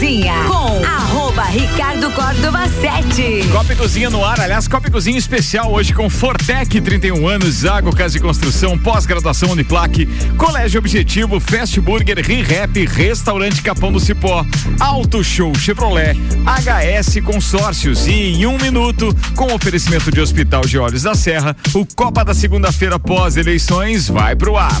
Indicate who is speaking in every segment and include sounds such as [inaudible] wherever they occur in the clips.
Speaker 1: Cozinha com arroba Ricardo Córdova 7.
Speaker 2: Copa e Cozinha no ar, aliás, Copa e Cozinha especial hoje com Fortec, 31 anos, Zago Casa de Construção, pós-graduação Uniplaque, Colégio Objetivo, Fast Burger, ReHap, Restaurante Capão do Cipó, Auto Show Chevrolet, HS Consórcios e em um minuto, com oferecimento de Hospital de Olhos da Serra, o Copa da segunda-feira pós-eleições vai pro ar.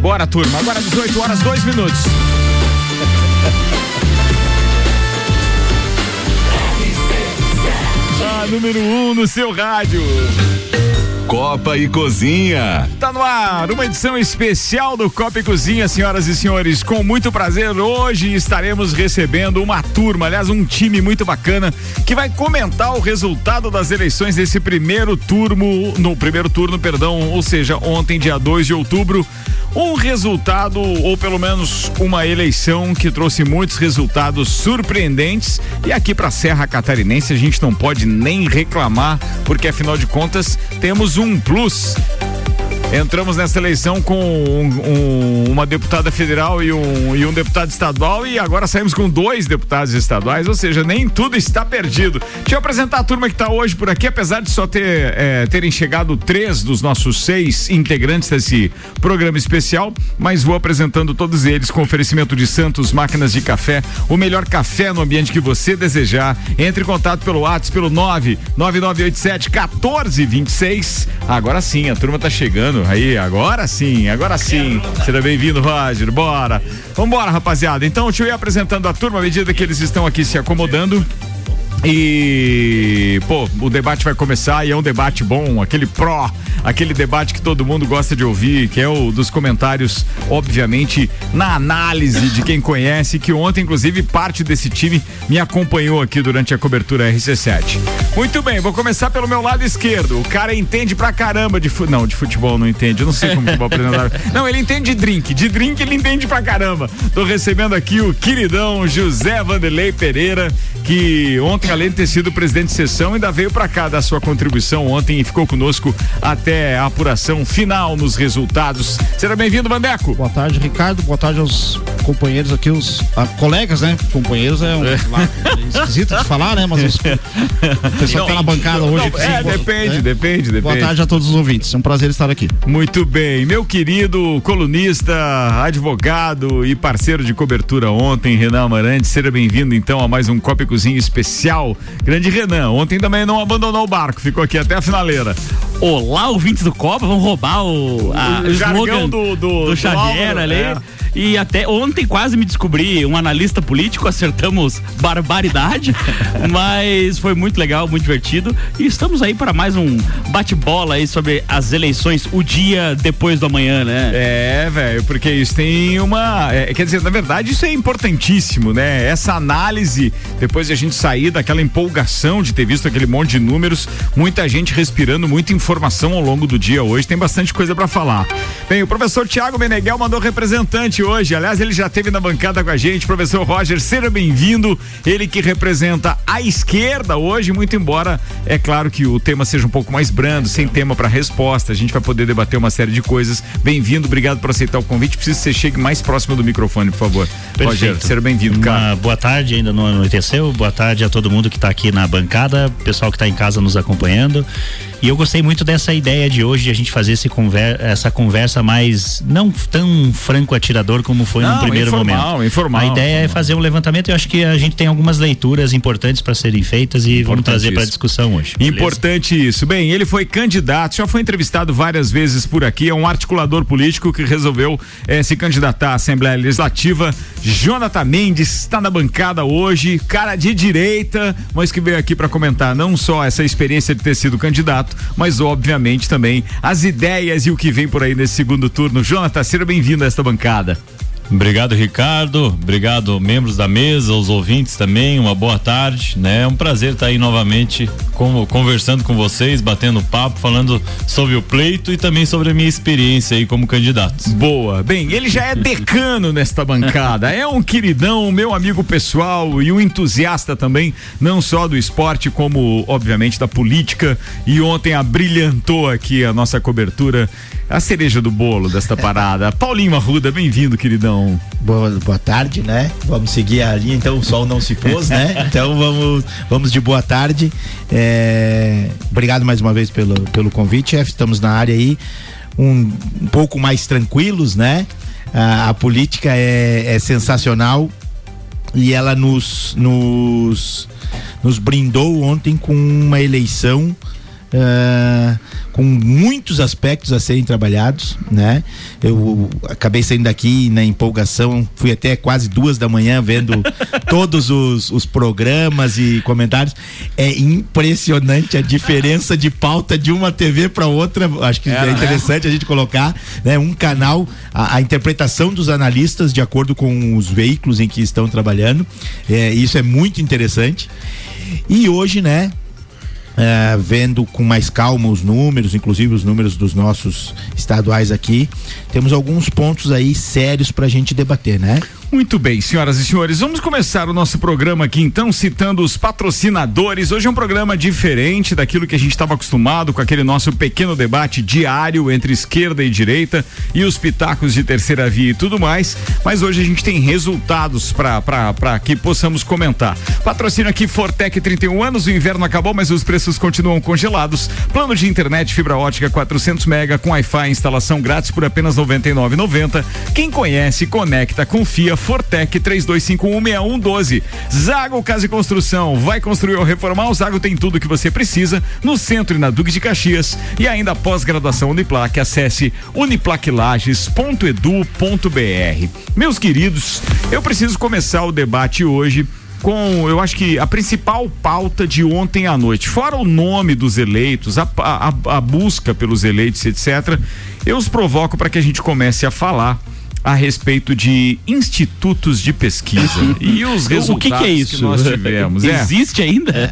Speaker 2: Bora, turma. Agora 18 horas, 2 minutos. A [laughs] número 1 um no seu rádio.
Speaker 3: Copa e Cozinha.
Speaker 2: Tá no ar, uma edição especial do Copa e Cozinha, senhoras e senhores. Com muito prazer, hoje estaremos recebendo uma turma, aliás, um time muito bacana, que vai comentar o resultado das eleições desse primeiro turno, no primeiro turno, perdão, ou seja, ontem, dia 2 de outubro. Um resultado, ou pelo menos uma eleição que trouxe muitos resultados surpreendentes. E aqui para Serra Catarinense a gente não pode nem reclamar, porque afinal de contas temos um plus. Entramos nessa eleição com um, um, uma deputada federal e um, e um deputado estadual e agora saímos com dois deputados estaduais, ou seja, nem tudo está perdido. Deixa eu apresentar a turma que está hoje por aqui, apesar de só ter é, terem chegado três dos nossos seis integrantes desse programa especial, mas vou apresentando todos eles com oferecimento de Santos Máquinas de Café, o melhor café no ambiente que você desejar. Entre em contato pelo WhatsApp pelo 99987 1426. Agora sim, a turma está chegando aí, agora sim, agora sim. Seja bem-vindo, Roger. Bora. Vambora, rapaziada. Então, deixa eu ir apresentando a turma à medida que eles estão aqui se acomodando. E, pô, o debate vai começar e é um debate bom, aquele pró, aquele debate que todo mundo gosta de ouvir, que é o dos comentários, obviamente, na análise de quem conhece, que ontem, inclusive, parte desse time me acompanhou aqui durante a cobertura RC7. Muito bem, vou começar pelo meu lado esquerdo. O cara entende pra caramba de futebol. Não, de futebol não entende. Eu não sei como vou apresentar. [laughs] Não, ele entende de drink. De drink ele entende pra caramba. Tô recebendo aqui o queridão José Vanderlei Pereira, que ontem, além de ter sido presidente de sessão, ainda veio pra cá dar sua contribuição ontem e ficou conosco até a apuração final nos resultados. Seja bem-vindo, Vandeco.
Speaker 4: Boa tarde, Ricardo. Boa tarde aos companheiros aqui, os ah, colegas, né? Companheiros é, um,
Speaker 2: É.
Speaker 4: lá, é esquisito de falar, né? Mas os, [laughs] o pessoal que tá na bancada hoje.
Speaker 2: Não,
Speaker 4: aqui,
Speaker 2: é,
Speaker 4: boa-
Speaker 2: depende,
Speaker 4: né?
Speaker 2: depende, depende.
Speaker 4: Boa tarde a todos os ouvintes. É um prazer estar aqui.
Speaker 2: Muito bem, meu querido colunista, advogado e parceiro de cobertura ontem, Renan Amarante, seja bem-vindo então a mais um Copa e Especial. Grande Renan, ontem também não abandonou o barco, ficou aqui até a finaleira.
Speaker 5: Olá, ouvintes do Copa, vamos roubar o, a,
Speaker 2: O
Speaker 5: o
Speaker 2: jargão
Speaker 5: slogan
Speaker 2: do- do- do
Speaker 5: Xavier ali.
Speaker 2: é.
Speaker 5: E até ontem quase me descobri um analista político, acertamos barbaridade, [laughs] mas foi muito legal, muito divertido. E estamos aí para mais um bate-bola aí sobre as eleições, o dia depois do amanhã, né?
Speaker 2: É, velho, porque isso tem uma. é, quer dizer, na verdade, isso é importantíssimo, né? Essa análise, depois de a gente sair daquela empolgação de ter visto aquele monte de números, muita gente respirando, muita informação ao longo do dia hoje, tem bastante coisa pra falar. Bem, o professor Tiago Meneghel mandou representante hoje, aliás, ele já esteve na bancada com a gente, professor Roger, seja bem-vindo, ele que representa a esquerda hoje, muito embora, é claro que o tema seja um pouco mais brando, sem tema pra resposta, a gente vai poder debater uma série de coisas. Bem-vindo, obrigado por aceitar o convite, preciso que você chegue mais próximo do microfone, por favor. Roger, seja bem-vindo, cara.
Speaker 6: Uma boa tarde, ainda não anoiteceu. Boa tarde a todo mundo que está aqui na bancada, pessoal que está em casa nos acompanhando. E eu gostei muito dessa ideia de hoje de a gente fazer conver essa conversa mais não tão franco atirador como foi
Speaker 2: Não,
Speaker 6: no primeiro
Speaker 2: informal,
Speaker 6: momento.
Speaker 2: informal,
Speaker 6: a ideia é fazer um levantamento e eu acho que a gente tem algumas leituras importantes para serem feitas e vamos trazer para discussão hoje. beleza?
Speaker 2: Importante isso. Bem, ele foi candidato, já foi entrevistado várias vezes por aqui, é um articulador político que resolveu eh, se candidatar à Assembleia Legislativa. Jonathan Mendes está na bancada hoje, cara de direita, mas que veio aqui para comentar não só essa experiência de ter sido candidato, mas obviamente também as ideias e o que vem por aí nesse segundo turno. Jonathan, seja bem-vindo a esta bancada.
Speaker 7: Obrigado, Ricardo. Obrigado, membros da mesa, os ouvintes também. Uma boa tarde, né? É um prazer estar aí novamente com- conversando com vocês, batendo papo, falando sobre o pleito e também sobre a minha experiência aí como candidato.
Speaker 2: Boa. Bem, ele já é decano [laughs] nesta bancada. É um queridão, meu amigo pessoal e um entusiasta também, não só do esporte, como, obviamente, da política. E ontem abrilhantou aqui a nossa cobertura, a cereja do bolo desta [laughs] parada. Paulinho Arruda, bem-vindo, queridão.
Speaker 8: Boa, boa tarde, né? Vamos seguir a linha, então o sol não se pôs, né? [laughs] Então vamos, vamos de boa tarde. É, obrigado mais uma vez pelo, pelo convite, chefe. Estamos na área aí um, um pouco mais tranquilos, né? A, a política é, é sensacional e ela nos, nos, nos brindou ontem com uma eleição ah, com muitos aspectos a serem trabalhados, né? Eu acabei saindo daqui na empolgação, fui até quase duas da manhã vendo [laughs] todos os, os programas e comentários. É impressionante a diferença de pauta de uma TV para outra. Acho que
Speaker 2: É,
Speaker 8: é,
Speaker 2: né?
Speaker 8: interessante a gente colocar, né? Um canal, a, a interpretação dos analistas de acordo com os veículos em que estão trabalhando. É, isso é muito interessante. E hoje, né? É, vendo com mais calma os números, inclusive os números dos nossos estaduais aqui, temos alguns pontos aí sérios pra gente debater, né?
Speaker 2: Muito bem, senhoras e senhores, vamos começar o nosso programa aqui então citando os patrocinadores. Hoje é um programa diferente daquilo que a gente estava acostumado com aquele nosso pequeno debate diário entre esquerda e direita e os pitacos de terceira via e tudo mais. Mas hoje a gente tem resultados para que possamos comentar. Patrocínio aqui Fortec 31 anos, o inverno acabou, mas os preços continuam congelados. Plano de internet fibra ótica 400 mega com Wi-Fi instalação grátis por apenas R$ 99,90. Quem conhece, conecta, confia. Fortec 32516112. Zago Casa e Construção. Vai construir ou reformar? O Zago tem tudo que você precisa no centro e na Duque de Caxias. E ainda pós-graduação Uniplac. Acesse uniplaclages.edu.br. Meus queridos, eu preciso começar o debate hoje com, eu acho que a principal pauta de ontem à noite, fora o nome dos eleitos, a, a, a busca pelos eleitos, etc., eu os provoco para que a gente comece a falar a respeito de institutos de pesquisa [laughs] e os resultados
Speaker 5: O que, que é isso?
Speaker 2: nós tivemos. É.
Speaker 5: Existe ainda?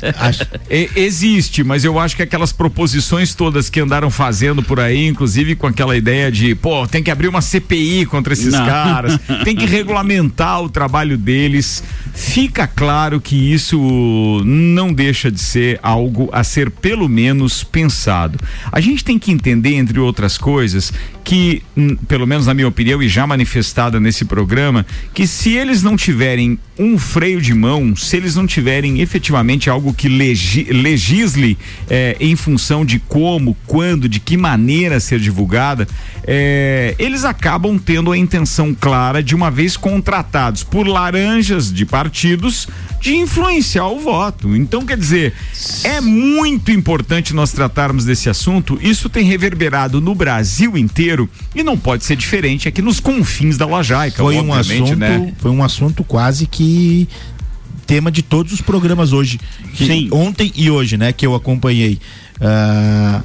Speaker 2: E- existe, mas eu acho que aquelas proposições todas que andaram fazendo por aí, inclusive com aquela ideia de, pô, tem que abrir uma CPI contra esses
Speaker 5: Não.
Speaker 2: caras, tem que regulamentar o trabalho deles. Fica claro que isso não deixa de ser algo a ser pelo menos pensado. A gente tem que entender, entre outras coisas, que, pelo menos na minha opinião, e já manifestada nesse programa, que se eles não tiverem um freio de mão, se eles não tiverem efetivamente algo que legi- legisle eh, em função de como, quando, de que maneira ser divulgada, eh, eles acabam tendo a intenção clara de uma vez contratados por laranjas de partidos de influenciar o voto. Então, quer dizer, é muito importante nós tratarmos desse assunto. Isso tem reverberado no Brasil inteiro e não pode ser diferente aqui nos confins da Lajaica,
Speaker 8: Foi um assunto,
Speaker 2: né?
Speaker 8: foi um assunto quase que tema de todos os programas hoje. Que
Speaker 5: Sim.
Speaker 8: Ontem e hoje, né, que eu acompanhei. Ah,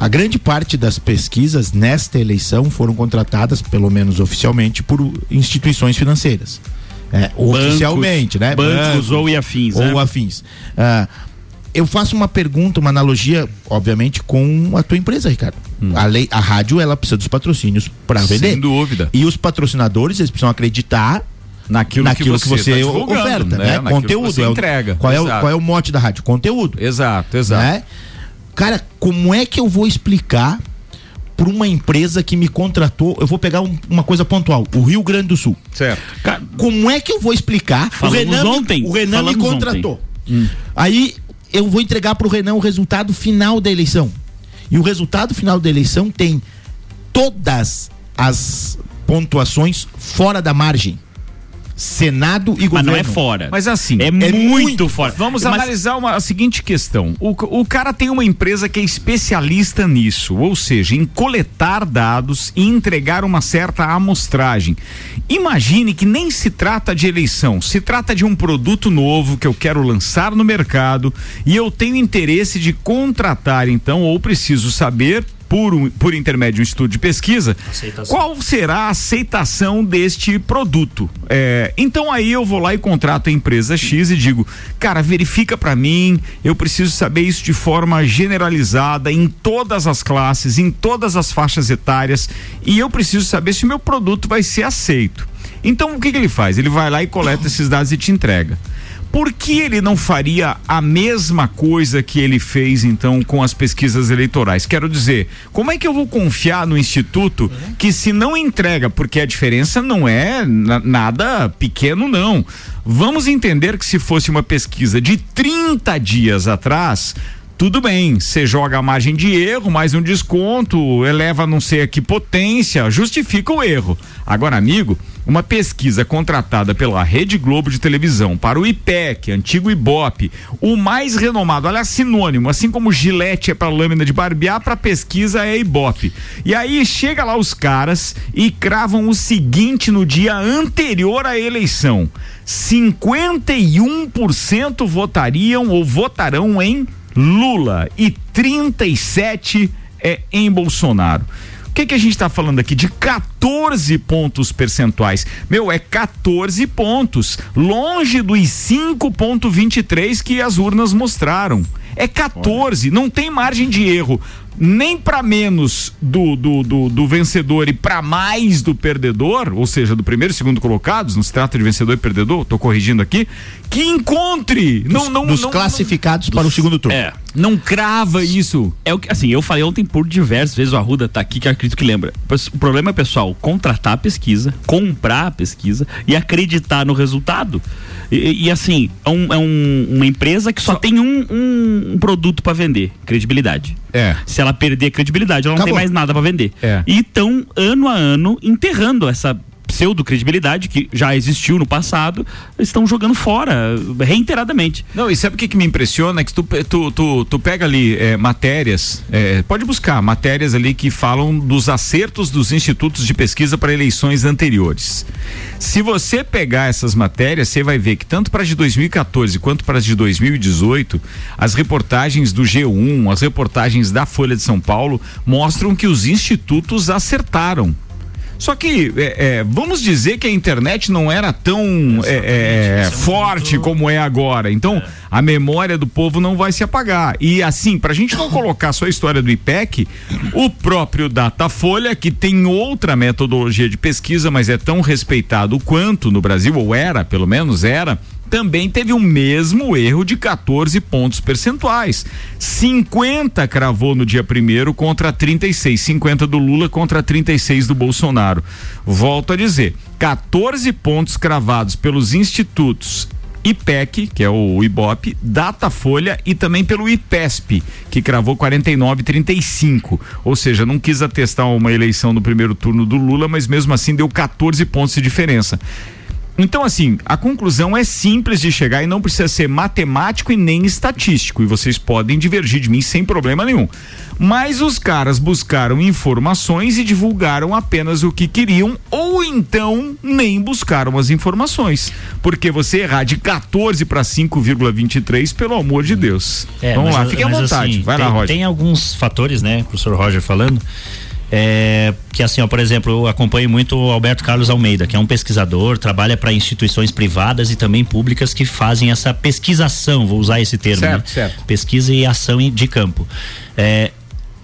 Speaker 8: a grande parte das pesquisas nesta eleição foram contratadas, pelo menos oficialmente, por instituições financeiras. É, oficialmente, né?
Speaker 5: Bancos ou e afins,
Speaker 8: Ou
Speaker 5: né?
Speaker 8: afins. Ah, eu faço uma pergunta, uma analogia, obviamente, com a tua empresa, Ricardo. A, lei, a rádio, ela precisa dos patrocínios para vender.
Speaker 2: Hum. Sem dúvida.
Speaker 8: E os patrocinadores, eles precisam acreditar
Speaker 2: Naquilo,
Speaker 8: naquilo que você,
Speaker 2: tá divulgando,
Speaker 8: oferta, né?
Speaker 2: Que
Speaker 8: Conteúdo.
Speaker 2: você
Speaker 8: é o-
Speaker 2: entrega.
Speaker 8: Qual é, o, qual é o mote da rádio? Conteúdo.
Speaker 2: Exato, exato.
Speaker 8: Né? Cara, como é que eu vou explicar para uma empresa que me contratou? Eu vou pegar um- uma coisa pontual: o Rio Grande do Sul.
Speaker 2: Certo.
Speaker 5: Ca-
Speaker 8: Como é que eu vou explicar?
Speaker 5: Falamos
Speaker 8: o Renan, me-
Speaker 5: ontem,
Speaker 8: o Renan me contratou. Aí eu vou entregar para o Renan o resultado final da eleição. E o resultado final da eleição tem todas as pontuações fora da margem. Senado e
Speaker 5: Mas
Speaker 8: governo.
Speaker 5: não é fora.
Speaker 2: Mas assim,
Speaker 5: é,
Speaker 8: é
Speaker 5: muito,
Speaker 8: muito
Speaker 5: fora.
Speaker 2: Vamos
Speaker 5: Mas-
Speaker 2: analisar uma, a seguinte questão. O, o cara tem uma empresa que é especialista nisso, ou seja, em coletar dados e entregar uma certa amostragem. Imagine que nem se trata de eleição, se trata de um produto novo que eu quero lançar no mercado e eu tenho interesse de contratar, então, ou preciso saber. Por, um- por intermédio de um estudo de pesquisa,
Speaker 6: Aceitação.
Speaker 2: qual será a aceitação deste produto. É, então aí eu vou lá e contrato a empresa X e digo, cara, verifica para mim, eu preciso saber isso de forma generalizada em todas as classes, em todas as faixas etárias e eu preciso saber se o meu produto vai ser aceito. Então o que, que ele faz? Ele vai lá e coleta esses dados e te entrega. Por que ele não faria a mesma coisa que ele fez então com as pesquisas eleitorais? Quero dizer, como é que eu vou confiar no instituto que se não entrega, porque a diferença não é na- nada pequeno não. Vamos entender que se fosse uma pesquisa de 30 dias atrás, tudo bem, você joga a margem de erro, mais um desconto, eleva não sei a que potência, justifica o erro. Agora, amigo, uma pesquisa contratada pela Rede Globo de televisão para o IPEC, antigo IBOP, o mais renomado, olha, sinônimo, assim como Gillette é para lâmina de barbear, para pesquisa é IBOP. E aí chega lá os caras e cravam o seguinte no dia anterior à eleição: 51% votariam ou votarão em Lula e 37 é em Bolsonaro. Que que a gente está falando aqui? De 14 pontos percentuais. Meu, é 14 pontos. Longe dos 5,23 que as urnas mostraram. É 14, não tem margem de erro. Nem para menos do, do, do, do vencedor e para mais do perdedor, ou seja, do primeiro e segundo colocados, não se trata de vencedor e perdedor, tô corrigindo aqui, que encontre. Não, não,
Speaker 8: dos
Speaker 2: não,
Speaker 8: classificados para o segundo turno.
Speaker 5: É.
Speaker 2: não crava isso.
Speaker 5: É o que, assim, eu falei ontem por diversas vezes, o Arruda tá aqui, que eu acredito que lembra. O problema é, pessoal, contratar a pesquisa, comprar a pesquisa e acreditar no resultado. E, e, assim, é, um- é um- uma empresa que só, tem um, um- um produto para vender, credibilidade.
Speaker 2: É.
Speaker 5: Se ela perder credibilidade, ela não
Speaker 8: Acabou.
Speaker 5: tem mais nada para vender.
Speaker 2: É.
Speaker 5: E estão, ano a ano, enterrando essa pseudo-credibilidade que já existiu no passado, estão jogando fora, reiteradamente.
Speaker 2: Não, e sabe o que, que me impressiona? É que tu, tu, tu, tu pega ali é, matérias, é, pode buscar matérias ali que falam dos acertos dos institutos de pesquisa para eleições anteriores. Se você pegar essas matérias, você vai ver que tanto para as de 2014 quanto para as de 2018, as reportagens do G1, as reportagens da Folha de São Paulo mostram que os institutos acertaram. Só que é, é, vamos dizer que a internet não era tão é, é, forte como é agora. Então a memória do povo não vai se apagar. E assim, para a gente não [coughs] colocar só a história do IPEC, o próprio Datafolha, que tem outra metodologia de pesquisa, mas é tão respeitado quanto no Brasil, ou era, pelo menos era, também teve o mesmo erro de 14 pontos percentuais. 50 cravou no dia primeiro contra 36, 50 do Lula contra 36 do Bolsonaro. Volto a dizer, 14 pontos cravados pelos institutos IPEC, que é o IBOP, Datafolha e também pelo IPESP, que cravou 49,35. Ou seja, não quis atestar uma eleição no primeiro turno do Lula, mas mesmo assim deu 14 pontos de diferença. Então, assim, a conclusão é simples de chegar e não precisa ser matemático e nem estatístico. E vocês podem divergir de mim sem problema nenhum. Mas os caras buscaram informações e divulgaram apenas o que queriam, ou então nem buscaram as informações. Porque você errar de 14 para 5,23, pelo amor de Deus.
Speaker 6: É,
Speaker 2: Vamos lá, fique à vontade.
Speaker 6: assim,
Speaker 2: Vai
Speaker 6: tem,
Speaker 2: lá, Roger.
Speaker 6: Tem alguns fatores, né, professor Roger falando, é, que assim, ó, por exemplo, eu acompanho muito o Alberto Carlos Almeida, que é um pesquisador, trabalha para instituições privadas e também públicas que fazem essa pesquisação, vou usar esse termo,
Speaker 2: Certo,
Speaker 6: né?
Speaker 2: certo.
Speaker 6: Pesquisa e ação de campo. É,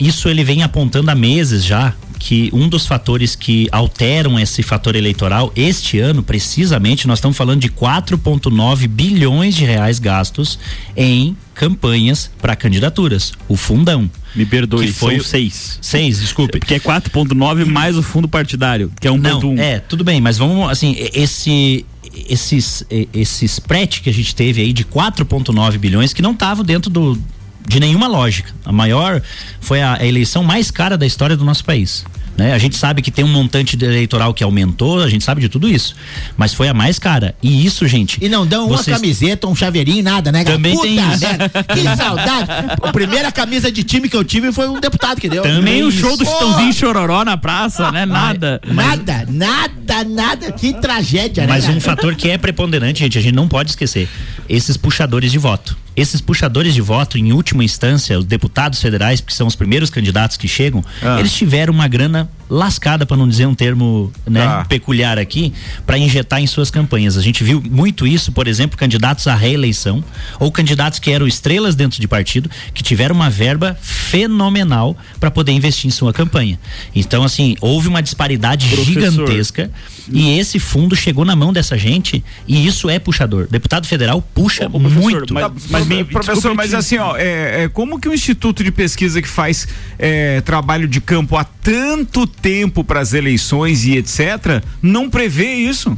Speaker 6: isso ele vem apontando há meses já que um dos fatores que alteram esse fator eleitoral este ano, precisamente, nós estamos falando de 4,9 bilhões de reais gastos em campanhas para candidaturas. O fundão.
Speaker 5: Me perdoe,
Speaker 6: Que foi
Speaker 5: são
Speaker 6: o-
Speaker 5: seis.
Speaker 6: Seis, desculpe.
Speaker 5: Porque é 4.9 mais o fundo partidário, que é 1.1.
Speaker 6: Não, é, tudo bem, mas vamos, assim, esse esses esse spread que a gente teve aí de 4,9 bilhões que não estavam dentro do de nenhuma lógica. A maior foi a, a eleição mais cara da história do nosso país. Né? A gente sabe que tem um montante eleitoral que aumentou, a gente sabe de tudo isso. Mas foi a mais cara. E isso, gente.
Speaker 8: E não dão
Speaker 6: vocês-
Speaker 8: uma camiseta, um chaveirinho, nada, né? cara?
Speaker 6: Também tem isso.
Speaker 8: merda, Que [laughs] saudade. A primeira camisa de time que eu tive foi um deputado que deu.
Speaker 6: Também
Speaker 5: o show do Chitãozinho Chororó na praça, né? Nada.
Speaker 8: Nada, nada, nada. Que tragédia, né?
Speaker 6: Mas um fator que é preponderante, gente, a gente não pode esquecer: esses puxadores de voto. Esses puxadores de voto, em última instância, os deputados federais, que são os primeiros candidatos que chegam,
Speaker 2: Ah.
Speaker 6: eles tiveram uma grana lascada, para não dizer um termo né,
Speaker 2: Tá.
Speaker 6: peculiar aqui, para injetar em suas campanhas. A gente viu muito isso, por exemplo, candidatos à reeleição ou candidatos que eram estrelas dentro de partido, que tiveram uma verba fenomenal para poder investir em sua campanha. Então, assim, houve uma disparidade
Speaker 5: Professor.
Speaker 6: gigantesca e esse fundo chegou na mão dessa gente e isso é puxador. Deputado federal puxa
Speaker 5: Ô,
Speaker 6: muito.
Speaker 5: mas- mas me-
Speaker 2: professor, mas
Speaker 5: te-
Speaker 2: assim, ó, é, é, como que o Instituto de Pesquisa que faz é, trabalho de campo há tanto tempo para as eleições e etc., não prevê isso?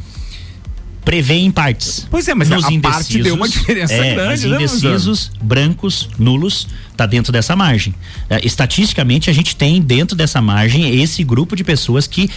Speaker 6: prevê em partes.
Speaker 2: Pois é, mas
Speaker 6: Nos
Speaker 2: a parte
Speaker 6: indecisos,
Speaker 2: deu uma diferença
Speaker 6: é,
Speaker 2: grande,
Speaker 6: mas
Speaker 2: né,
Speaker 6: indecisos, brancos, nulos, tá dentro dessa margem. É, estatisticamente, a gente tem dentro dessa margem esse grupo de pessoas que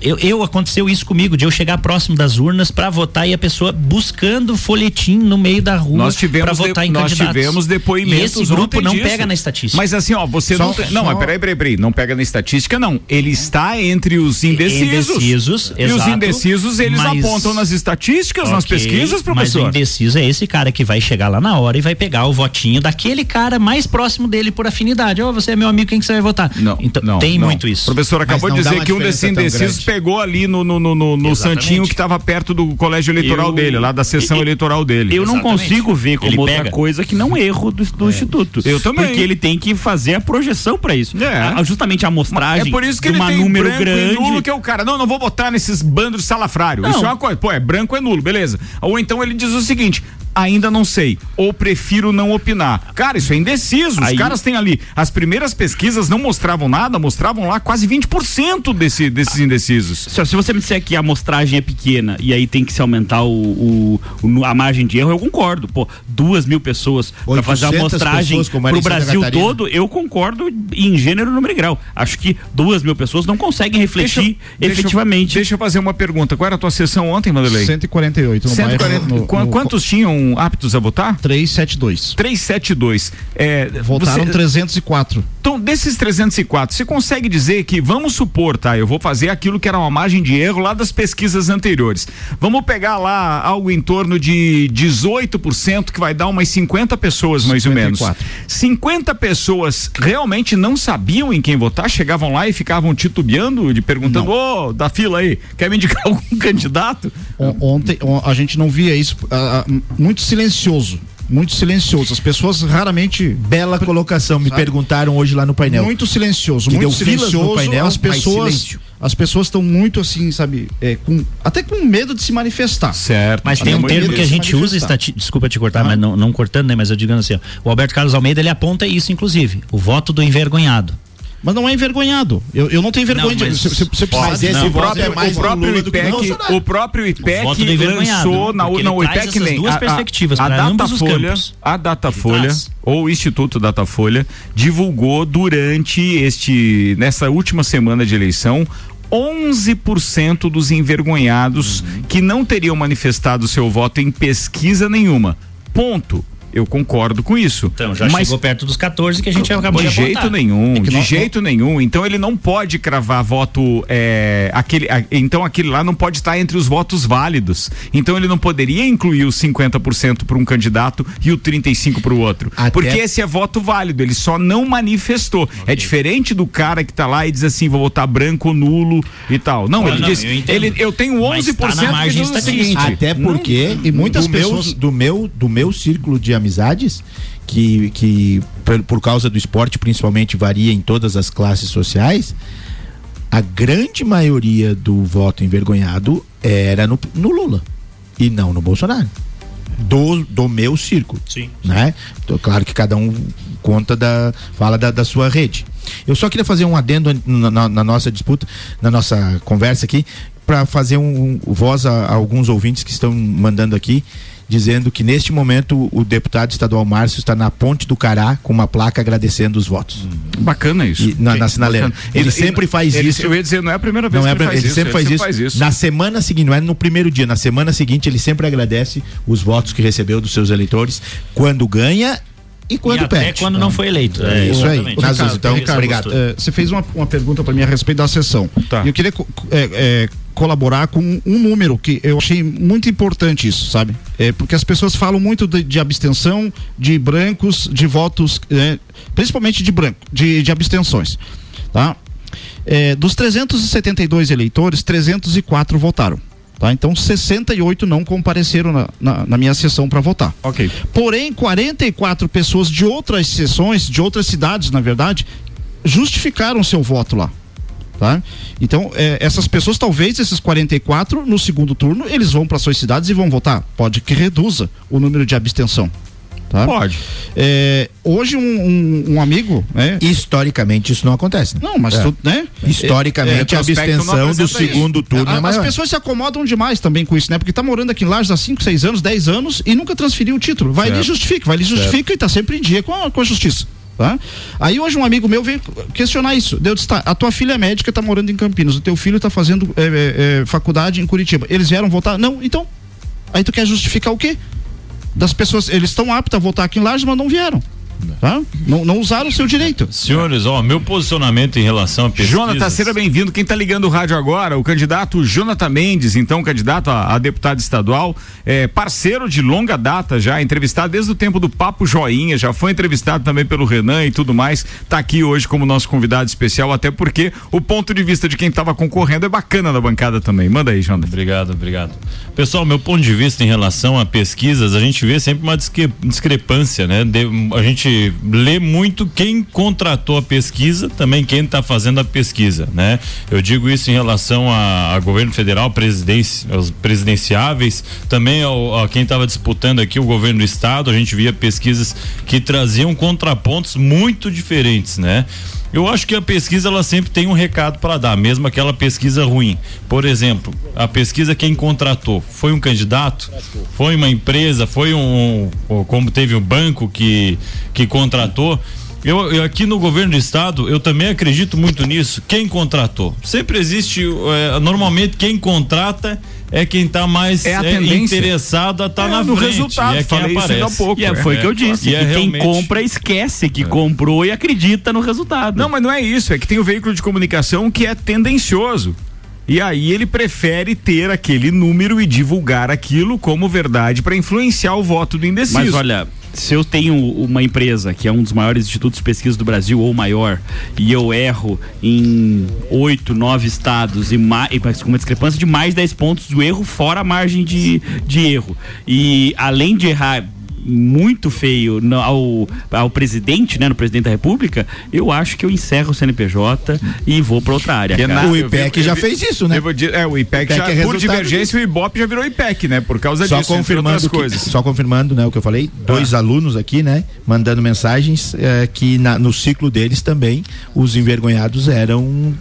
Speaker 6: eu, eu- aconteceu isso comigo de eu chegar próximo das urnas para votar e a pessoa buscando folhetim no meio da rua
Speaker 2: Nós tivemos,
Speaker 6: para votar
Speaker 2: de-
Speaker 6: em
Speaker 2: nós
Speaker 6: candidatos.
Speaker 2: tivemos depoimentos
Speaker 6: E esse grupo não
Speaker 2: disso.
Speaker 6: pega na estatística.
Speaker 2: Mas assim, ó, você
Speaker 4: Só-
Speaker 2: não tem, não,
Speaker 4: só-
Speaker 2: mas peraí, peraí, peraí, não pega na estatística não. Ele está entre os indecisos.
Speaker 6: Indecisos,
Speaker 2: e os
Speaker 6: exato,
Speaker 2: indecisos eles
Speaker 6: mas-
Speaker 2: apontam nas estatísticas, nas
Speaker 6: Ok,
Speaker 2: pesquisas,
Speaker 6: Mas o
Speaker 2: professor.
Speaker 6: indeciso é esse cara que vai chegar lá na hora e vai pegar o votinho daquele cara mais próximo dele por afinidade. Ó, você é meu amigo, quem que você vai votar?
Speaker 2: Não,
Speaker 6: então
Speaker 2: não,
Speaker 6: tem
Speaker 2: não.
Speaker 6: muito isso.
Speaker 2: O professor acabou de dizer que um desses indecisos pegou ali no, no, no, no, no. Santinho que estava perto do colégio eleitoral
Speaker 5: Eu-
Speaker 2: dele, lá da sessão
Speaker 5: eu-
Speaker 2: eleitoral dele.
Speaker 5: Eu não
Speaker 6: Exatamente.
Speaker 5: consigo ver como
Speaker 6: Ele
Speaker 5: outra
Speaker 6: pega.
Speaker 5: coisa que não erro do, do Instituto.
Speaker 2: Eu também.
Speaker 5: Porque ele tem que fazer a projeção para isso.
Speaker 2: É.
Speaker 5: A- justamente a amostragem
Speaker 2: É por isso que
Speaker 5: de
Speaker 2: ele tem
Speaker 5: número
Speaker 2: branco
Speaker 5: grande.
Speaker 2: e nulo, que é o cara. Não, não vou botar nesses bandos de salafrário.
Speaker 5: Não.
Speaker 2: Isso é uma coisa. Pô, é branco é nulo, beleza. Ou então ele diz o seguinte: ainda não sei, ou prefiro não opinar. Cara, isso é indeciso. Os
Speaker 5: Aí-
Speaker 2: caras têm ali. As primeiras pesquisas não mostravam nada, mostravam lá quase 20% desse, desses indecisos.
Speaker 5: Se, se você me disser que a amostragem é pequena e aí tem que se aumentar o, o- o- a margem de erro, eu concordo. Pô, duas mil pessoas para fazer a
Speaker 8: 800
Speaker 5: amostragem
Speaker 8: em Santa
Speaker 5: Brasil todo, eu concordo em gênero, número e grau. Acho que duas mil pessoas não conseguem refletir
Speaker 2: Deixa eu-
Speaker 5: efetivamente.
Speaker 2: Deixa eu fazer uma pergunta. Qual era a tua sessão ontem, Vanderlei?
Speaker 4: 148 no
Speaker 2: 140,
Speaker 4: bairro, no, no,
Speaker 2: quantos tinham aptos a votar?
Speaker 4: 372.
Speaker 2: 372. É,
Speaker 4: Votaram
Speaker 2: você-
Speaker 4: 304.
Speaker 2: Então, desses 304, você consegue dizer que, vamos supor, tá? Eu vou fazer aquilo que era uma margem de erro lá das pesquisas anteriores. Vamos pegar lá algo em torno de 18%, que vai dar umas 50 pessoas, mais ou menos.
Speaker 4: 54.
Speaker 2: 50 pessoas realmente não sabiam em quem votar, chegavam lá e ficavam titubeando, de perguntando, ô, da fila aí, quer me indicar [laughs] algum candidato?
Speaker 4: On- Ontem on- a gente não via isso, ah, ah, muito silencioso, muito silencioso. As pessoas raramente
Speaker 8: Bela colocação, me
Speaker 4: Sabe?
Speaker 8: perguntaram hoje lá no painel.
Speaker 4: muito silencioso,
Speaker 8: Que
Speaker 4: muito
Speaker 8: filas no
Speaker 4: silencioso.
Speaker 8: painel,
Speaker 4: as pessoas, as pessoas estão muito assim, sabe, é, com, até com medo de se manifestar.
Speaker 2: Certo.
Speaker 6: Mas tem um termo que a gente usa, estati... desculpa te cortar, mas não, não cortando, né? Mas eu digando assim, ó, o Alberto Carlos Almeida ele aponta isso, inclusive, o voto do envergonhado.
Speaker 4: Mas não é envergonhado. Eu, eu não tenho vergonha
Speaker 6: Não, mas-
Speaker 4: de. Você, você
Speaker 8: Mas esse voto
Speaker 2: próprio,
Speaker 8: é mais
Speaker 2: o próprio
Speaker 8: no
Speaker 2: IPEC, o próprio IPEC lançou na,
Speaker 6: ele
Speaker 2: o
Speaker 6: traz
Speaker 2: IPEC
Speaker 6: essas
Speaker 2: nem-
Speaker 6: duas
Speaker 2: a- a-
Speaker 6: perspectivas
Speaker 2: a,
Speaker 6: para ambos os
Speaker 2: Datafolha,
Speaker 6: campos.
Speaker 2: a Datafolha ou o Instituto Datafolha divulgou durante este nessa última semana de eleição 11% dos envergonhados
Speaker 6: Uhum.
Speaker 2: que não teriam manifestado seu voto em pesquisa nenhuma. Ponto. Eu concordo com isso.
Speaker 6: Então, já
Speaker 2: Mas
Speaker 6: chegou perto dos 14 que a gente acabou de,
Speaker 2: de jeito
Speaker 6: apontar.
Speaker 2: nenhum,
Speaker 4: É
Speaker 2: de
Speaker 4: nós-
Speaker 2: jeito nenhum. Então ele não pode cravar voto é, aquele, a- então aquele lá não pode estar entre os votos válidos. Então ele não poderia incluir os 50% para um candidato e o 35 para o outro,
Speaker 8: Até-
Speaker 2: porque esse é voto válido. Ele só não manifestou. É diferente do cara que tá lá e diz assim, vou votar branco ou nulo e tal. Não,
Speaker 6: Ah,
Speaker 2: ele
Speaker 6: não,
Speaker 2: diz,
Speaker 6: eu
Speaker 2: ele, eu tenho
Speaker 6: Mas
Speaker 2: 11%
Speaker 6: tá na margem
Speaker 2: que diz o
Speaker 6: estatística.
Speaker 2: seguinte.
Speaker 8: Até
Speaker 2: não-
Speaker 8: porque
Speaker 4: e muitas
Speaker 8: do
Speaker 4: pessoas-
Speaker 8: meu, do meu do meu círculo de amizades que, que por, por causa do esporte principalmente varia em todas as classes sociais a grande maioria do voto envergonhado era no, no Lula e não no Bolsonaro do, do meu círculo
Speaker 6: Sim.
Speaker 8: né? Então, claro que cada um conta da fala da, da sua rede. Eu só queria fazer um adendo na, na- na nossa disputa, na nossa conversa aqui. para fazer um, um voz a, a alguns ouvintes que estão mandando aqui dizendo que neste momento o deputado estadual Márcio está na Ponte do Cará com uma placa agradecendo os votos.
Speaker 2: Bacana isso.
Speaker 8: E na, na sinaleira.
Speaker 2: Bacana.
Speaker 8: Ele,
Speaker 2: Ele-
Speaker 8: sempre faz
Speaker 2: ele-
Speaker 8: isso.
Speaker 2: eu ia dizer, não é a primeira vez
Speaker 8: Não
Speaker 2: que
Speaker 8: é
Speaker 2: ele faz
Speaker 8: ele
Speaker 2: isso,
Speaker 8: sempre
Speaker 2: ele
Speaker 8: faz
Speaker 2: sempre
Speaker 8: isso.
Speaker 2: faz isso.
Speaker 8: Na semana seguinte, não é no primeiro dia, na semana seguinte ele sempre agradece os votos que recebeu dos seus eleitores quando ganha e quando
Speaker 6: E até
Speaker 8: perde.
Speaker 6: quando não foi eleito.
Speaker 8: É isso aí. Nas então,
Speaker 4: Ricardo,
Speaker 8: obrigado.
Speaker 4: eh, você fez uma, uma pergunta para mim a respeito da sessão. E eu queria eh, eh, colaborar com um número que eu achei muito importante isso, sabe? É, porque as pessoas falam muito de, de abstenção, de brancos, de votos, principalmente de branco, de, de abstenções, tá? Eh, dos 372 eleitores, 304 votaram. Tá? Então, 68 não compareceram na, na, na minha sessão para votar.
Speaker 2: Ok.
Speaker 4: Porém, 44 pessoas de outras sessões, de outras cidades, na verdade, justificaram seu voto lá. Tá? Então, eh, essas pessoas, talvez esses 44, no segundo turno, eles vão para suas cidades e vão votar. Pode que reduza o número de abstenção. Tá?
Speaker 2: Pode.
Speaker 4: Eh, hoje, um, um- um amigo. Né?
Speaker 8: Historicamente, isso não acontece. Né?
Speaker 4: Não, mas
Speaker 8: É.
Speaker 4: tu, né?
Speaker 8: Historicamente,
Speaker 4: É,
Speaker 8: a abstenção do segundo turno
Speaker 4: A-
Speaker 8: é
Speaker 4: As
Speaker 8: maior.
Speaker 4: pessoas se acomodam demais também com isso, né? Porque tá morando aqui em Lages há 5, 6 anos, 10 anos e nunca transferiu o título. Vai ali e
Speaker 8: Certo.
Speaker 4: justifica, vai ali e justifica e tá sempre em dia com a, com a justiça. Tá? Aí hoje um amigo meu veio questionar isso. Deu disse, tá, a tua filha é médica, tá morando em Campinas, o teu filho tá fazendo é, é, é, faculdade em Curitiba. Eles vieram votar? Não, então. Aí tu quer justificar o quê? Das pessoas, eles estão aptos a votar aqui em Lages, mas não vieram. Tá? Não, não usaram o seu direito.
Speaker 7: Senhores, ó, meu posicionamento em relação a pesquisas...
Speaker 2: Jonathan, seja bem-vindo. Quem está ligando o rádio agora, o candidato Jonathan Mendes, então candidato a, a deputado estadual, é, parceiro de longa data já, entrevistado desde o tempo do Papo Joinha, já foi entrevistado também pelo Renan e tudo mais, tá aqui hoje como nosso convidado especial, até porque o ponto de vista de quem estava concorrendo é bacana na bancada também. Manda aí, Jonathan.
Speaker 7: Obrigado, obrigado. Pessoal, meu ponto de vista em relação a pesquisas, a gente vê sempre uma discrepância, né? De- a gente lê muito quem contratou a pesquisa, também quem está fazendo a pesquisa, né? Eu digo isso em relação a, a governo federal, presidência, aos presidenciáveis, também ao, a quem estava disputando aqui o governo do estado, a gente via pesquisas que traziam contrapontos muito diferentes, né? Eu acho que a pesquisa ela sempre tem um recado para dar, mesmo aquela pesquisa ruim. Por exemplo, a pesquisa quem contratou foi um candidato, foi uma empresa, foi um, como teve um banco que que contratou. Eu, eu aqui no governo do estado, eu também acredito muito nisso. Quem contratou? Sempre existe, eh, normalmente quem contrata é quem está mais
Speaker 2: É a tendência.
Speaker 7: interessado a estar
Speaker 2: É,
Speaker 7: na
Speaker 2: no
Speaker 7: frente.
Speaker 2: resultado,
Speaker 7: e é quem
Speaker 2: falei isso ainda
Speaker 7: aparece.
Speaker 2: há pouco,
Speaker 5: E é, foi o que eu disse,
Speaker 7: E é
Speaker 5: que quem
Speaker 7: realmente-
Speaker 5: compra esquece que comprou e acredita no resultado.
Speaker 2: Não, mas não é isso, é que tem o veículo de comunicação que é tendencioso. E aí ele prefere ter aquele número e divulgar aquilo como verdade para influenciar o voto do indeciso.
Speaker 5: Mas olha, se eu tenho uma empresa que é um dos maiores institutos de pesquisa do Brasil ou maior e eu erro em oito, nove estados e mas com uma discrepância de mais 10 pontos do erro fora a margem de, de erro. E além de errar muito feio no- ao, ao presidente, né, no presidente da república, eu acho que eu encerro o CNPJ e vou para outra área.
Speaker 2: Que é
Speaker 5: cara.
Speaker 8: O
Speaker 2: vi-
Speaker 8: IPEC já
Speaker 2: vi-
Speaker 8: fez isso, né?
Speaker 2: dizer- é, o IPEC,
Speaker 8: IPEC
Speaker 2: já,
Speaker 8: é
Speaker 2: por divergência, o Ibope já virou IPEC, né? Por causa
Speaker 8: Só
Speaker 2: disso,
Speaker 8: confirmando,
Speaker 2: outras
Speaker 8: que,
Speaker 2: coisas.
Speaker 8: só confirmando, né, o que eu falei, dois alunos aqui, né, mandando mensagens eh, que na- no ciclo deles também os envergonhados eram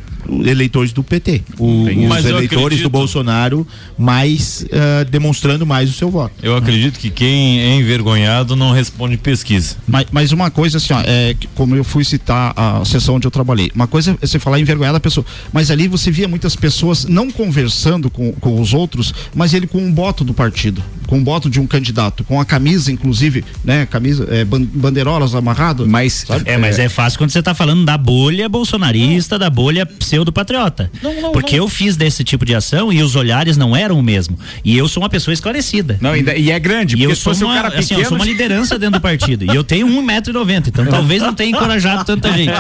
Speaker 8: eleitores do PT, o- os eleitores
Speaker 7: acredito-
Speaker 8: do Bolsonaro, mais eh, demonstrando mais o seu voto.
Speaker 7: Eu acredito que quem é envergonhado não responde pesquisa.
Speaker 4: Mas, mas uma coisa assim, ó, é, como eu fui citar a sessão onde eu trabalhei, uma coisa é você falar envergonhada a pessoa, mas ali você via muitas pessoas não conversando com, com os outros, mas ele com um boto do partido, com um boto de um candidato, com a camisa, inclusive, né, camisa, é, ban- bandeirolas amarrado.
Speaker 2: Mas
Speaker 6: É, mas é fácil quando você tá falando da bolha bolsonarista, da bolha pseudo-patriota. Porque eu fiz desse tipo de ação e os olhares não eram o mesmo. E eu sou uma pessoa esclarecida.
Speaker 2: Não, ainda- e é grande,
Speaker 6: E
Speaker 2: porque
Speaker 6: eu
Speaker 2: se
Speaker 6: sou, uma,
Speaker 2: um cara
Speaker 6: assim,
Speaker 2: pequeno.
Speaker 6: eu sou uma [laughs] liderança dentro do partido. E eu tenho 1,90m, então talvez não tenha encorajado tanta gente.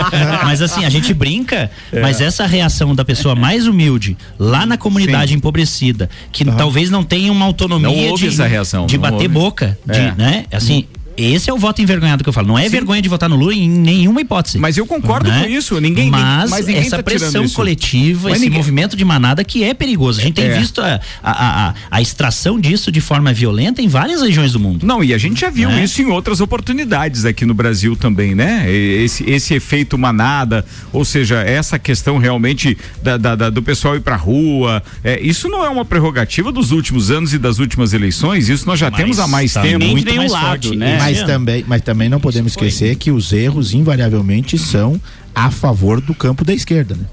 Speaker 6: Mas assim, a gente brinca, mas essa reação da pessoa mais humilde, lá na comunidade empobrecida, que talvez não tenha uma autonomia
Speaker 2: Não
Speaker 6: de,
Speaker 2: essa reação,
Speaker 6: de
Speaker 2: não
Speaker 6: bater
Speaker 2: houve.
Speaker 6: boca, de,
Speaker 2: É.
Speaker 6: né? Assim. Esse é o voto envergonhado que eu falo. Não é Sim. vergonha de votar no Lula em nenhuma hipótese.
Speaker 2: Mas eu concordo né? com isso. Ninguém,
Speaker 6: mas,
Speaker 2: mas
Speaker 6: ninguém essa tá pressão coletiva, mas esse ninguém... movimento de manada que é perigoso. A gente tem é. visto a, a, a, a, extração disso de forma violenta em várias regiões do mundo.
Speaker 2: Não, e a gente já viu né? isso em outras oportunidades aqui no Brasil também, né? Esse, esse efeito manada, ou seja, essa questão realmente da, da, da do pessoal ir pra rua. É, isso não é uma prerrogativa dos últimos anos e das últimas eleições. Isso nós já mas temos há mais tempo.
Speaker 8: Muito mais lado, forte, né? Mas também, mas também não podemos esquecer que os erros invariavelmente são a favor do campo da esquerda, né?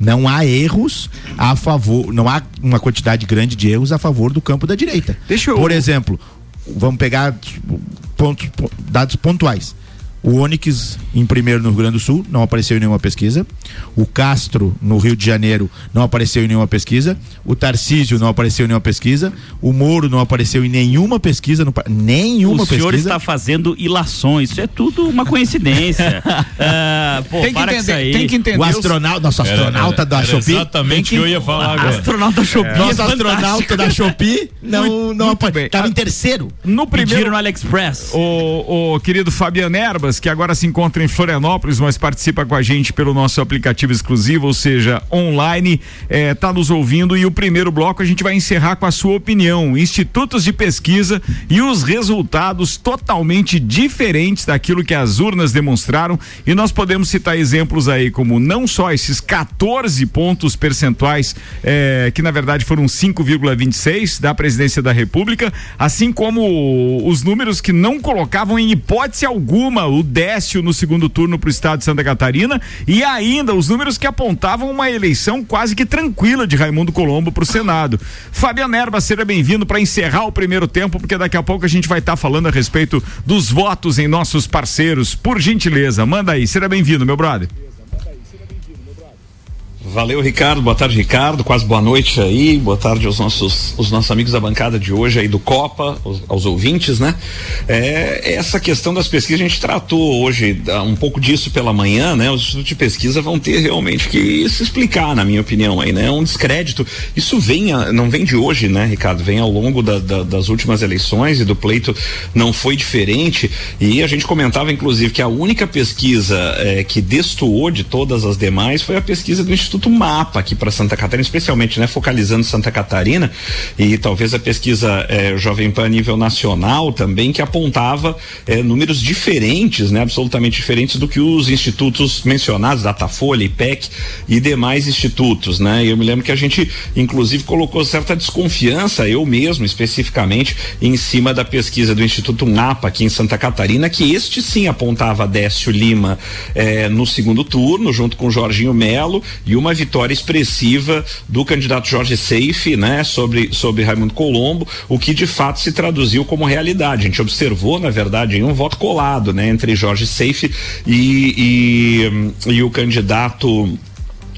Speaker 8: Não há erros a favor, não há uma quantidade grande de erros a favor do campo da direita. Deixa eu... Por exemplo, vamos pegar pontos, dados pontuais. O Onyx em primeiro no Rio Grande do Sul, não apareceu em nenhuma pesquisa. O Castro no Rio de Janeiro não apareceu em nenhuma pesquisa. O Tarcísio não apareceu em nenhuma pesquisa. O Moro não apareceu em nenhuma pesquisa. No, nenhuma pesquisa.
Speaker 5: O senhor está fazendo ilações. Isso é tudo uma coincidência. uh, [laughs]
Speaker 2: pô, tem, que entender, tem que entender.
Speaker 8: O astronauta, nosso astronauta era, era, da Shopee.
Speaker 7: Exatamente o que eu ia falar agora.
Speaker 8: Astronauta Shopee. É. Nosso astronauta da Shopee não, não apareceu. Estava em terceiro.
Speaker 2: No primeiro. no AliExpress. O, o querido Fabiano Que agora se encontra em Florianópolis, mas participa com a gente pelo nosso aplicativo exclusivo, ou seja, online, está eh, nos ouvindo. E o primeiro bloco a gente vai encerrar com a sua opinião, institutos de pesquisa e os resultados totalmente diferentes daquilo que as urnas demonstraram. E nós podemos citar exemplos aí, como não só esses 14 pontos percentuais, eh, que na verdade foram 5,26 da presidência da República, assim como os números que não colocavam em hipótese alguma o Décio no segundo turno para o estado de Santa Catarina e ainda os números que apontavam uma eleição quase que tranquila de Raimundo Colombo para o Senado. Fabiano Erba, seja bem-vindo para encerrar o primeiro tempo, porque daqui a pouco a gente vai estar tá falando a respeito dos votos em nossos parceiros. Por gentileza, manda aí, seja bem-vindo, meu brother.
Speaker 9: Valeu, Ricardo. Boa tarde, Ricardo. Quase boa noite aí. Boa tarde aos nossos, os nossos amigos da bancada de hoje aí do Copa, aos, aos ouvintes, né? É, essa questão das pesquisas, a gente tratou hoje um pouco disso pela manhã, né? Os institutos de pesquisa vão ter realmente que se explicar, na minha opinião, aí, né? Um descrédito. Isso vem, não vem de hoje, né, Ricardo? Vem ao longo da, da, das últimas eleições e do pleito não foi diferente. E a gente comentava, inclusive, que a única pesquisa é, que destoou de todas as demais foi a pesquisa do Instituto Instituto Mapa aqui para Santa Catarina, especialmente, né, focalizando Santa Catarina e talvez a pesquisa é, Jovem Pan a nível nacional também que apontava é, números diferentes, né, absolutamente diferentes do que os institutos mencionados, Datafolha, IPEC e demais institutos, né? Eu me lembro que a gente inclusive colocou certa desconfiança, eu mesmo especificamente, em cima da pesquisa do Instituto Mapa aqui em Santa Catarina, que este sim apontava Décio Lima é, no segundo turno, junto com Jorginho Melo e uma vitória expressiva do candidato Jorge Seife, né, sobre, sobre Raimundo Colombo, o que de fato se traduziu como realidade. A gente observou, na verdade, um voto colado, né, entre Jorge Seife e, e, e o candidato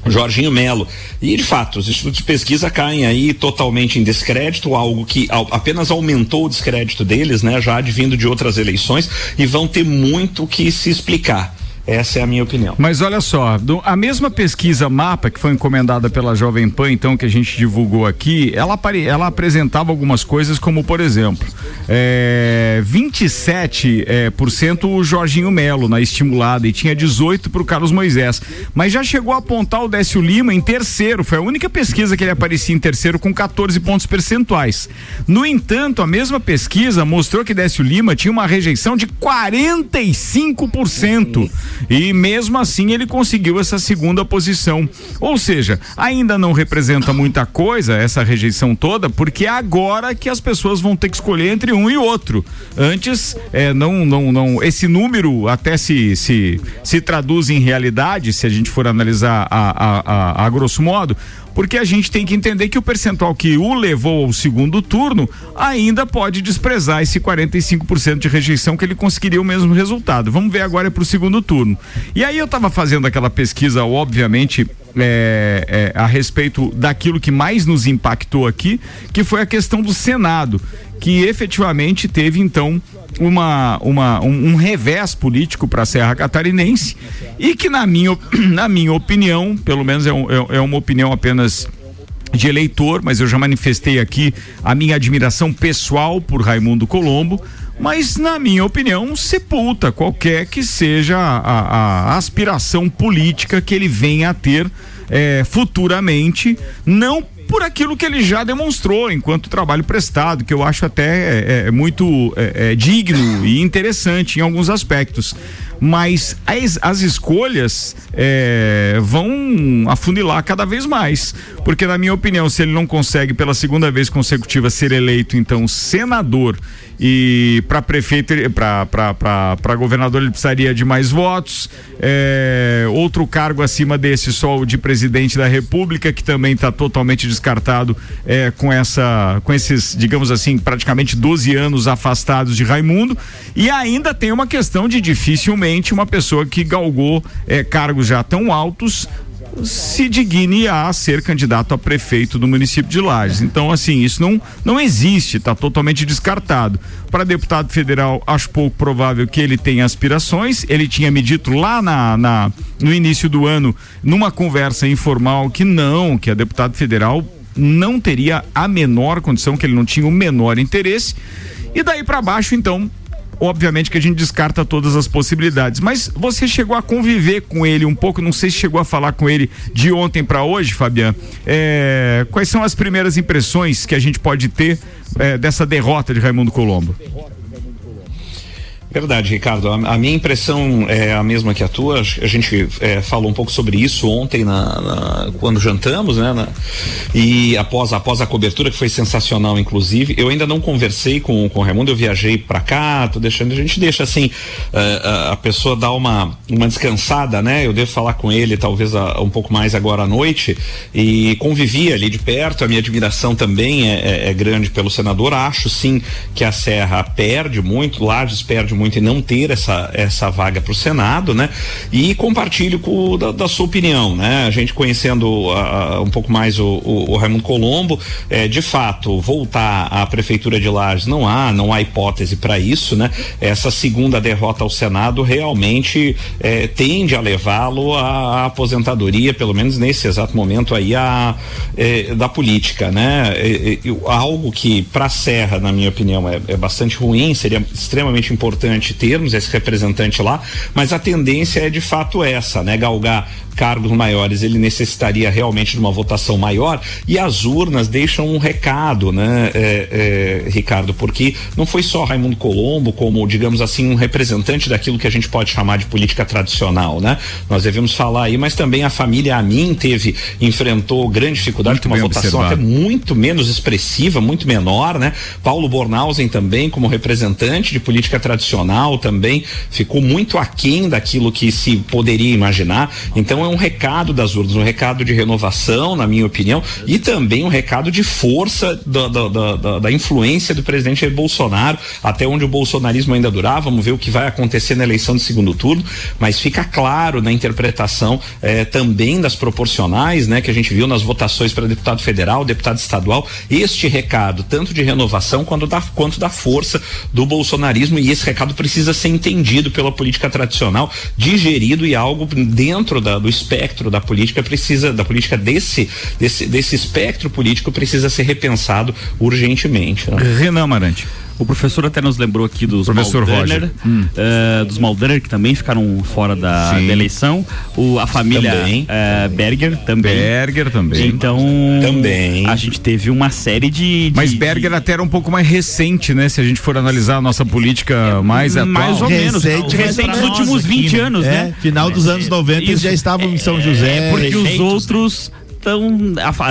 Speaker 9: Jorginho Melo. E, de fato, os institutos de pesquisa caem aí totalmente em descrédito, algo que apenas aumentou o descrédito deles, né, já advindo de outras eleições, e vão ter muito que se explicar. Essa é a minha opinião.
Speaker 2: Mas olha só, do, a mesma pesquisa mapa que foi encomendada pela Jovem Pan, então que a gente divulgou aqui, ela, ela apresentava algumas coisas como, por exemplo, é, 27 é, por cento o Jorginho Melo na estimulada e tinha 18 para o Carlos Moisés, mas já chegou a apontar o Décio Lima em terceiro. Foi a única pesquisa que ele aparecia em terceiro com 14 pontos percentuais. No entanto, a mesma pesquisa mostrou que Décio Lima tinha uma rejeição de 45%. E mesmo assim ele conseguiu essa segunda posição. Ou seja, ainda não representa muita coisa essa rejeição toda, porque é agora que as pessoas vão ter que escolher entre um e outro. Antes, é, não, não, não, esse número até se, se, se traduz em realidade, se a gente for analisar a, a, a, a grosso modo, porque a gente tem que entender que o percentual que o levou ao segundo turno ainda pode desprezar esse 45% de rejeição que ele conseguiria o mesmo resultado. Vamos ver agora para o segundo turno. E aí eu estava fazendo aquela pesquisa, obviamente, é, é, a respeito daquilo que mais nos impactou aqui, que foi a questão do Senado, que efetivamente teve então uma, uma, um, um revés político para a Serra Catarinense e que, na minha, [clears throat] na minha opinião, pelo menos é, um, é, é uma opinião apenas de eleitor, mas eu já manifestei aqui a minha admiração pessoal por Raimundo Colombo, mas na minha opinião sepulta qualquer que seja a, a aspiração política que ele venha a ter é, futuramente, não por aquilo que ele já demonstrou enquanto trabalho prestado, que eu acho até é, é muito é, é, digno e interessante em alguns aspectos. Mas as, as escolhas é, vão afunilar cada vez mais. Porque, na minha opinião, se ele não consegue pela segunda vez consecutiva ser eleito, então, senador e para prefeito, para governador, ele precisaria de mais votos. É, outro cargo acima desse, só o de presidente da República, que também está totalmente descartado é, com essa, com esses, digamos assim, praticamente 12 anos afastados de Raimundo. E ainda tem uma questão de dificilmente uma pessoa que galgou é, cargos já tão altos se digne a ser candidato a prefeito do município de Lages. Então, assim, isso não, não existe, está totalmente descartado. Para deputado federal, acho pouco provável que ele tenha aspirações. Ele tinha me dito lá na, na, no início do ano, numa conversa informal, que não, que a deputado federal não teria a menor condição, que ele não tinha o menor interesse. E daí para baixo, então, obviamente que a gente descarta todas as possibilidades. Mas você chegou a conviver com ele um pouco, não sei se chegou a falar com ele de ontem para hoje, Fabiano. É, quais são as primeiras impressões que a gente pode ter é, dessa derrota de Raimundo Colombo?
Speaker 9: Verdade, Ricardo. A, a, minha impressão é a mesma que a tua. A gente é, falou um pouco sobre isso ontem na, na quando jantamos, né? Na, e após, após a cobertura, que foi sensacional, inclusive. Eu ainda não conversei com, com o Raimundo, eu viajei para cá, tô deixando, a gente deixa assim, uh, a pessoa dar uma, uma descansada, né? Eu devo falar com ele talvez um pouco mais agora à noite. E convivi ali de perto, a minha admiração também é, é, é grande pelo senador. Acho sim que a Serra perde muito, Lages perde muito muito em não ter essa, essa vaga para o Senado, né? E compartilho com, da, da, sua opinião, né? A gente conhecendo uh, um pouco mais o, o, o Raimundo Colombo, é, de fato, voltar à Prefeitura de Lages não há, não há hipótese para isso, né? Essa segunda derrota ao Senado realmente é, tende a levá-lo à, à, aposentadoria, pelo menos nesse exato momento aí, a, é, da política, né? algo que para a Serra, na minha opinião, é, é bastante ruim, seria extremamente importante importante termos esse representante lá, mas a tendência é de fato essa, né? Galgar cargos maiores, ele necessitaria realmente de uma votação maior e as urnas deixam um recado, né, é, é, Ricardo, porque não foi só Raimundo Colombo como, digamos assim, um representante daquilo que a gente pode chamar de política tradicional, né? Nós devemos falar aí, mas também a família Amin teve, enfrentou grande dificuldade muito com uma votação observado. até muito menos expressiva, muito menor, né? Paulo Bornhausen também como representante de política tradicional também ficou muito aquém daquilo que se poderia imaginar. Então é um recado das urnas, um recado de renovação, na minha opinião, e também um recado de força da, da, da, da influência do presidente Bolsonaro, até onde o bolsonarismo ainda durar. Vamos ver o que vai acontecer na eleição de segundo turno, mas fica claro na interpretação eh, também das proporcionais, né, que a gente viu nas votações para deputado federal, deputado estadual, este recado, tanto de renovação quanto da, quanto da força do bolsonarismo, e esse recado precisa ser entendido pela política tradicional, digerido e algo dentro da, do espectro da política precisa, da política desse, desse, desse espectro político precisa ser repensado urgentemente. Né?
Speaker 2: Renan Amarante.
Speaker 5: O professor até nos lembrou aqui dos
Speaker 2: professor
Speaker 5: Maldaner, hum. uh, dos Maldaner que também ficaram fora da, da eleição. O, a família uh, Berger também.
Speaker 2: Berger também.
Speaker 5: Então
Speaker 9: também.
Speaker 5: a gente teve uma série de.
Speaker 2: de Mas Berger de... até era um pouco mais recente, né? Se a gente for analisar a nossa política é, mais atual.
Speaker 5: Mais ou menos.
Speaker 8: Recente,
Speaker 5: recente nos últimos 20 aqui, né? anos,
Speaker 8: é,
Speaker 5: né?
Speaker 8: Final dos anos 90 eles já estavam em São José.
Speaker 5: É, porque os outros estão,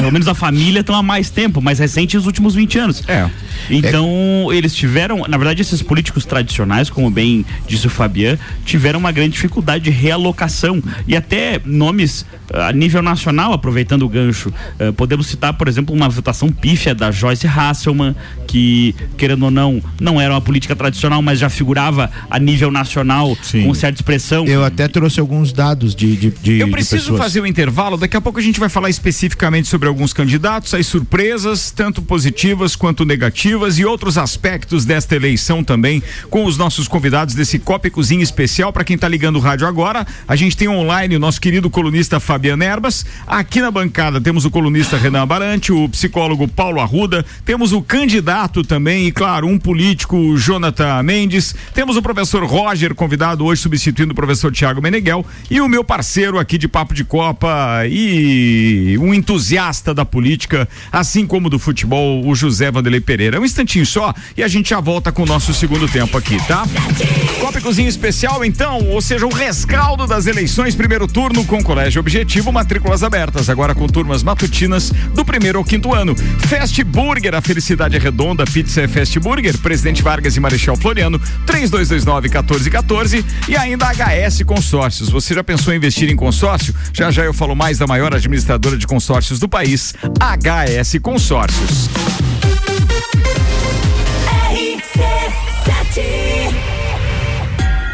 Speaker 5: pelo menos a família estão há mais tempo, mais recente os últimos 20 anos.
Speaker 2: É.
Speaker 5: Então, é. eles tiveram, na verdade, esses políticos tradicionais, como bem disse o Fabian, tiveram uma grande dificuldade de realocação e até nomes uh, a nível nacional, aproveitando o gancho. Uh, podemos citar, por exemplo, uma votação pífia da Joyce Hasselman, que, querendo ou não, não era uma política tradicional, mas já figurava a nível nacional Sim. com certa expressão.
Speaker 8: Eu até trouxe alguns dados de. de, de
Speaker 2: Eu preciso fazer o um intervalo, daqui a pouco a gente vai falar especificamente sobre alguns candidatos, as surpresas, tanto positivas quanto negativas e outros aspectos desta eleição também, com os nossos convidados desse Copa e Cozinha especial. Para quem está ligando o rádio agora, a gente tem online o nosso querido colunista Fabiano Erbas. Aqui na bancada temos o colunista Renan Barante, o psicólogo Paulo Arruda, temos o candidato também e, claro, um político, Jonathan Mendes. Temos o professor Roger, convidado hoje, substituindo o professor Tiago Meneghel, e o meu parceiro aqui de Papo de Copa e um entusiasta da política, assim como do futebol, o José Vanderlei Pereira. Um instantinho só e a gente já volta com o nosso segundo tempo aqui, tá? Copa Cozinha Especial, então, ou seja, o rescaldo das eleições, primeiro turno com Colégio Objetivo, matrículas abertas, agora com turmas matutinas do primeiro ao quinto ano. Fast Burger, a felicidade é redonda, pizza é Fast Burger, Presidente Vargas e Marechal Floriano, 3229 1414 e ainda HS Consórcios. Você já pensou em investir em consórcio? Já já eu falo mais da maior administradora de consórcios do país, HS Consórcios.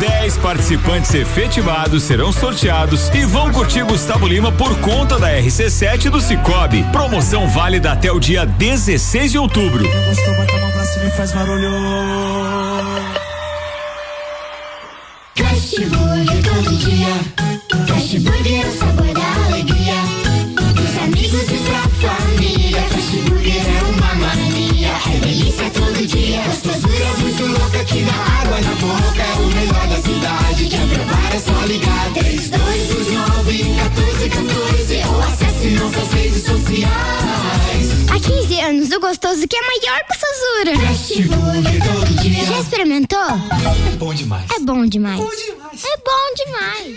Speaker 2: 10 participantes efetivados serão sorteados e vão curtir Gustavo Lima por conta da RC7 do Cicobi. Promoção válida até o dia 16 de outubro.
Speaker 10: Gostou, bota a mão pra cima e faz barulho.
Speaker 11: Burger todo dia. Burger é o sabor da alegria. Dos amigos e pra família. Burger é uma mania. É delícia todo dia. Que dá água na boca. É o melhor da cidade. Quer provar é só ligar. 3229 1414 ou acesse nossas redes sociais.
Speaker 12: Há 15 anos, o gostoso que é maior que o Sazura.
Speaker 11: Fast Burger todo dia.
Speaker 12: Já experimentou?
Speaker 13: É bom demais.
Speaker 12: É bom demais. É bom demais.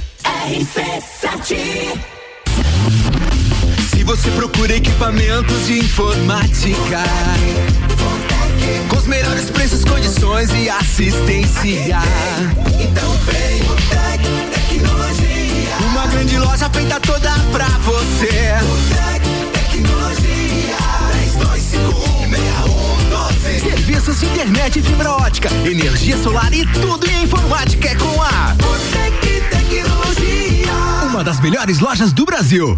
Speaker 10: RC7 Se você procura equipamentos de informática Com os melhores preços, condições e assistência. Então vem o Tec Tecnologia. Uma grande loja feita toda pra você. Tec Tecnologia. 32516112 Serviços de internet e fibra ótica, energia solar e tudo em informática é com a Tecnologia. Uma das melhores lojas do Brasil.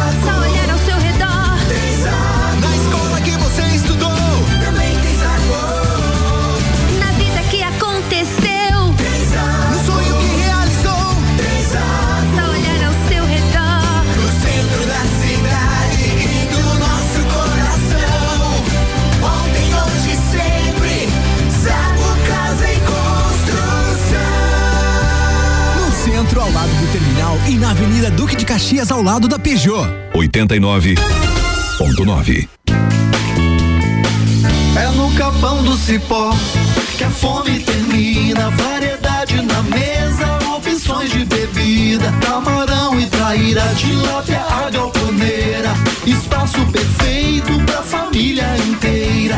Speaker 10: e
Speaker 14: na Avenida Duque de Caxias, ao lado da Peugeot.
Speaker 3: 89.9 101.9.
Speaker 13: É no capão do cipó que a fome termina. Variedade na mesa, opções de bebida. Camarão e traíra, tilápia, a galponeira. Espaço perfeito pra família inteira.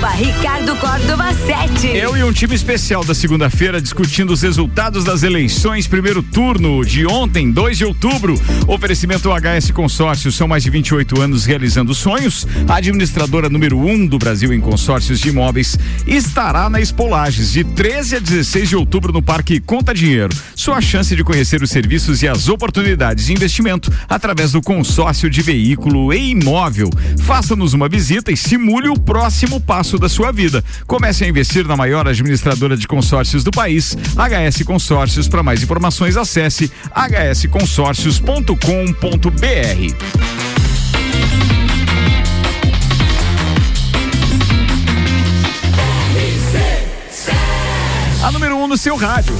Speaker 1: arroba Ricardo Córdova 7.
Speaker 2: Eu e um time especial da segunda-feira discutindo os resultados das eleições primeiro turno de ontem, 2 de outubro. Oferecimento HS Consórcios, são mais de 28 anos realizando sonhos. A administradora número 1 um do Brasil em consórcios de imóveis estará na Espolages de 13 a 16 de outubro no Parque Conta Dinheiro. Sua chance de conhecer os serviços e as oportunidades de investimento através do consórcio de veículo e imóvel. Faça-nos uma visita e simule o próximo passo da sua vida. Comece a investir na maior administradora de consórcios do país, HS Consórcios. Para mais informações, acesse hsconsórcios.com.br. A número 1 um no seu rádio.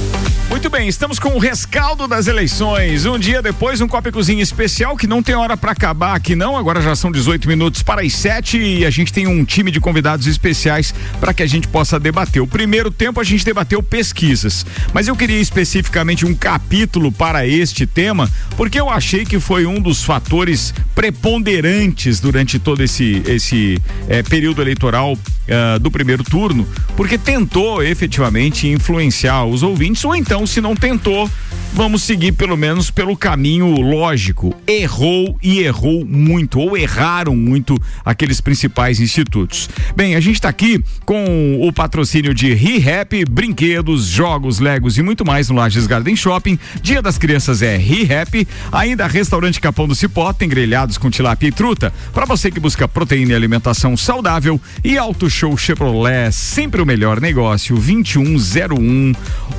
Speaker 2: Muito bem, estamos com o rescaldo das eleições. Um dia depois, um Copa e Cozinha especial que não tem hora para acabar aqui não. Agora já são 18 minutos para as 7 e a gente tem um time de convidados especiais para que a gente possa debater. O primeiro tempo a gente debateu pesquisas, mas eu queria especificamente um capítulo para este tema, porque eu achei que foi um dos fatores preponderantes durante todo esse esse eh, período eleitoral eh, do primeiro turno, porque tentou efetivamente influenciar os ouvintes ou então se não tentou, vamos seguir pelo menos pelo caminho lógico. Errou e errou muito, ou erraram muito aqueles principais institutos. Bem, a gente está aqui com o patrocínio de ReHap, brinquedos, jogos, legos e muito mais no Lages Garden Shopping. Dia das Crianças é ReHap. Ainda restaurante Capão do Cipó tem grelhados com tilápia e truta. Para você que busca proteína e alimentação saudável. E Auto Show Chevrolet, sempre o melhor negócio, 2101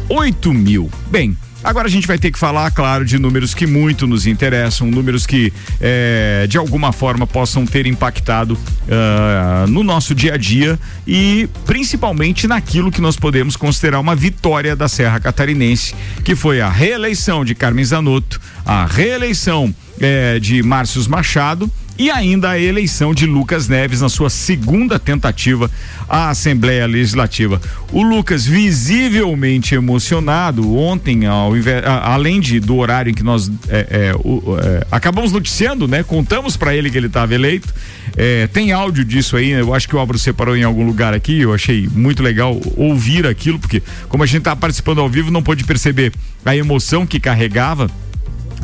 Speaker 2: 8000 mil. Bem, Agora a gente vai ter que falar, claro, de números que muito nos interessam, números que eh, de alguma forma possam ter impactado uh, no nosso dia a dia e principalmente naquilo que nós podemos considerar uma vitória da Serra Catarinense, que foi a reeleição de Carmen Zanotto, a reeleição eh, de Márcios Machado e ainda a eleição de Lucas Neves na sua segunda tentativa à Assembleia Legislativa. O Lucas visivelmente emocionado ontem, ao invés, além de do horário em que nós é, é, o, é, acabamos noticiando, né? Contamos para ele que ele estava eleito. É, tem áudio disso aí, eu acho que o Álvaro separou em algum lugar aqui. Eu achei muito legal ouvir aquilo, porque como a gente está participando ao vivo, não pôde perceber a emoção que carregava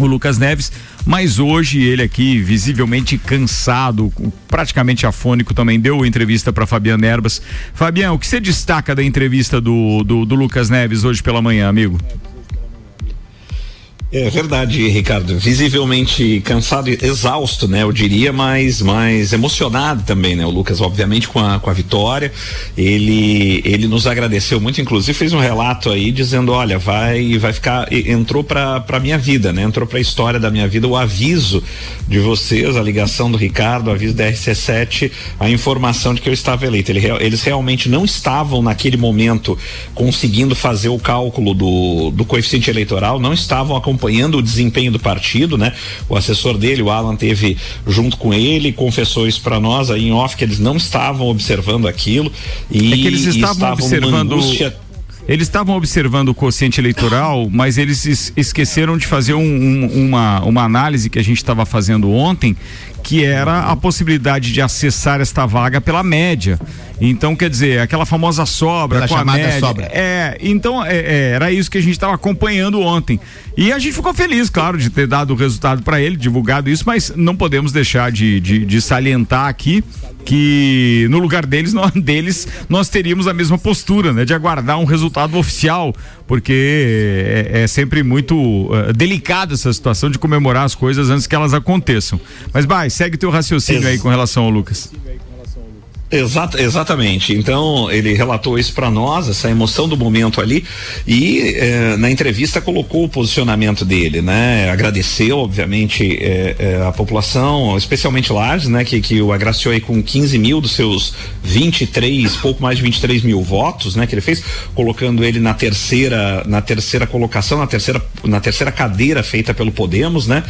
Speaker 2: o Lucas Neves, mas hoje ele aqui visivelmente cansado, praticamente afônico, também deu entrevista para Fabiano Erbas. Fabiano, o que você destaca da entrevista do, do, do Lucas Neves hoje pela manhã, amigo?
Speaker 9: É verdade, Ricardo. Visivelmente cansado exausto, né? Eu diria, mas, mas emocionado também, né? O Lucas, obviamente, com a, com a vitória. Ele, ele nos agradeceu muito, inclusive fez um relato aí dizendo: olha, vai, vai ficar. Entrou pra, pra minha vida, né? Entrou pra história da minha vida o aviso de vocês, a ligação do Ricardo, o aviso da RC7, a informação de que eu estava eleito. Ele, eles realmente não estavam naquele momento conseguindo fazer o cálculo do, do coeficiente eleitoral, não estavam acompanhando acompanhando o desempenho do partido, né? O assessor dele, o Alan, teve junto com ele, confessou isso para nós aí em off que eles não estavam observando aquilo e
Speaker 2: é que eles estavam, estavam observando eles estavam observando o quociente eleitoral, mas eles es esqueceram de fazer um, um, uma, uma análise que a gente estava fazendo ontem, que era a possibilidade de acessar esta vaga pela média. Então, quer dizer, aquela famosa sobra
Speaker 8: Pela
Speaker 2: com a
Speaker 8: chamada
Speaker 2: média.
Speaker 8: sobra.
Speaker 2: É, então é, é, era isso que a gente estava acompanhando ontem. E a gente ficou feliz, claro, de ter dado o resultado para ele, divulgado isso, mas não podemos deixar de, de, de salientar aqui que no lugar deles [laughs] nós, deles nós teríamos a mesma postura, né, de aguardar um resultado oficial, porque é, é sempre muito eh, delicada essa situação de comemorar as coisas antes que elas aconteçam. Mas vai, segue teu raciocínio aí com relação ao Lucas.
Speaker 9: Exata, exatamente. Então ele relatou isso para nós, essa emoção do momento ali, e eh, na entrevista colocou o posicionamento dele, né? Agradeceu, obviamente, eh, eh, a população, especialmente Lages, né? Que, que o agraciou aí com 15 mil dos seus 23, pouco mais de 23 mil votos, né? Que ele fez, colocando ele na terceira, na terceira colocação, na terceira, na terceira cadeira feita pelo Podemos, né?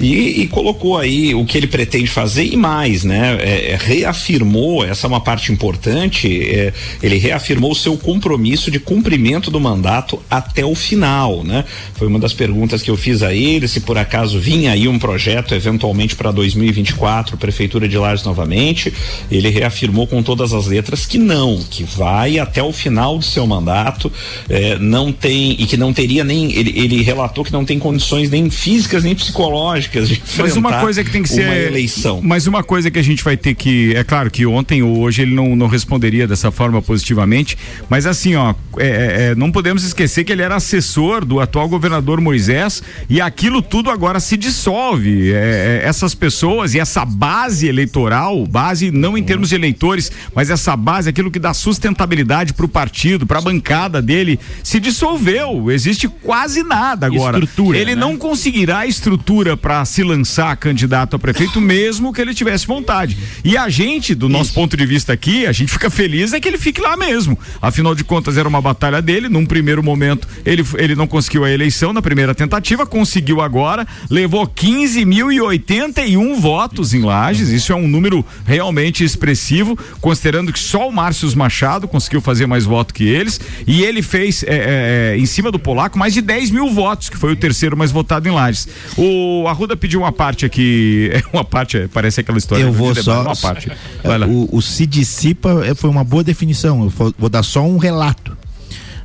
Speaker 9: E, e colocou aí o que ele pretende fazer e mais, né? É, é, reafirmou essa é uma parte importante. é, ele reafirmou o seu compromisso de cumprimento do mandato até o final, né? Foi uma das perguntas que eu fiz a ele, se por acaso vinha aí um projeto eventualmente para 2024, prefeitura de Lages novamente. Ele reafirmou com todas as letras que não, que vai até o final do seu mandato, é, não tem e que não teria nem ele, ele relatou que não tem condições nem físicas nem psicológicas de
Speaker 2: Mas uma
Speaker 9: enfrentar
Speaker 2: coisa que tem que
Speaker 9: uma
Speaker 2: ser.
Speaker 9: eleição.
Speaker 2: Mas uma coisa que a gente vai ter que. É claro que ontem ou hoje ele não, não responderia dessa forma positivamente. Mas assim, ó, é, é, é, não podemos esquecer que ele era assessor do atual governador Moisés e aquilo tudo agora se dissolve. É, é, essas pessoas e essa base eleitoral, base não em termos de eleitores, mas essa base, aquilo que dá sustentabilidade para o partido, para a bancada dele, se dissolveu. Existe quase nada agora.
Speaker 5: Estrutura,
Speaker 2: ele
Speaker 5: né?
Speaker 2: não conseguirá estrutura para se lançar candidato a prefeito, mesmo que ele tivesse vontade. E a gente, do nosso ponto de vista aqui, a gente fica feliz é que ele fique lá mesmo. Afinal de contas, era uma batalha dele. Num primeiro momento, ele, ele não conseguiu a eleição na primeira tentativa, conseguiu agora, levou 15.081 votos em Lages. Isso é um número realmente expressivo, considerando que só o Márcio Machado conseguiu fazer mais voto que eles. E ele fez, é, é, em cima do Polaco, mais de 10 mil votos, que foi o terceiro mais votado em Lages. O Arruda pediu uma parte aqui, é [laughs] uma parte, é, parece aquela história.
Speaker 8: Eu vou
Speaker 2: debate,
Speaker 8: só.
Speaker 2: Uma parte. Lá.
Speaker 8: O, o se dissipa é, foi uma boa definição. Eu vou, dar só um relato.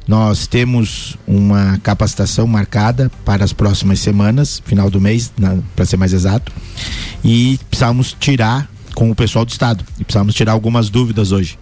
Speaker 8: Nós temos uma capacitação marcada para as próximas semanas, final do mês, para ser mais exato, e precisamos tirar com o pessoal do estado. E precisamos tirar algumas dúvidas hoje.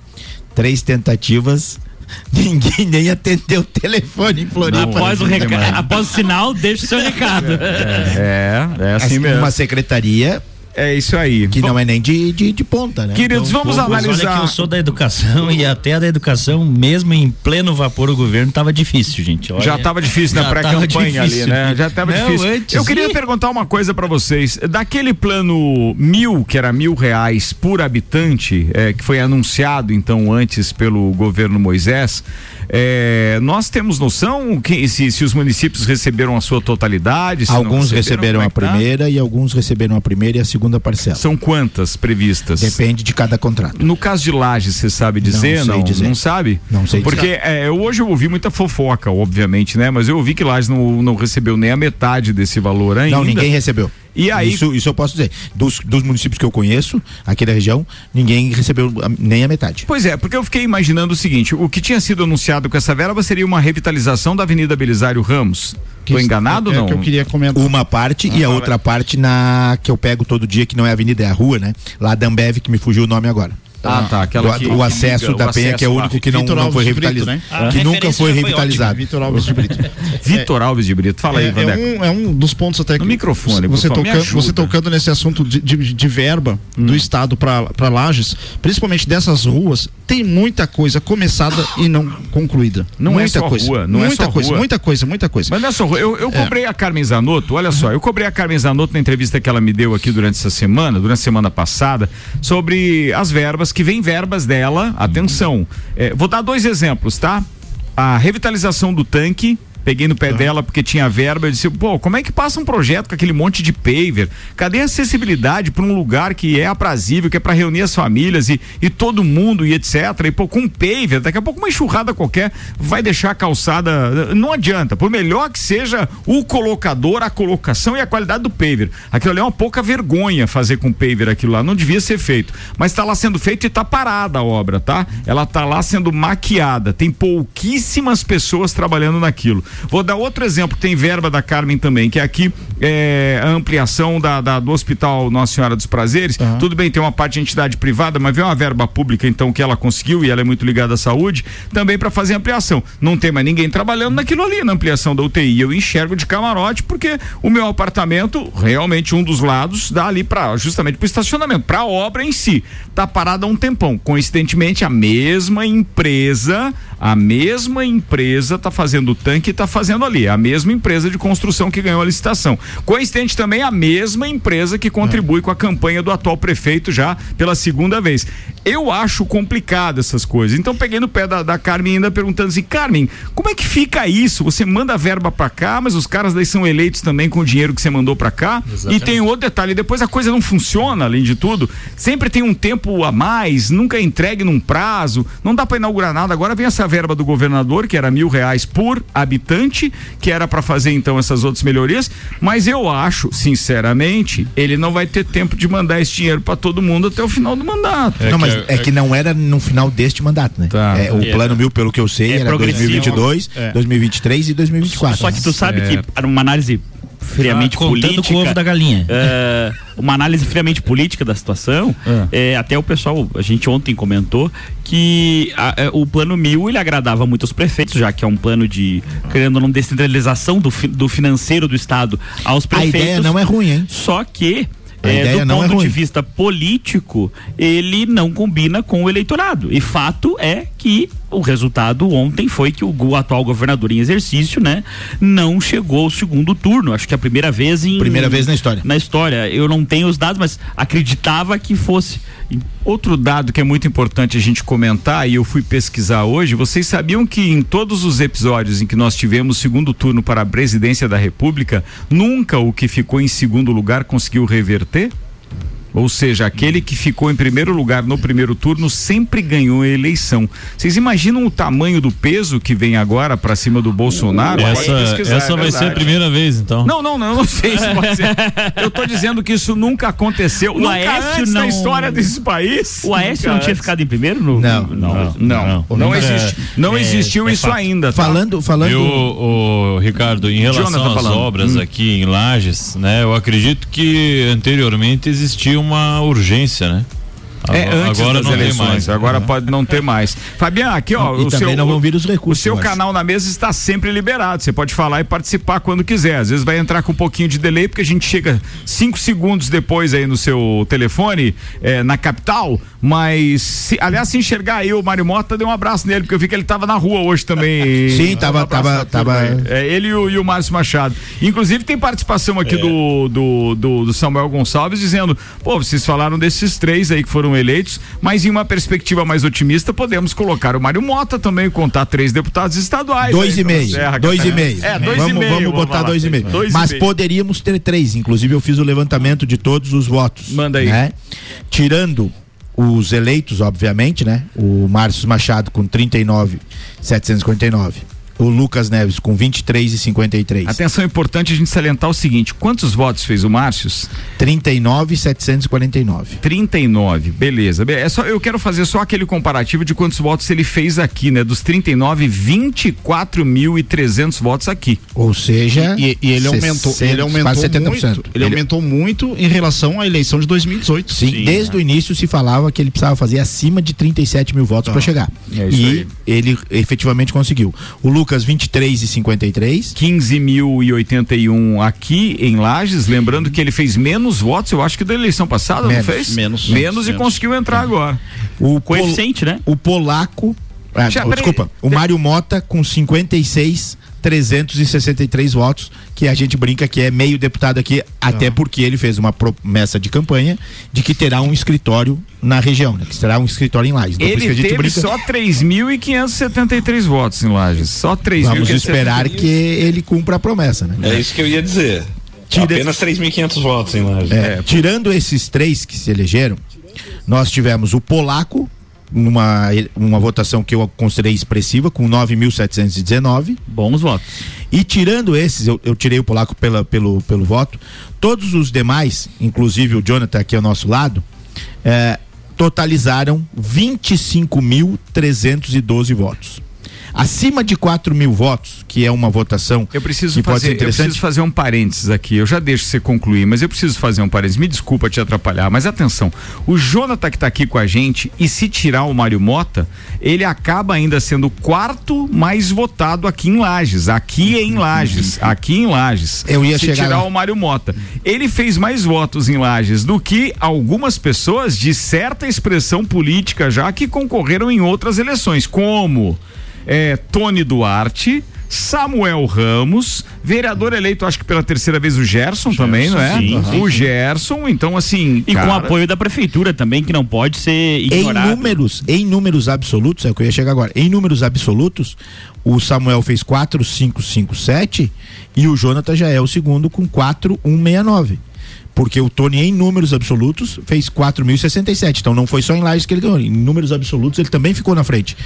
Speaker 8: Três tentativas, [laughs] ninguém nem atendeu o telefone em Floripa.
Speaker 5: Após o, reca- após o sinal, deixa o seu recado.
Speaker 2: É, é assim mesmo.
Speaker 8: Uma secretaria.
Speaker 2: É isso aí.
Speaker 8: Que não é nem de, de, de ponta, né?
Speaker 2: Queridos, vamos
Speaker 6: Mas
Speaker 2: analisar.
Speaker 6: Olha que eu sou da educação e até a da educação, mesmo em pleno vapor o governo, tava difícil, gente. Olha,
Speaker 2: Já estava difícil na pré-campanha ali, né? Já estava
Speaker 6: Não,
Speaker 2: difícil.
Speaker 6: antes-
Speaker 2: Eu queria perguntar uma coisa pra vocês. Daquele plano mil, que era mil reais por habitante, é, que foi anunciado então antes pelo governo Moisés, é, nós temos noção que, se, se os municípios receberam a sua totalidade?
Speaker 8: Alguns receberam
Speaker 2: como é
Speaker 8: a
Speaker 2: tá?
Speaker 8: primeira e alguns receberam a primeira e a segunda parcela.
Speaker 2: São quantas previstas?
Speaker 8: Depende de cada contrato.
Speaker 2: No caso de Lages, você sabe dizer?
Speaker 8: Não sei
Speaker 2: Não,
Speaker 8: dizer.
Speaker 2: não sabe?
Speaker 8: Não sei
Speaker 2: Porque é, hoje eu ouvi muita fofoca, obviamente, né? Mas eu ouvi que Lages não, não recebeu nem a metade desse valor ainda.
Speaker 8: Não, ninguém recebeu.
Speaker 2: E aí-
Speaker 8: Isso, isso eu posso dizer. Dos, dos municípios que eu conheço, aqui da região, ninguém recebeu a- nem a metade.
Speaker 2: Pois é, porque eu fiquei imaginando o seguinte: o que tinha sido anunciado com essa verba seria uma revitalização da Avenida Belisário Ramos. Tô enganado ou
Speaker 8: é
Speaker 2: não?
Speaker 8: que eu
Speaker 4: queria comentar.
Speaker 8: Uma parte e a
Speaker 2: Ah,
Speaker 8: outra parte na que eu pego todo dia, que não é avenida, é a rua, né? Lá da Ambev, que me fugiu o nome agora.
Speaker 2: Ah, tá, aquela que-
Speaker 8: o
Speaker 2: que
Speaker 8: acesso
Speaker 2: liga,
Speaker 8: da
Speaker 2: o
Speaker 8: Penha, que é o
Speaker 2: acesso
Speaker 8: único que não,
Speaker 4: Vitor
Speaker 8: não foi
Speaker 4: Brito,
Speaker 8: revitalizado.
Speaker 4: né?
Speaker 8: Que nunca foi revitalizado.
Speaker 4: Vitor Alves de Brito. [laughs]
Speaker 2: Vitor Alves de Brito, fala aí,
Speaker 4: É, é,
Speaker 2: Vandeco.
Speaker 4: um, é um dos pontos até que.
Speaker 2: No microfone,
Speaker 4: você,
Speaker 2: ajuda.
Speaker 4: você tocando nesse assunto de, de, de verba do Estado para Lages, principalmente dessas ruas, tem muita coisa começada e não concluída.
Speaker 2: Não é
Speaker 4: muita
Speaker 2: só
Speaker 4: coisa.
Speaker 2: rua, não é
Speaker 4: muita
Speaker 2: só
Speaker 4: coisa,
Speaker 2: rua.
Speaker 4: muita coisa, muita coisa.
Speaker 2: Mas não é só, eu, eu
Speaker 4: É.
Speaker 2: cobrei a Carmen Zanotto, olha só, eu cobrei a Carmen Zanotto na entrevista que ela me deu aqui durante essa semana, durante a semana passada, sobre as verbas, que vem verbas dela, atenção, é, vou dar dois exemplos, tá? A revitalização do tanque, peguei no pé dela porque tinha verba, eu disse, pô, como é que passa um projeto com aquele monte de paver? Cadê a acessibilidade para um lugar que é aprazível, que é para reunir as famílias e, e todo mundo e etc. E pô, com paver, daqui a pouco uma enxurrada qualquer vai deixar a calçada, não adianta, por melhor que seja o colocador, a colocação e a qualidade do paver. Aquilo ali é uma pouca vergonha fazer com paver aquilo lá, não devia ser feito. Mas está lá sendo feito e está parada a obra, tá? Ela está lá sendo maquiada. Tem pouquíssimas pessoas trabalhando naquilo. Vou dar outro exemplo, tem verba da Carmen também, que é aqui é, a ampliação da, da- do Hospital Nossa Senhora dos Prazeres. Tudo bem, tem uma parte de entidade privada, mas vem uma verba pública, então, que ela conseguiu, e ela é muito ligada à saúde, também para fazer ampliação. Não tem mais ninguém trabalhando naquilo ali, na ampliação da UTI. Eu enxergo de camarote, porque o meu apartamento, realmente um dos lados, dá ali para justamente para o estacionamento, para a obra em si. Tá parada há um tempão. Coincidentemente, a mesma empresa, a mesma empresa tá fazendo o tanque e tá fazendo ali. A mesma empresa de construção que ganhou a licitação. Coincidente também a mesma empresa que contribui com a campanha do atual prefeito já pela segunda vez. Eu acho complicado essas coisas. Então peguei no pé da, da Carmen ainda perguntando assim, Carmen, como é que fica isso? Você manda a verba pra cá, mas os caras daí são eleitos também com o dinheiro que você mandou pra cá. E tem outro detalhe, depois a coisa não funciona, além de tudo. Sempre tem um tempo a mais, nunca é entregue num prazo, não dá pra inaugurar nada. Agora vem essa verba do governador, que era mil reais por habitante, que era pra fazer então essas outras melhorias. Mas eu acho, sinceramente, ele não vai ter tempo de mandar esse dinheiro pra todo mundo até o final do mandato.
Speaker 8: não, mas é, que não era no final deste mandato, né? É, o
Speaker 2: É.
Speaker 8: plano mil, pelo que eu sei,
Speaker 5: É
Speaker 8: era
Speaker 5: progressivo.
Speaker 8: 2022,
Speaker 5: É.
Speaker 8: 2023 e 2024.
Speaker 5: Só que tu sabe que para uma análise friamente
Speaker 6: Ah,
Speaker 5: política.
Speaker 6: com o ovo da galinha. [laughs]
Speaker 5: é, uma análise friamente política da situação. é, até o pessoal, a gente ontem comentou que a- é, o plano mil ele agradava muito os prefeitos, já que é um plano de, ou não, descentralização do, do financeiro do Estado aos
Speaker 8: A
Speaker 5: prefeitos.
Speaker 8: ideia não é ruim, hein?
Speaker 5: Só que.
Speaker 8: A
Speaker 5: é, do
Speaker 8: é
Speaker 5: ponto de
Speaker 8: ruim.
Speaker 5: vista político, ele não combina com o eleitorado. E fato é que o resultado ontem foi que o, atual governador em exercício, né, não chegou ao segundo turno. Acho que é a primeira vez em.
Speaker 8: Primeira vez na história.
Speaker 5: Na história. Eu não tenho os dados, mas acreditava que fosse.
Speaker 2: Outro dado que é muito importante a gente comentar, e eu fui pesquisar hoje, vocês sabiam que em todos os episódios em que nós tivemos segundo turno para a presidência da República, nunca o que ficou em segundo lugar conseguiu reverter? Ou seja, aquele que ficou em primeiro lugar no primeiro turno sempre ganhou a eleição. Vocês imaginam o tamanho do peso que vem agora para cima do Bolsonaro?
Speaker 7: Essa, essa
Speaker 2: é
Speaker 7: vai ser a primeira vez, então.
Speaker 2: Não, não, não, eu não sei se pode ser. Eu tô dizendo que isso nunca aconteceu.
Speaker 5: O
Speaker 2: nunca
Speaker 5: Aécio
Speaker 2: antes
Speaker 5: não-
Speaker 2: na história desse país.
Speaker 5: O Aécio não tinha
Speaker 2: antes.
Speaker 5: ficado em primeiro? No,
Speaker 8: Não,
Speaker 2: Não, não, não,
Speaker 8: É,
Speaker 2: existe, não
Speaker 8: é,
Speaker 2: existiu
Speaker 8: é
Speaker 2: isso ainda. tá?
Speaker 8: Falando, falando.
Speaker 7: Viu, o Ricardo, em relação
Speaker 2: Jonathan
Speaker 7: às
Speaker 2: falando.
Speaker 7: obras
Speaker 2: Hum.
Speaker 7: aqui em Lages, né? Eu acredito que anteriormente existia uma urgência, né?
Speaker 2: É,
Speaker 7: Agora-
Speaker 2: antes
Speaker 7: agora
Speaker 2: das
Speaker 7: não tem
Speaker 2: eleições,
Speaker 7: mais.
Speaker 2: agora pode não ter mais. Fabiano, aqui ó,
Speaker 8: E
Speaker 2: o
Speaker 8: também
Speaker 2: seu,
Speaker 8: não vão vir os recursos.
Speaker 2: o seu canal na mesa está sempre liberado. Você pode falar e participar quando quiser. Às vezes vai entrar com um pouquinho de delay, porque a gente chega cinco segundos depois aí no seu telefone, eh, na capital. Mas, se- aliás, se enxergar aí o Mário Mota, dê um abraço nele, porque eu vi que ele estava na rua hoje também. [laughs]
Speaker 8: Sim, tava-
Speaker 2: Um
Speaker 8: tava- tava-.
Speaker 2: É, ele e o, e o Márcio Machado. Inclusive, tem participação aqui do, do, do, do Samuel Gonçalves dizendo: pô, vocês falaram desses três aí que foram eleitos, mas em uma perspectiva mais otimista, podemos colocar o Mário Mota também, contar três deputados estaduais.
Speaker 8: Dois
Speaker 2: aí
Speaker 8: e meio.
Speaker 2: Serra,
Speaker 8: Dois e
Speaker 2: Catarina.
Speaker 8: meio.
Speaker 2: É, dois
Speaker 8: vamos,
Speaker 2: e meio.
Speaker 8: Vamos botar
Speaker 2: falar.
Speaker 8: dois e meio.
Speaker 2: Dois e
Speaker 8: Mas
Speaker 2: meio.
Speaker 8: poderíamos ter três. Inclusive, eu fiz o levantamento de todos os votos.
Speaker 2: Manda aí.
Speaker 8: né? Tirando os eleitos, obviamente, né? O Márcio Machado com 39,749. O Lucas Neves com 23,53.
Speaker 2: Atenção, é importante a gente salientar o seguinte: quantos votos fez o Márcio?
Speaker 8: 39,749.
Speaker 2: 39, beleza. Be- É só, eu quero fazer só aquele comparativo de quantos votos ele fez aqui, né? Dos 39, 24.300 votos aqui.
Speaker 8: Ou seja,
Speaker 4: E, e ele aumentou,
Speaker 8: 60,
Speaker 4: ele aumentou
Speaker 8: quase 70%.
Speaker 4: muito. Ele, aumentou muito em relação à eleição de 2018.
Speaker 8: Sim, desde o início se falava que ele precisava fazer acima de 37 mil votos para chegar.
Speaker 2: É isso
Speaker 8: e
Speaker 2: aí.
Speaker 8: ele efetivamente conseguiu. O Lucas, 23 e 53.
Speaker 2: 15.081 aqui em Lages, lembrando que ele fez menos votos, eu acho que da eleição passada,
Speaker 8: Menos,
Speaker 2: não fez?
Speaker 4: menos.
Speaker 2: Menos e
Speaker 4: Menos.
Speaker 2: conseguiu entrar agora.
Speaker 8: O
Speaker 5: Coeficiente, né?
Speaker 8: O polaco Ah,
Speaker 2: Já,
Speaker 8: oh,
Speaker 2: peraí.
Speaker 8: desculpa, o Mário Mota com 56 363 votos, que a gente brinca que é meio deputado aqui, até porque ele fez uma promessa de campanha de que terá um escritório na região, né? Que terá um escritório em Lages. Então,
Speaker 2: Ele
Speaker 8: que a gente
Speaker 2: teve
Speaker 8: brinca.
Speaker 2: só 3.573 votos em Lages. Só 3.573.
Speaker 8: Vamos esperar que ele cumpra a promessa, né?
Speaker 9: É isso que eu ia dizer.
Speaker 8: Tira-
Speaker 9: Apenas 3.500 votos em Lages.
Speaker 8: É, tirando esses três que se elegeram, nós tivemos o polaco numa uma votação que eu considerei expressiva com 9.719
Speaker 5: bons votos.
Speaker 8: E tirando esses eu, eu tirei o polaco pela, pelo pelo voto. Todos os demais inclusive o Jonathan aqui ao nosso lado é, totalizaram 25.312 votos acima de 4 mil votos que é uma votação
Speaker 2: Eu preciso fazer, eu preciso fazer um parênteses aqui. Eu já deixo você concluir, mas eu preciso fazer um parênteses. Me desculpa te atrapalhar, mas atenção. O Jonathan que tá aqui com a gente e se tirar o Mário Mota, ele acaba ainda sendo o quarto mais votado aqui em Lages. Aqui em Lages, [laughs] aqui em Lages.
Speaker 8: Eu ia
Speaker 2: se
Speaker 8: chegar
Speaker 2: tirar
Speaker 8: lá.
Speaker 2: o Mário Mota. Ele fez mais votos em Lages do que algumas pessoas de certa expressão política já que concorreram em outras eleições, como é, Tony Duarte, Samuel Ramos, vereador eleito, acho que pela terceira vez o Gerson, também, não é?
Speaker 5: sim, sim.
Speaker 2: O Gerson, então assim.
Speaker 5: E com
Speaker 2: cara,
Speaker 5: apoio da prefeitura também, que não pode ser
Speaker 8: Em
Speaker 5: ignorado.
Speaker 8: números, em números absolutos, é o que eu ia chegar agora. Em números absolutos, o Samuel fez 4,557 e o Jonathan já é o segundo com 4,169. Porque o Tony, em números absolutos, fez 4.067. Então não foi só em Lages que ele ganhou. Em números absolutos, ele também ficou na frente.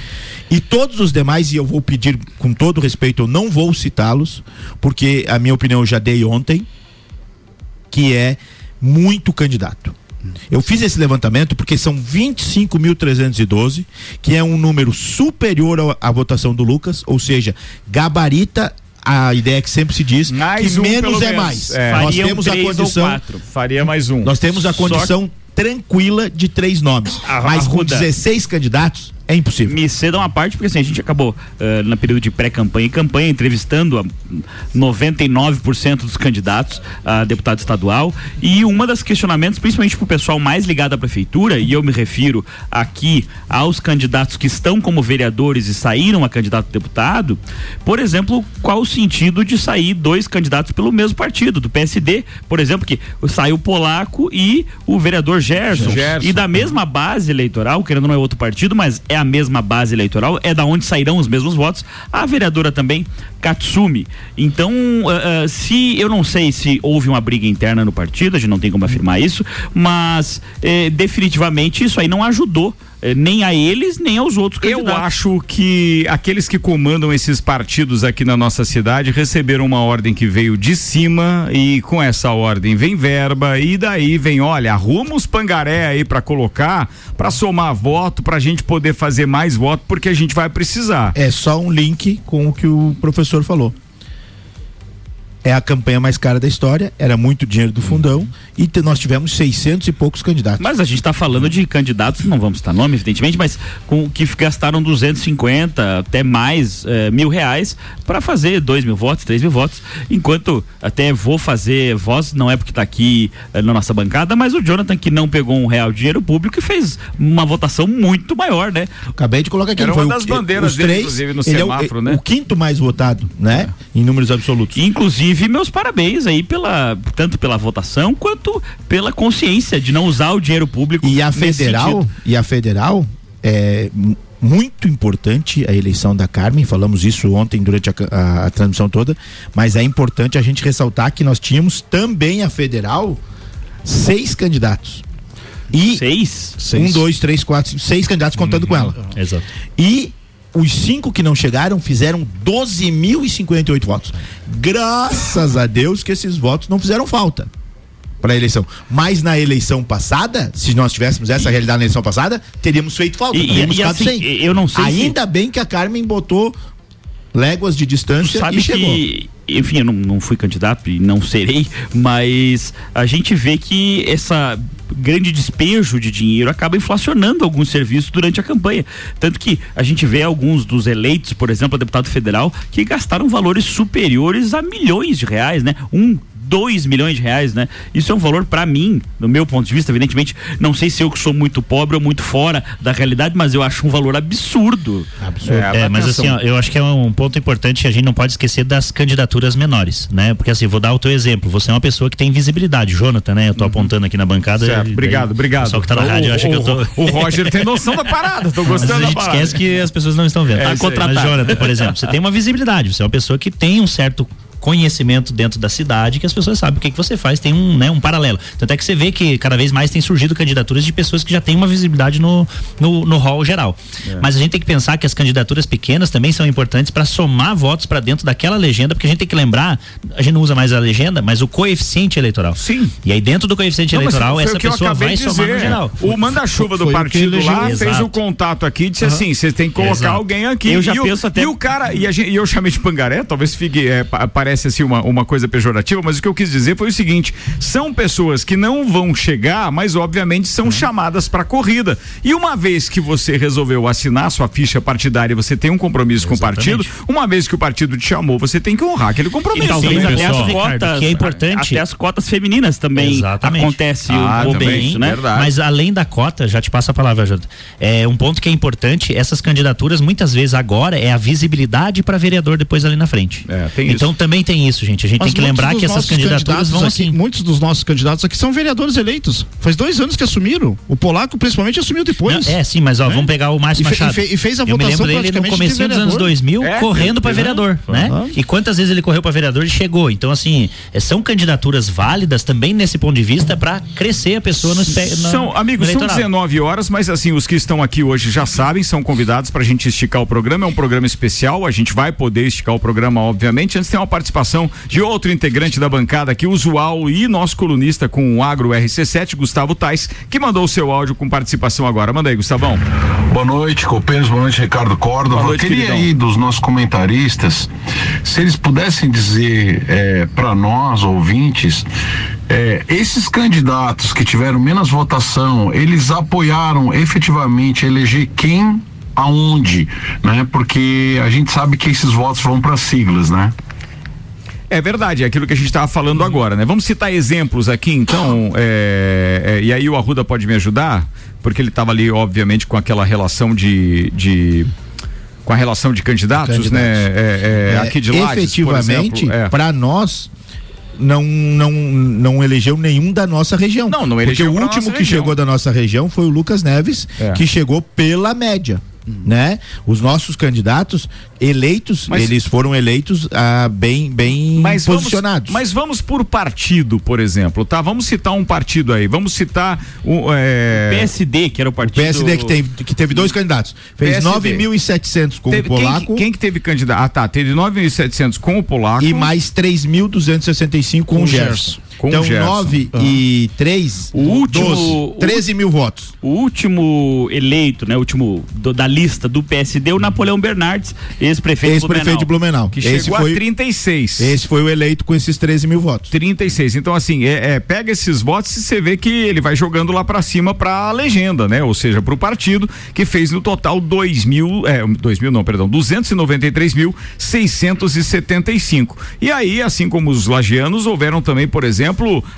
Speaker 8: E todos os demais, e eu vou pedir com todo respeito, eu não vou citá-los, porque a minha opinião eu já dei ontem, que é muito candidato. Eu fiz esse levantamento porque são 25.312, que é um número superior à votação do Lucas, ou seja, gabarita a ideia que sempre se diz
Speaker 2: Mais
Speaker 8: que
Speaker 2: um,
Speaker 8: menos é
Speaker 2: menos.
Speaker 8: mais.
Speaker 2: É.
Speaker 8: Nós
Speaker 2: Fariam
Speaker 8: temos a condição.
Speaker 2: Faria mais um.
Speaker 8: Nós temos a
Speaker 2: Só-
Speaker 8: condição tranquila de três nomes,
Speaker 5: A-
Speaker 8: mas com
Speaker 5: Arruda.
Speaker 8: 16 candidatos é impossível.
Speaker 5: Me ceda uma parte, porque assim, a gente acabou eh, no período de pré-campanha e campanha entrevistando a 99% dos candidatos a deputado estadual e uma das questionamentos, principalmente para o pessoal mais ligado à prefeitura, e eu me refiro aqui aos candidatos que estão como vereadores e saíram a candidato a deputado, por exemplo, qual o sentido de sair dois candidatos pelo mesmo partido, do PSD, por exemplo, que saiu o Polaco e o vereador Gerson,
Speaker 2: Gerson.
Speaker 5: e da mesma base eleitoral, querendo ou não é outro partido, mas é a mesma base eleitoral, é da onde sairão os mesmos votos. A vereadora também, Katsumi. Então, ah, ah, se eu não sei se houve uma briga interna no partido, a gente não tem como afirmar isso, mas eh, definitivamente isso aí não ajudou nem a eles, nem aos outros
Speaker 2: Eu
Speaker 5: candidatos.
Speaker 2: acho que aqueles que comandam esses partidos aqui na nossa cidade receberam uma ordem que veio de cima e com essa ordem vem verba e daí vem, olha, arruma os pangaré aí pra colocar, pra somar voto, pra gente poder fazer mais voto, porque a gente vai precisar.
Speaker 8: É só um link com o que o professor falou. É a campanha mais cara da história, era muito dinheiro do fundão e nós tivemos 600 e poucos candidatos.
Speaker 5: Mas a gente está falando de candidatos, não vamos citar nome, evidentemente, mas com que gastaram 250 até mais eh, mil reais para fazer dois mil votos, três mil votos. Enquanto até vou fazer voz, não é porque está aqui eh, na nossa bancada, mas o Jonathan que não pegou um real de dinheiro público e fez uma votação muito maior, né?
Speaker 8: Acabei de colocar aqui.
Speaker 2: Era
Speaker 8: foi
Speaker 2: uma
Speaker 8: o-
Speaker 2: das bandeiras
Speaker 8: os
Speaker 2: dele,
Speaker 8: três,
Speaker 2: inclusive, no
Speaker 8: ele é o-
Speaker 2: semáforo,
Speaker 8: o,
Speaker 2: né?
Speaker 8: quinto mais votado, né? Em números absolutos.
Speaker 5: Inclusive, meus parabéns aí pela tanto pela votação quanto pela consciência de não usar o dinheiro público.
Speaker 8: E a federal, e a federal é muito importante a eleição da Carmen, falamos isso ontem durante a, a- a transmissão toda, mas é importante a gente ressaltar que nós tínhamos também a federal seis candidatos. E
Speaker 5: seis?
Speaker 8: Um, dois, três, quatro, cinco, seis candidatos contando com ela.
Speaker 6: Exato.
Speaker 8: E os cinco que não chegaram fizeram 12.058 votos. Graças a Deus que esses votos não fizeram falta para a eleição. Mas na eleição passada, se nós tivéssemos essa realidade na eleição passada, teríamos feito falta.
Speaker 5: E-
Speaker 8: teríamos
Speaker 5: e assim,
Speaker 8: sem.
Speaker 5: eu não sei se-
Speaker 8: Ainda bem que a Carmen botou léguas de distância
Speaker 5: sabe
Speaker 8: e chegou.
Speaker 5: que enfim eu não, não fui candidato e não serei mas a gente vê que essa grande despejo de dinheiro acaba inflacionando alguns serviços durante a campanha. Tanto que a gente vê alguns dos eleitos por exemplo a deputado federal que gastaram valores superiores a milhões de reais né? Um 2 milhões de reais, né? Isso é um valor para mim, no meu ponto de vista, evidentemente, não sei se eu que sou muito pobre ou muito fora da realidade, mas eu acho um valor absurdo.
Speaker 6: Absurdo. É, mas assim, ó, eu acho que é um ponto importante, a gente não pode esquecer das candidaturas menores, né? Porque assim, vou dar o teu exemplo, você é uma pessoa que tem visibilidade, Jonathan, né? Eu tô apontando aqui na bancada.
Speaker 2: Certo,
Speaker 6: e-
Speaker 2: obrigado,
Speaker 6: daí
Speaker 2: obrigado.
Speaker 6: O pessoal que tá na
Speaker 2: O-
Speaker 6: rádio acha que eu tô...
Speaker 2: o- o Roger tem noção da parada, tô gostando
Speaker 6: Mas a
Speaker 2: da
Speaker 6: gente
Speaker 2: parada.
Speaker 6: esquece que as pessoas não estão vendo.
Speaker 2: É
Speaker 6: Tá contratado. Mas, Jonathan, por exemplo, você tem uma visibilidade, você é uma pessoa que tem um certo conhecimento dentro da cidade que as pessoas sabem o que, que você faz, tem um, né, um paralelo. Tanto é que você vê que cada vez mais tem surgido candidaturas de pessoas que já têm uma visibilidade no, no, no hall geral.
Speaker 2: É.
Speaker 6: Mas a gente tem que pensar que as candidaturas pequenas também são importantes para somar votos para dentro daquela legenda, porque a gente tem que lembrar, a gente não usa mais a legenda, mas o coeficiente eleitoral.
Speaker 2: Sim.
Speaker 6: E aí dentro do coeficiente
Speaker 2: Não,
Speaker 6: eleitoral,
Speaker 2: o
Speaker 6: essa pessoa vai
Speaker 2: de
Speaker 6: somar no
Speaker 2: dizer.
Speaker 6: geral.
Speaker 2: O manda-chuva do
Speaker 6: o
Speaker 2: partido lá fez o contato aqui e disse
Speaker 6: Aham.
Speaker 2: assim: vocês têm que colocar
Speaker 6: Exato.
Speaker 2: alguém aqui.
Speaker 6: Eu já
Speaker 2: e o-
Speaker 6: penso até-
Speaker 2: E o cara, e, a gente- e eu chamei de pangaré, talvez fique, é, pa- parece assim uma, uma coisa pejorativa, mas o que eu quis dizer foi o seguinte: são pessoas que não vão chegar, mas obviamente são chamadas para corrida. E uma vez que você resolveu assinar sua ficha partidária, você tem um compromisso com o partido, uma vez que o partido te chamou, você tem que honrar aquele compromisso.
Speaker 5: E talvez até as cotas,
Speaker 6: que é importante.
Speaker 5: até as cotas femininas também
Speaker 6: Exatamente.
Speaker 5: acontece
Speaker 6: Ah,
Speaker 5: pouco
Speaker 6: também,
Speaker 5: isso, né?
Speaker 6: Mas além da cota, já te passo a palavra, Jota. É um ponto que é importante, essas candidaturas muitas vezes agora é a visibilidade para vereador depois ali na frente.
Speaker 2: tem
Speaker 6: então também tem isso, gente. A gente
Speaker 4: Mas
Speaker 6: tem que lembrar que essas candidaturas
Speaker 4: candidatos
Speaker 6: vão
Speaker 4: aqui,
Speaker 6: assim.
Speaker 4: Muitos dos nossos candidatos aqui são vereadores eleitos. Faz dois anos que assumiram. O polaco, principalmente, assumiu depois.
Speaker 6: Não, é, sim, mas ó, vamos pegar o Márcio
Speaker 4: E fe-
Speaker 6: Machado.
Speaker 4: e fe- e fez a
Speaker 6: Eu me
Speaker 4: votação
Speaker 6: lembro dele no
Speaker 4: de
Speaker 6: comecinho dos anos
Speaker 4: vereador.
Speaker 6: 2000,
Speaker 4: É,
Speaker 6: correndo para
Speaker 4: é,
Speaker 6: vereador, né?
Speaker 4: Aham.
Speaker 6: E quantas vezes ele correu para vereador e chegou. Então, assim, é, são candidaturas válidas também nesse ponto de vista para crescer a pessoa no, espe- na-
Speaker 2: São, amigos,
Speaker 6: no
Speaker 2: são
Speaker 6: eleitorado.
Speaker 2: 19 horas, mas assim, os que estão aqui hoje já sabem, são convidados para a gente esticar o programa. É um programa especial, a gente vai poder esticar o programa, obviamente. Antes tem uma participação de outro integrante da bancada aqui, usual e nosso colunista com o Agro RC7, Gustavo Tais, que mandou o seu áudio com participação agora. Manda aí, Gustavão.
Speaker 15: Boa noite, copeiros. Boa noite, Ricardo Córdova.
Speaker 2: Boa noite,
Speaker 15: Eu queria aí dos nossos comentaristas, se eles pudessem dizer para nós, ouvintes, é, esses candidatos que tiveram menos votação, eles apoiaram efetivamente eleger quem aonde, né? Porque a gente sabe que esses votos vão para siglas, né?
Speaker 2: É verdade, é aquilo que a gente estava falando agora, né? Vamos citar exemplos aqui, então, é, é, e aí o Arruda pode me ajudar, porque ele estava ali, obviamente, com aquela relação de. de com a relação de candidatos, né? É, é, aqui de Lages, por
Speaker 8: efetivamente,
Speaker 2: exemplo, é.
Speaker 8: para nós não não não elegeu nenhum da nossa região.
Speaker 2: Não, não elegeu
Speaker 8: Porque o último que
Speaker 2: região.
Speaker 8: chegou da nossa região foi o Lucas Neves,
Speaker 2: É.
Speaker 8: que chegou pela média. Né? Os nossos candidatos eleitos,
Speaker 2: Mas-
Speaker 8: eles foram eleitos ah, bem, bem
Speaker 2: mas
Speaker 8: posicionados.
Speaker 2: Vamos, mas vamos por partido, por exemplo, tá? Vamos citar um partido aí. Vamos citar o é...
Speaker 5: PSD, que era o partido.
Speaker 8: PSD que teve, que teve dois candidatos. Fez
Speaker 2: PSD.
Speaker 8: 9.700 com
Speaker 2: Teve-
Speaker 8: o
Speaker 2: quem,
Speaker 8: polaco
Speaker 2: quem que teve candidato? Ah, tá. Teve 9.700 com o polaco.
Speaker 8: e mais 3.265 com,
Speaker 2: Com
Speaker 8: o
Speaker 2: o
Speaker 8: Gerson.
Speaker 2: Gerson. Com
Speaker 8: então
Speaker 2: o Gerson.
Speaker 8: 9 e 3,
Speaker 5: O último.
Speaker 8: 13 mil votos.
Speaker 5: O último eleito, né? O último do- da lista do PSD, o Napoleão Bernardes, ex-prefeito
Speaker 8: Ex-prefeito de Blumenau.
Speaker 2: Que
Speaker 8: Esse
Speaker 2: chegou
Speaker 8: foi-
Speaker 2: a 36.
Speaker 8: Esse foi o eleito com esses 13 mil votos.
Speaker 2: 36. Então, assim, é, é, pega esses votos e você vê que ele vai jogando lá pra cima pra legenda, né? Ou seja, pro partido, que fez no total 2 mil, é, 2 mil não, perdão, 293.675. E aí, assim como os lagianos, houveram também, por exemplo,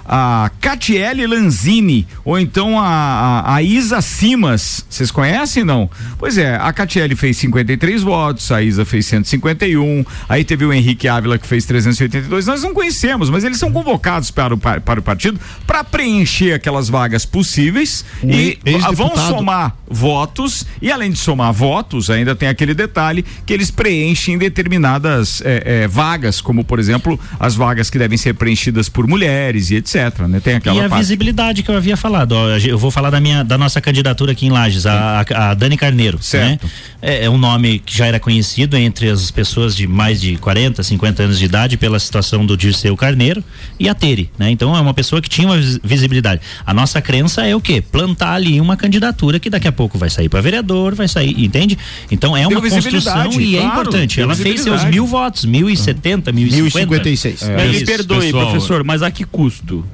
Speaker 2: a Catiele Lanzini, ou então a, a, a Isa Simas. Vocês conhecem, não? Pois é, a Catiele fez 53 votos, a Isa fez 151, aí teve o Henrique Ávila que fez 382. Nós não conhecemos, mas eles são convocados para o, pa- para o partido para preencher aquelas vagas possíveis
Speaker 4: Um
Speaker 2: e vão somar votos e além de somar votos, ainda tem aquele detalhe que eles preenchem determinadas eh, eh, vagas, como por exemplo as vagas que devem ser preenchidas por mulheres e etc. Né? Tem aquela
Speaker 6: E a
Speaker 2: parte.
Speaker 6: visibilidade que eu havia falado, ó, eu vou falar da minha, da nossa candidatura aqui em Lages, a, a- Dani Carneiro,
Speaker 2: Certo.
Speaker 6: né? É, é um nome que já era conhecido entre as pessoas de mais de 40, 50 anos de idade pela situação do Dirceu Carneiro e a Tere, né? Então é uma pessoa que tinha uma vis- visibilidade. A nossa crença é o quê? Plantar ali uma candidatura que daqui a pouco vai sair para vereador, vai sair, entende? Então é uma construção
Speaker 2: visibilidade,
Speaker 6: e é
Speaker 2: claro,
Speaker 6: importante.
Speaker 2: deu
Speaker 6: Ela fez seus mil votos, mil e setenta, mil e cinquenta.
Speaker 8: É.
Speaker 5: Mas me
Speaker 6: Isso.
Speaker 5: perdoe,
Speaker 7: Pessoal,
Speaker 5: professor, mas a que custo?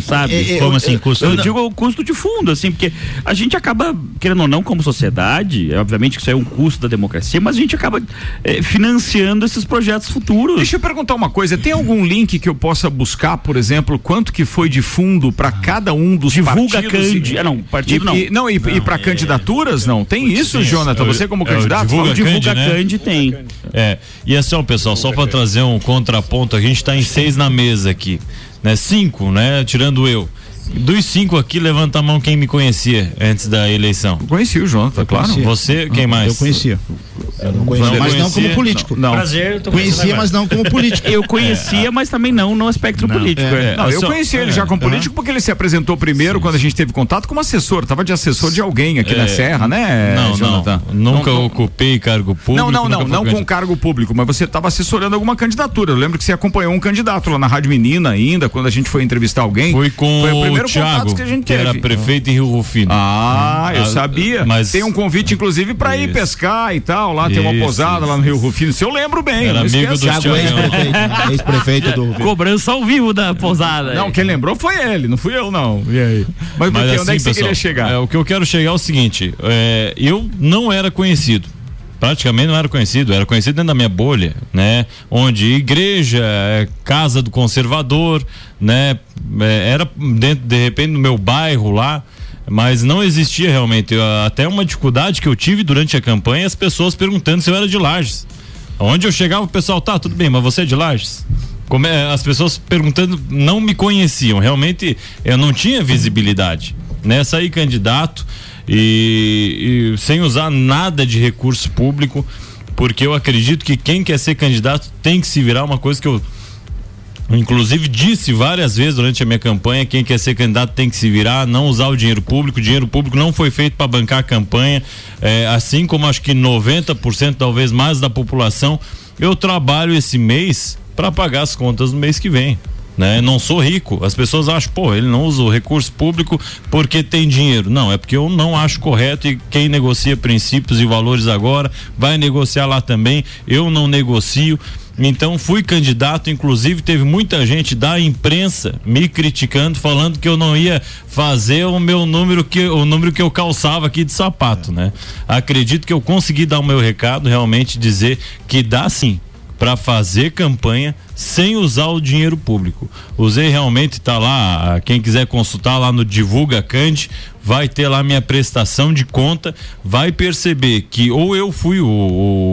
Speaker 5: Sabe?
Speaker 6: É, é, Como assim, custo?
Speaker 5: Eu
Speaker 6: Não.
Speaker 5: digo o custo de fundo, assim, porque a gente acaba, querendo ou não, como sociedade, obviamente que isso é um custo da democracia, mas a gente acaba eh, financiando esses projetos futuros.
Speaker 2: Deixa eu perguntar uma coisa, tem algum link que eu possa buscar, por exemplo, quanto que foi de fundo para cada um dos
Speaker 5: Divulga
Speaker 2: partidos? E-
Speaker 5: ah, não, partido
Speaker 2: e,
Speaker 5: não.
Speaker 2: E, não, e, e para candidaturas não? Tem isso,
Speaker 7: sim.
Speaker 2: Jonathan?
Speaker 7: É
Speaker 2: Você como
Speaker 7: é
Speaker 2: candidato?
Speaker 7: Divulga Candi, né?
Speaker 5: Candi tem.
Speaker 7: É. E assim, ó, pessoal, só para trazer um contraponto, a gente tá em seis na mesa aqui, né? Cinco, né? Tirando eu. Dos cinco aqui, levanta a mão quem me conhecia antes da eleição.
Speaker 2: Conheci o Jonathan, claro.
Speaker 7: Conhecia. Você, quem mais?
Speaker 4: Eu conhecia.
Speaker 8: Eu não
Speaker 4: conhecia. Mas não como político.
Speaker 2: Não.
Speaker 6: Prazer, tô
Speaker 4: Conhecia, mas não como político.
Speaker 5: Eu conhecia, mas também não no espectro político.
Speaker 2: É,
Speaker 5: é.
Speaker 2: não, eu conheci ele
Speaker 7: é,
Speaker 2: já como
Speaker 7: aham.
Speaker 2: político porque ele se apresentou primeiro quando a gente teve contato como assessor. Tava de assessor de alguém aqui na
Speaker 7: É.
Speaker 2: Serra, né,
Speaker 7: Não,
Speaker 2: Jonathan?
Speaker 7: não. Nunca
Speaker 2: Não, não-
Speaker 7: ocupei cargo público.
Speaker 2: Não, não, não, não com cargo público, mas você estava assessorando alguma candidatura. Eu lembro que você acompanhou um candidato lá na Rádio Menina ainda, quando a gente foi entrevistar alguém.
Speaker 7: Fui com
Speaker 2: Foi o primeiro
Speaker 7: o Thiago,
Speaker 2: contato que a gente
Speaker 7: que
Speaker 2: teve.
Speaker 7: era prefeito em Rio Rufino.
Speaker 2: Ah, eu
Speaker 7: Ah,
Speaker 2: sabia.
Speaker 7: mas-
Speaker 2: tem um convite, inclusive, para ir pescar e tal. Lá tem uma
Speaker 7: Isso,
Speaker 2: posada lá no Rio Rufino. Isso eu lembro bem.
Speaker 7: Era amigo do
Speaker 8: Thiago, ex-prefeito, né? [laughs] ex-prefeito do
Speaker 5: Cobrança ao vivo da posada.
Speaker 2: Não, quem lembrou foi ele, não fui eu, não. E aí? Mas, por quê? onde é que você
Speaker 7: assim, pessoal,
Speaker 2: queria chegar?
Speaker 7: é, o que eu quero chegar é o seguinte: é, eu não era conhecido. Praticamente não era conhecido, era conhecido dentro da minha bolha, né? Onde igreja, é, casa do conservador, né? É, era dentro, de repente, no meu bairro lá, mas não existia realmente. Até uma dificuldade que eu tive durante a campanha, as pessoas perguntando se eu era de Lages. Onde eu chegava, o pessoal, tá, tudo bem, mas você é de Lages? Como é, as pessoas perguntando não me conheciam, realmente eu não tinha visibilidade, né? Saí candidato e, e sem usar nada de recurso público, porque eu acredito que quem quer ser candidato tem que se virar uma coisa que eu Inclusive disse várias vezes durante a minha campanha, quem quer ser candidato tem que se virar, não usar o dinheiro público. O dinheiro público não foi feito para bancar a campanha, é, assim como acho que 90% talvez mais da população. Eu trabalho esse mês para pagar as contas no mês que vem. Né? Não sou rico. As pessoas acham, pô, ele não usa o recurso público porque tem dinheiro. Não, é porque eu não acho correto e quem negocia princípios e valores agora vai negociar lá também. Eu não negocio. Então fui candidato, inclusive teve muita gente da imprensa me criticando, falando que eu não ia fazer o meu número que o número que eu calçava aqui de sapato, né? Acredito que eu consegui dar o meu recado, realmente dizer que dá sim para fazer campanha sem usar o dinheiro público. Usei realmente, tá lá, quem quiser consultar lá no Divulga Cande, vai ter lá minha prestação de conta, vai perceber que ou eu fui o,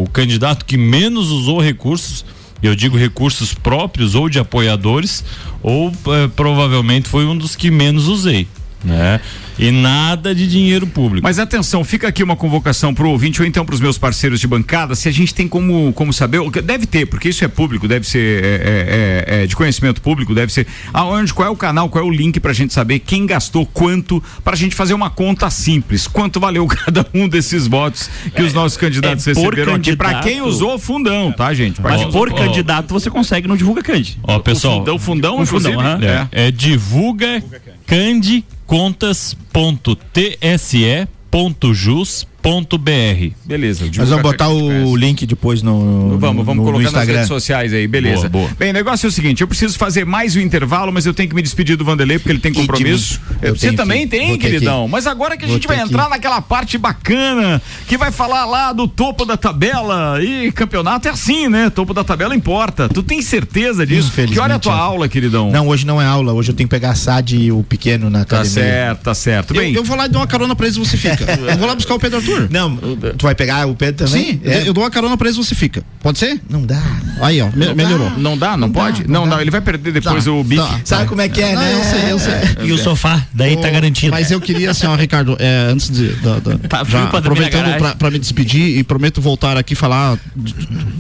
Speaker 7: o candidato que menos usou recursos, eu digo recursos próprios ou de apoiadores, ou eh, provavelmente foi um dos que menos usei, né? E nada de dinheiro público.
Speaker 2: Mas atenção, fica aqui uma convocação pro ouvinte ou então pros meus parceiros de bancada, se a gente tem como, como saber, o deve ter, porque isso é público, deve ser é, é, é, é, de conhecimento público, deve ser aonde, qual é o canal, qual é o link pra gente saber quem gastou quanto, pra gente fazer uma conta simples, quanto valeu [laughs] cada um desses votos que os nossos candidatos
Speaker 5: é
Speaker 2: receberam aqui, pra quem usou fundão, tá gente? Pra
Speaker 5: Mas por candidato você consegue no Divulga Cande.
Speaker 7: Ó, pessoal.
Speaker 2: O fundão, fundão,
Speaker 5: Com fundão,
Speaker 2: inclusive,
Speaker 5: aham.
Speaker 2: é.
Speaker 7: É, divulga contas.tse.jus.br candecontas.tse.jus.br.
Speaker 2: Beleza.
Speaker 8: Nós vamos botar o link depois no,
Speaker 2: Vamos, vamos
Speaker 8: no, no
Speaker 2: colocar nas
Speaker 8: Instagram.
Speaker 2: redes sociais aí, beleza.
Speaker 7: Boa, boa.
Speaker 2: Bem, o negócio é o seguinte, eu preciso fazer mais um intervalo, mas eu tenho que me despedir do Vanderlei porque ele tem compromisso.
Speaker 8: Eu
Speaker 2: Você também
Speaker 8: que-
Speaker 2: tem, queridão.
Speaker 8: que-
Speaker 2: Mas agora que a gente vai
Speaker 8: ter que-
Speaker 2: entrar naquela parte bacana, que vai falar lá do topo da tabela e campeonato é assim, né? Topo da tabela importa. Tu tem certeza disso? Que hora é a tua
Speaker 8: é.
Speaker 2: aula, queridão?
Speaker 8: Não, hoje não é aula, hoje eu tenho que pegar a SAD e o pequeno na
Speaker 2: Tá
Speaker 8: academia.
Speaker 2: certo, tá certo.
Speaker 4: Eu,
Speaker 2: Bem,
Speaker 4: eu vou lá e dou uma carona pra eles e você fica. [laughs] Eu vou lá buscar o Pedro Arthur.
Speaker 8: Não, tu vai pegar o Pedro também?
Speaker 4: Sim,
Speaker 8: É.
Speaker 4: eu, dou uma carona pra eles e você fica. Pode ser?
Speaker 8: Não dá.
Speaker 4: Aí, ó, me-
Speaker 8: Não
Speaker 4: melhorou.
Speaker 8: dá.
Speaker 2: não dá, não,
Speaker 8: Não dá,
Speaker 2: pode?
Speaker 8: não
Speaker 2: não,
Speaker 8: dá.
Speaker 2: não, ele vai perder depois
Speaker 4: Tá,
Speaker 2: o bife.
Speaker 4: tá.
Speaker 8: Sabe como é que é,
Speaker 4: Não,
Speaker 8: né?
Speaker 4: eu sei, eu sei.
Speaker 6: E o sofá, daí tá garantido.
Speaker 4: Mas eu queria, assim, ó, Ricardo, é, antes de. Da, da- [laughs]
Speaker 5: Tá
Speaker 4: já aproveitando pra, pra me despedir e prometo voltar aqui falar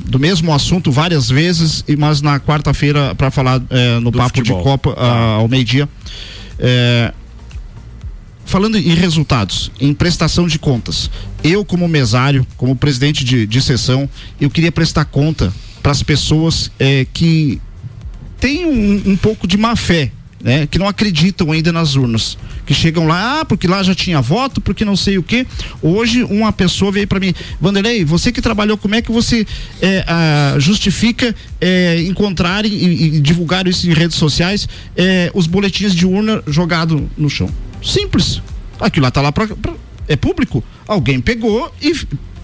Speaker 4: do mesmo assunto várias vezes, e mas na quarta-feira para falar é, no
Speaker 2: Do
Speaker 4: Papo
Speaker 2: futebol.
Speaker 4: de Copa ah, ao meio-dia. É, falando em resultados, em prestação de contas, eu como mesário, como presidente de, de sessão, eu queria prestar conta para as pessoas é, que têm um, um pouco de má fé né, que não acreditam ainda nas urnas, que chegam lá, ah, porque lá já tinha voto, porque não sei o que. Hoje uma pessoa veio para mim, Vanderlei, você que trabalhou, como é que você é, ah, justifica é, encontrar e, e divulgar isso em redes sociais é, os boletins de urna jogado no chão? Simples. Aquilo lá tá lá pra, pra- é público. Alguém pegou e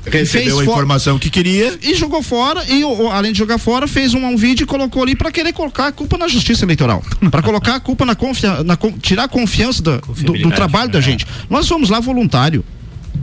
Speaker 8: Recebeu a
Speaker 4: fo-
Speaker 8: informação que queria.
Speaker 4: e jogou fora e o- o- além de jogar fora fez um, um vídeo e colocou ali para querer colocar a culpa na justiça eleitoral [laughs] para colocar a culpa na confiança tirar a confiança da- do, do trabalho da gente nós vamos lá voluntário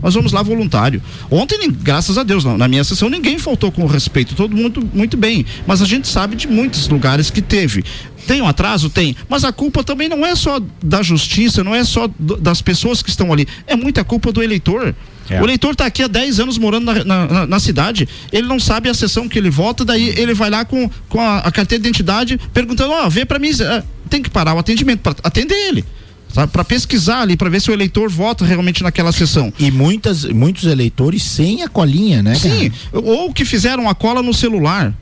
Speaker 4: nós vamos lá voluntário. Ontem, graças a Deus, não, na minha sessão ninguém faltou com respeito, todo mundo muito bem. Mas a gente sabe de muitos lugares que teve. Tem um atraso? Tem. Mas a culpa também não é só da justiça, não é só do- das pessoas que estão ali. É muita culpa do eleitor.
Speaker 2: É.
Speaker 4: O eleitor está aqui há 10 anos morando na, na- na- cidade, ele não sabe a sessão que ele vota, daí ele vai lá com, com a, a carteira de identidade perguntando: Ó, vê para mim, eh, tem que parar o atendimento para atender ele. Para pesquisar ali, para ver se o eleitor vota realmente naquela sessão.
Speaker 8: E muitas, muitos eleitores sem a colinha, né?
Speaker 4: Sim, ou que fizeram a cola no celular.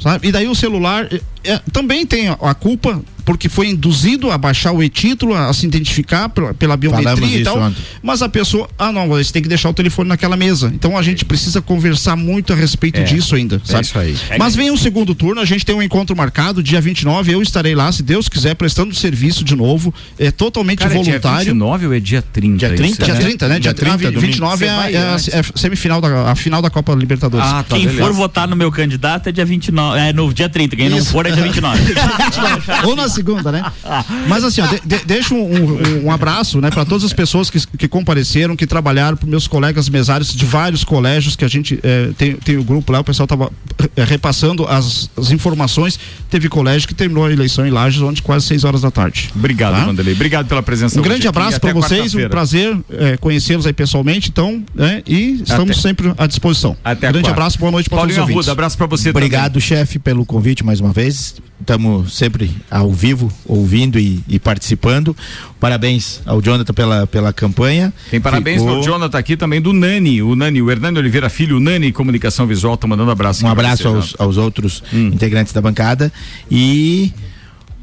Speaker 4: Sabe? E daí o celular é, é, também tem a, culpa, porque foi induzido a baixar o e-título, a, se identificar pela, pela
Speaker 8: Falamos
Speaker 4: biometria e
Speaker 8: isso
Speaker 4: tal.
Speaker 8: ontem.
Speaker 4: Mas a pessoa, ah não, você tem que deixar o telefone naquela mesa. Então a gente precisa conversar muito a respeito
Speaker 2: É,
Speaker 4: disso ainda,
Speaker 2: é
Speaker 4: sabe?
Speaker 2: isso aí.
Speaker 4: Mas vem o segundo turno, a gente tem um encontro marcado, dia 29, eu estarei lá, se Deus quiser, prestando serviço de novo, é totalmente
Speaker 2: Cara, é dia
Speaker 4: voluntário.
Speaker 2: 29 ou é dia 30?
Speaker 4: Dia 30,
Speaker 2: isso,
Speaker 4: dia 30, né? Dia,
Speaker 8: Dia 30,
Speaker 4: 30,
Speaker 8: domingo.
Speaker 4: 29 é,
Speaker 2: vai
Speaker 4: é a, é a semifinal da a final da Copa Libertadores.
Speaker 2: Ah, tá,
Speaker 5: Quem
Speaker 2: beleza.
Speaker 5: for votar no meu candidato é dia 29, é no dia 30, quem não
Speaker 4: Isso.
Speaker 5: for é dia [laughs] 29.
Speaker 4: Ou na segunda, né? Mas assim, ó, de, de, deixa um, um, um abraço, né, para todas as pessoas que, que compareceram, que trabalharam, para meus colegas mesários de vários colégios que a gente eh, tem, tem o grupo lá, o pessoal tava eh, repassando as, as informações. Teve colégio que terminou a eleição em Lages ontem quase 6 horas da tarde.
Speaker 2: Obrigado,
Speaker 4: Tá?
Speaker 2: Vanderlei. Obrigado pela presença
Speaker 4: Um
Speaker 2: hoje
Speaker 4: grande
Speaker 2: aqui.
Speaker 4: abraço para vocês, um prazer eh, conhecê-los aí pessoalmente, então, né? E estamos
Speaker 2: Até-
Speaker 4: sempre à disposição.
Speaker 2: Até a
Speaker 4: grande
Speaker 2: quarta.
Speaker 4: abraço, boa noite para todos os ouvintes.
Speaker 2: Arruda, abraço para você
Speaker 8: Obrigado, chefe, pelo convite mais uma vez. Estamos sempre ao vivo, ouvindo e, e participando. Parabéns ao Jonathan pela, pela campanha.
Speaker 2: Tem parabéns
Speaker 8: Ficou-
Speaker 2: ao Jonathan aqui também do Nani, o Nani, o Hernani Oliveira Filho, o Nani Comunicação Visual, tá mandando abraço.
Speaker 8: Um abraço
Speaker 2: você,
Speaker 8: aos, aos outros
Speaker 2: Hum.
Speaker 8: integrantes da bancada. E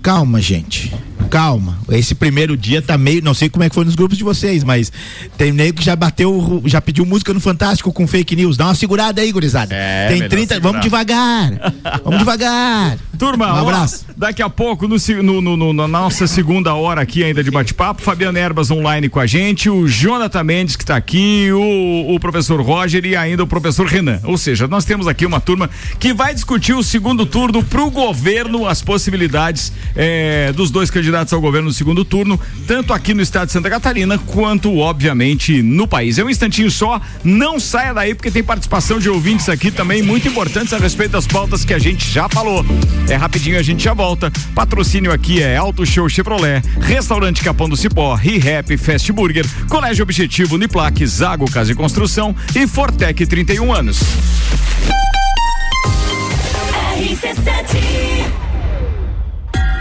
Speaker 8: calma, gente. Calma. Esse primeiro dia tá meio. Não sei como é que foi nos grupos de vocês, mas tem nego que já bateu, já pediu música no Fantástico com fake news. Dá uma segurada aí, gurizada.
Speaker 2: É,
Speaker 8: tem
Speaker 2: melhor
Speaker 8: 30.
Speaker 2: segurar.
Speaker 8: Vamos devagar. Vamos devagar.
Speaker 2: Turma,
Speaker 8: Um
Speaker 2: ó,
Speaker 8: abraço.
Speaker 2: daqui a pouco, no, no- no- no- na nossa segunda hora aqui ainda de bate-papo, Fabiana Erbas online com a gente, o Jonathan Mendes que está aqui, o, o professor Roger e ainda o professor Renan. Ou seja, nós temos aqui uma turma que vai discutir o segundo turno para o governo, as possibilidades eh, dos dois candidatos ao governo no segundo turno, tanto aqui no estado de Santa Catarina, quanto, obviamente, no país. É um instantinho só, não saia daí, porque tem participação de ouvintes aqui também muito importantes a respeito das pautas que a gente já falou. É rapidinho, a gente já volta. Patrocínio aqui é Auto Show Chevrolet, Restaurante Capão do Cipó, ReHap Fast Burger, Colégio Objetivo Uniplac, Zago Casa e Construção e Fortec 31 anos.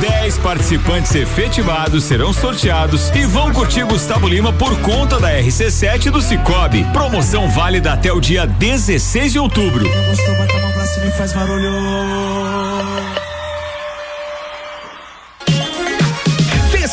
Speaker 2: 10 participantes efetivados serão sorteados e vão curtir Gustavo Lima por conta da RC7 do Cicobi. Promoção válida até o dia 16 de outubro.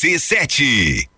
Speaker 16: RC7.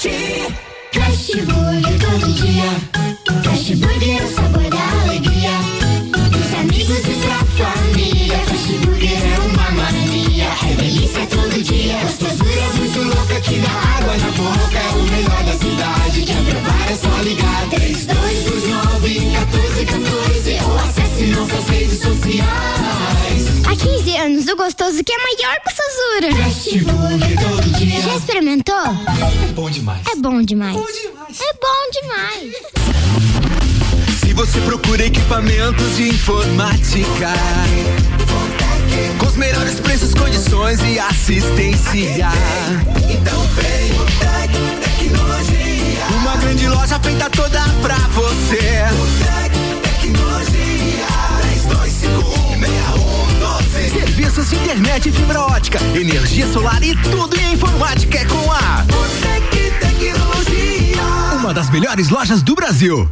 Speaker 11: RC7 Fast Burger todo dia. Fast Burger é o sabor da alegria. Dos amigos e pra família. Fast Burger é uma mania. É delícia todo dia. Gostosura muito louca que dá água na boca. É o melhor
Speaker 12: gostoso que é maior que o Sazura. Já experimentou?
Speaker 17: É bom demais.
Speaker 12: É bom demais. É bom demais.
Speaker 17: Se você procura equipamentos de informática, com os melhores preços, condições e assistência, então vem o Tec Tecnologia. Uma grande loja feita toda pra você. O Tec Tecnologia. 32516112. Serviços de internet e fibra ótica, energia solar e tudo em informática é com a Botec Tecnologia. Uma das melhores lojas do Brasil.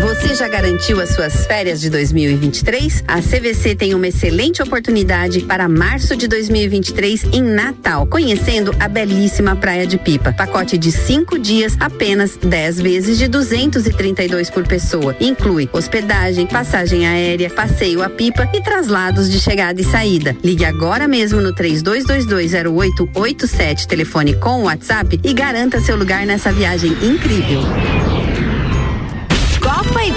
Speaker 18: Você já garantiu as suas férias de 2023? A CVC tem uma excelente oportunidade para março de 2023 em Natal, conhecendo a belíssima Praia de Pipa. Pacote de cinco dias, apenas 10 vezes de 232 por pessoa. Inclui hospedagem, passagem aérea, passeio a pipa e traslados de chegada e saída. Ligue agora mesmo no 32220887, telefone com WhatsApp e garanta seu lugar nessa viagem incrível.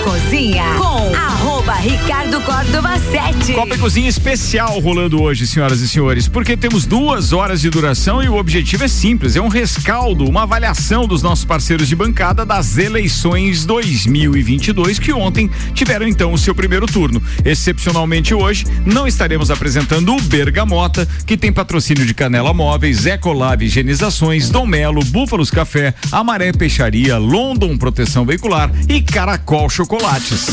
Speaker 1: Cozinha com arroba Ricardo Córdova 7.
Speaker 2: Copa e Cozinha especial rolando hoje, senhoras e senhores, porque temos duas horas de duração e o objetivo é simples, é um rescaldo, uma avaliação dos nossos parceiros de bancada das eleições 2022 que ontem tiveram então o seu primeiro turno. Excepcionalmente hoje não estaremos apresentando o Bergamota, que tem patrocínio de Canela Móveis, Ecolab Higienizações, Dom Melo, Búfalos Café, Amaré Peixaria, London Proteção Veicular e Caracol Chocolates.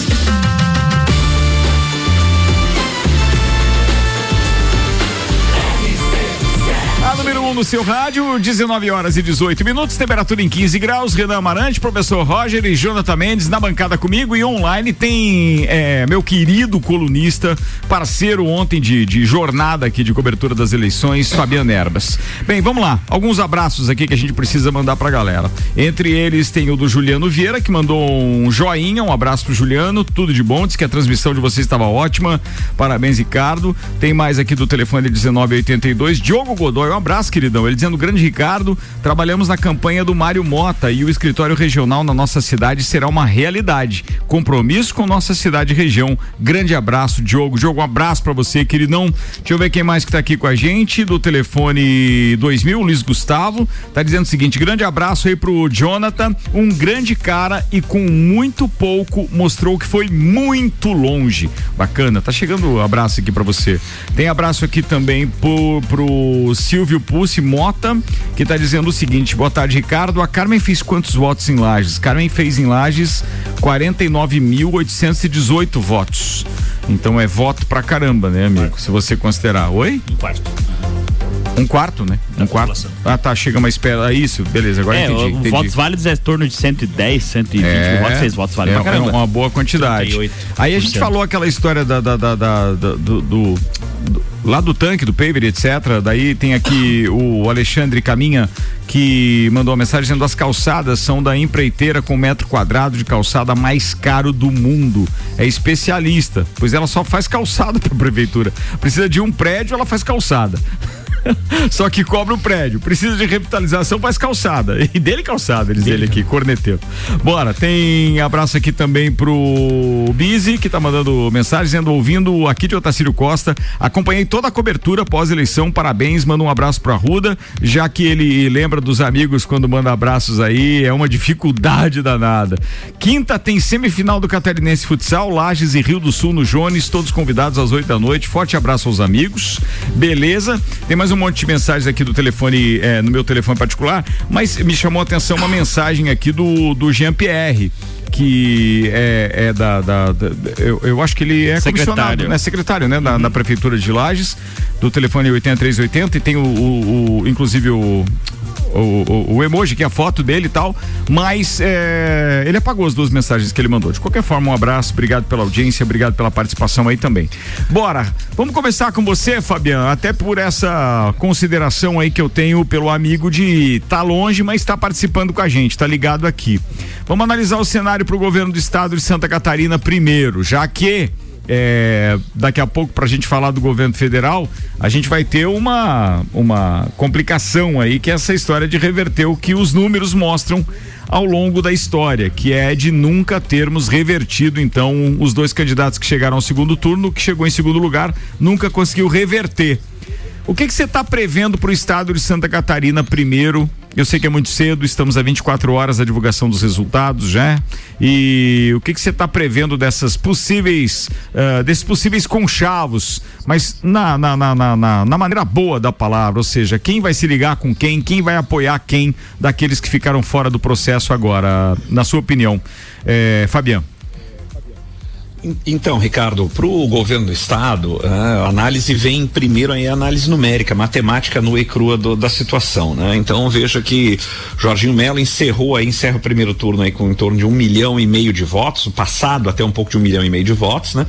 Speaker 2: 1 no seu rádio, 19 horas e 18 minutos, temperatura em 15 graus. Renan Amarante, professor Roger e Jonathan Mendes na bancada comigo e online tem é, meu querido colunista, parceiro ontem de, de jornada aqui de cobertura das eleições, Fabiano Erbas. Bem, vamos lá. Alguns abraços aqui que a gente precisa mandar pra galera. Entre eles tem o do Juliano Vieira, que mandou um joinha, um abraço pro Juliano, tudo de bom, diz que a transmissão de vocês estava ótima. Parabéns, Ricardo. Tem mais aqui do telefone 1982, Diogo Godoy, um abraço, queridão. Ele dizendo, grande Ricardo, trabalhamos na campanha do Mário Mota e o escritório regional na nossa cidade será uma realidade. Compromisso com nossa cidade e região. Grande abraço, Diogo. Diogo, um abraço para você, queridão. Deixa eu ver quem mais que tá aqui com a gente, do telefone 2000, Luiz Gustavo. Tá dizendo o seguinte, grande abraço aí pro Jonathan, um grande cara e com muito pouco mostrou que foi muito longe. Bacana, tá chegando o abraço aqui para você. Tem abraço aqui também pro, pro Silvio Pussi Mota, que tá dizendo o seguinte: boa tarde, Ricardo. A Carmen fez quantos votos em Lages? Carmen fez em Lages 49.818 votos. Então é voto pra caramba, né, amigo? Se você considerar. Oi?
Speaker 6: Um quarto.
Speaker 2: Um quarto, né? Um quarto. Ah, tá. Chega mais perto. Ah, isso, beleza. Agora
Speaker 5: é,
Speaker 2: entendi.
Speaker 5: o-
Speaker 2: entendi.
Speaker 5: votos válidos é em torno de 110, 120
Speaker 2: É,
Speaker 5: votos, seis votos válidos
Speaker 2: é, é uma boa quantidade.
Speaker 5: 38%.
Speaker 2: Aí a gente falou aquela história da, da- da- da- da- do, do- do- lá do tanque, do paver, etc. Daí tem aqui o Alexandre Caminha que mandou uma mensagem dizendo as calçadas são da empreiteira com metro quadrado de calçada mais caro do mundo. É especialista, pois ela só faz calçada [laughs] para prefeitura. Precisa de um prédio, ela faz calçada. [laughs] Só que cobra o prédio. Precisa de revitalização, faz calçada. [laughs] E dele calçada, eles dele aqui, corneteiro. Bora, tem abraço aqui também pro Bizi, que tá mandando mensagem, dizendo, ouvindo aqui de Otacílio Costa. Acompanhei toda a cobertura pós-eleição. Parabéns, manda um abraço pro Arruda, já que ele lembra dos amigos quando manda abraços aí. É uma dificuldade danada. Quinta tem semifinal do Catarinense Futsal, Lages e Rio do Sul no Jones, todos convidados às 8 da noite. Forte abraço aos amigos. Beleza? Tem mais um monte de mensagens aqui do telefone, eh, no meu telefone particular, mas me chamou a atenção uma mensagem aqui do, do Jean Pierre. Que é, é da. da- da- eu, eu acho que ele é
Speaker 5: Secretário.
Speaker 2: comissionado, né? Secretário, né? Da, da Prefeitura de Lages, do telefone 8380, e tem o, o- o- inclusive o, o, o- emoji, que é a foto dele e tal, mas é, ele apagou as duas mensagens que ele mandou. De qualquer forma, um abraço, obrigado pela audiência, obrigado pela participação aí também. Bora, vamos começar com você, Fabiano, até por essa consideração aí que eu tenho pelo amigo de tá longe, mas está participando com a gente, tá ligado aqui. Vamos analisar o cenário para o governo do estado de Santa Catarina primeiro, já que é, daqui a pouco, para a gente falar do governo federal, a gente vai ter uma, uma complicação aí, que é essa história de reverter o que os números mostram ao longo da história, que é de nunca termos revertido, então, os dois candidatos que chegaram ao segundo turno, que chegou em segundo lugar, nunca conseguiu reverter. O que você está prevendo para o estado de Santa Catarina primeiro? Eu sei que é muito cedo, estamos a 24 horas da divulgação dos resultados já. E o que você está prevendo dessas possíveis, ah, desses possíveis conchavos, mas na, na, na, na, na- na maneira boa da palavra, ou seja, quem vai se ligar com quem, quem vai apoiar quem daqueles que ficaram fora do processo agora, na sua opinião, é, Fabiano?
Speaker 9: Então, Ricardo, para o governo do estado, ah, a análise vem primeiro aí a análise numérica, matemática nua e crua do- da situação, né? Então veja que Jorginho Melo encerrou aí, encerra o primeiro turno aí com em torno de um milhão e meio de votos, passado até um pouco de um milhão e meio de votos, né?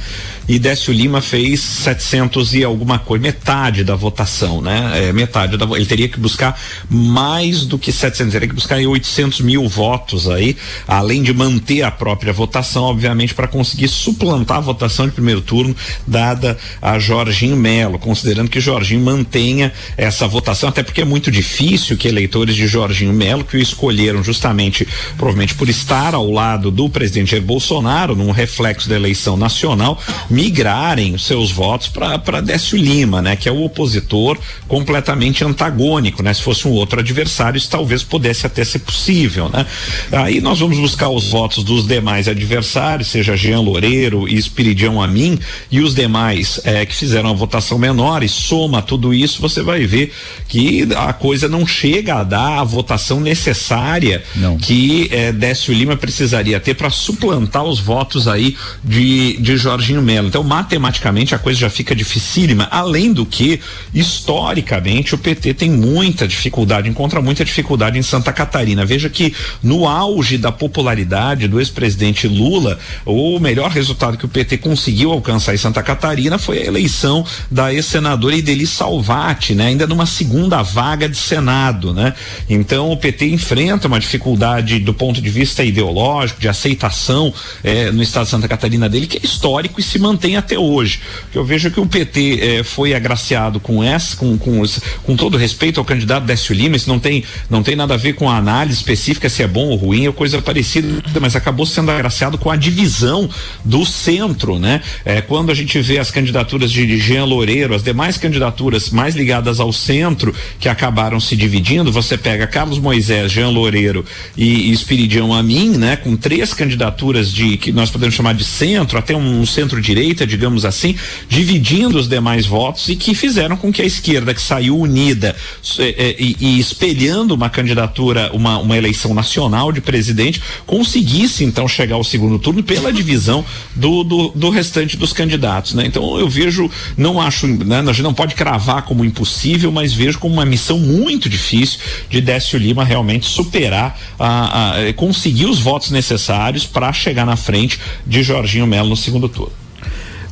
Speaker 9: E Décio Lima fez 700 e alguma coisa, metade da votação, né? É, metade da, ele teria que buscar mais do que 700, teria que buscar aí 800 mil votos aí, além de manter a própria votação, obviamente, para conseguir suplantar a votação de primeiro turno dada a Jorginho Melo, considerando que Jorginho mantenha essa votação, até porque é muito difícil que eleitores de Jorginho Melo, que o escolheram justamente, provavelmente por estar ao lado do presidente Jair Bolsonaro, num reflexo da eleição nacional, migrarem os seus votos para Décio Lima, né, que é o opositor completamente antagônico, né? Se fosse um outro adversário, isso talvez pudesse até ser possível, né? Aí nós vamos buscar os votos dos demais adversários, seja Jean Loureiro e Espiridião Amin, e os demais eh, que fizeram a votação menor, e soma tudo isso, você vai ver que a coisa não chega a dar a votação necessária que eh, Décio Lima precisaria ter para suplantar os votos aí de, de Jorginho Melo. Então, matematicamente, a coisa já fica dificílima, além do que, historicamente, o PT tem muita dificuldade, encontra muita dificuldade em Santa Catarina. Veja que no auge da popularidade do ex-presidente Lula, o melhor resultado resultado que o PT conseguiu alcançar em Santa Catarina foi a eleição da ex-senadora Ideli Salvati, né? Ainda numa segunda vaga de Senado, né? Então o PT enfrenta uma dificuldade do ponto de vista ideológico, de aceitação eh, no estado de Santa Catarina dele, que é histórico e se mantém até hoje. Eu vejo que o PT eh, foi agraciado com essa, com, com, com todo respeito ao candidato Décio Lima, isso não tem, não tem nada a ver com a análise específica se é bom ou ruim ou coisa parecida, mas acabou sendo agraciado com a divisão do centro, né? É, quando a gente vê as candidaturas de Jean Loureiro, as demais candidaturas mais ligadas ao centro que acabaram se dividindo, você pega Carlos Moisés, Jean Loureiro e, e Espiridião Amin, né? Com três candidaturas de que nós podemos chamar de centro, até um, centro-direita, digamos assim, dividindo os demais votos e que fizeram com que a esquerda que saiu unida é, é, e, e espelhando uma candidatura, uma, uma eleição nacional de presidente, conseguisse então chegar ao segundo turno pela divisão do, do, do restante dos candidatos, né? Então eu vejo, não acho, né? A gente não pode cravar como impossível, mas vejo como uma missão muito difícil de Décio Lima realmente superar, a, a, conseguir os votos necessários para chegar na frente de Jorginho Melo no segundo turno.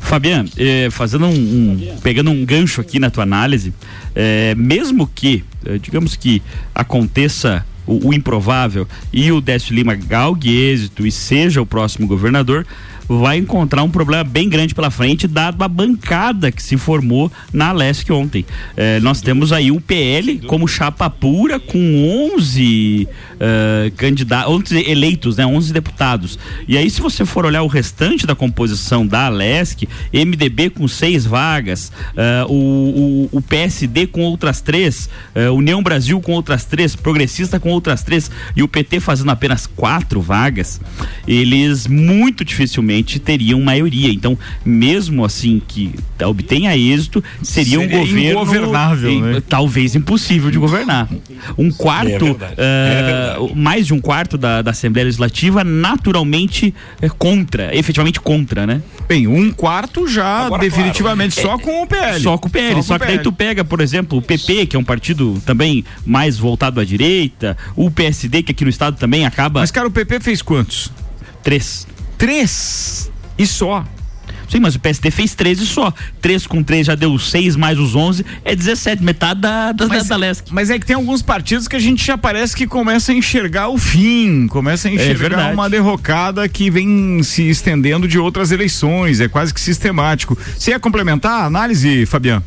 Speaker 5: Fabiano, eh, fazendo um, um, pegando um gancho aqui na tua análise, eh, mesmo que, eh, digamos que aconteça o, o, improvável e o Décio Lima galgue êxito e seja o próximo governador, vai encontrar um problema bem grande pela frente, dado a bancada que se formou na Alesc ontem. Eh, nós temos aí o PL como chapa pura, com 11 uh, candidatos, 11 eleitos, né, 11 deputados. E aí, se você for olhar o restante da composição da Alesc, MDB com seis vagas, uh, o, o, o, PSD com outras três, uh, União Brasil com outras três, Progressista com outras três e o PT fazendo apenas quatro vagas, eles muito dificilmente teriam maioria. Então, mesmo assim que obtenha êxito, seria, seria um governo
Speaker 2: ingovernável, né?
Speaker 5: talvez impossível de governar. Um quarto, é uh, é mais de um quarto da, da Assembleia Legislativa, naturalmente é contra, efetivamente contra, né?
Speaker 2: Bem, um quarto já Agora, definitivamente claro, só com o PL.
Speaker 5: Só com o PL. Só, só que PL. daí tu pega, por exemplo, o PP, que é um partido também mais voltado à direita, o PSD, que aqui no estado também acaba.
Speaker 2: Mas, cara, o PP fez quantos?
Speaker 5: Três.
Speaker 2: Três e só.
Speaker 5: Sim, mas o PSD fez 13 só. 3 com 3 já deu 6 mais os 11, é 17, metade da, da,
Speaker 2: mas,
Speaker 5: da, da Lesc.
Speaker 2: Mas é que tem alguns partidos que a gente já parece que começa a enxergar o fim, começa a
Speaker 5: É
Speaker 2: enxergar uma derrocada que vem se estendendo de outras eleições, é quase que sistemático. Você ia complementar a análise, Fabiano?